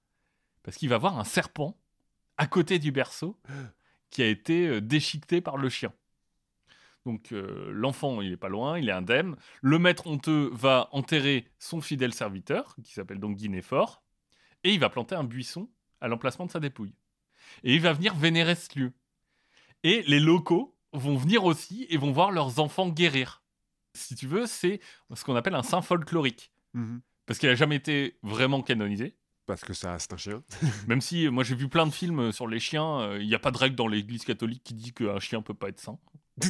Parce qu'il va voir un serpent à côté du berceau *gasps* qui a été euh, déchiqueté par le chien. Donc euh, l'enfant, il est pas loin, il est indemne. Le maître honteux va enterrer son fidèle serviteur, qui s'appelle donc Guinéfort, et il va planter un buisson à l'emplacement de sa dépouille. Et il va venir vénérer ce lieu. Et les locaux vont venir aussi et vont voir leurs enfants guérir. Si tu veux, c'est ce qu'on appelle un saint folklorique. Mhm. parce qu'il a jamais été vraiment canonisé. Parce que ça, c'est un chien. Même si euh, moi j'ai vu plein de films euh, sur les chiens, euh, il n'y a pas de règle dans l'Église catholique qui dit qu'un chien peut pas être saint. *laughs*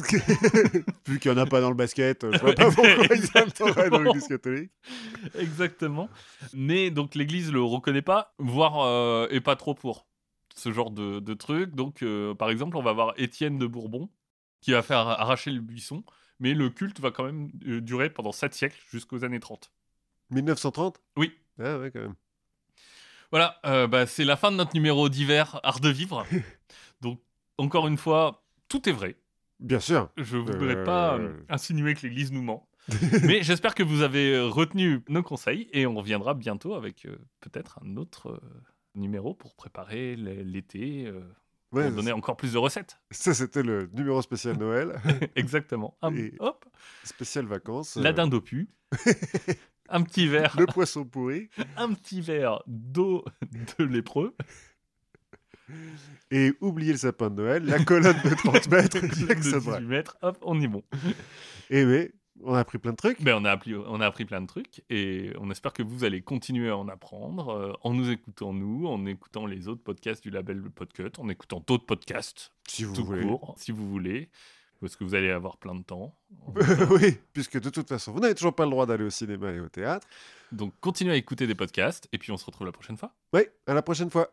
Vu qu'il n'y en a pas dans le basket, je vois pas *laughs* pourquoi il y en Exactement. aurait dans l'église catholique. Exactement. Mais donc l'Église le reconnaît pas, voire euh, est pas trop pour ce genre de, de truc. Donc euh, par exemple, on va voir Étienne de Bourbon qui va faire arracher le buisson, mais le culte va quand même euh, durer pendant 7 siècles jusqu'aux années 30. 1930 Oui. Ah ouais, quand même. Voilà, euh, bah, c'est la fin de notre numéro d'hiver Art de vivre. *laughs* donc encore une fois, tout est vrai. Bien sûr. Je ne voudrais pas insinuer que l'Église nous ment. *laughs* Mais j'espère que vous avez retenu nos conseils et on reviendra bientôt avec peut-être un autre numéro pour préparer l'été, euh, pour Ouais, donner encore plus de recettes. ça, c'était le numéro spécial *laughs* Noël, *laughs* Exactement. Un- Et- hop, spécial vacances. la euh, dinde au pu. *laughs* un petit verre, Le poisson pourri. un petit verre d'eau de lépreux. Et oubliez le sapin de Noël, la colonne de 30 mètres, de Jackson 18 Bragg. mètres. Hop, on y est bon. Et mais, on a appris plein de trucs. Ben, on, a appris, on a appris plein de trucs et on espère que vous allez continuer à en apprendre euh, en nous écoutant nous, en écoutant les autres podcasts du label Podcut, en écoutant d'autres podcasts Si vous tout voulez. court, si vous voulez, parce que vous allez avoir plein de temps. *laughs* oui, puisque de toute façon, vous n'avez toujours pas le droit d'aller au cinéma et au théâtre. Donc continuez à écouter des podcasts et puis on se retrouve la prochaine fois. Oui, à la prochaine fois.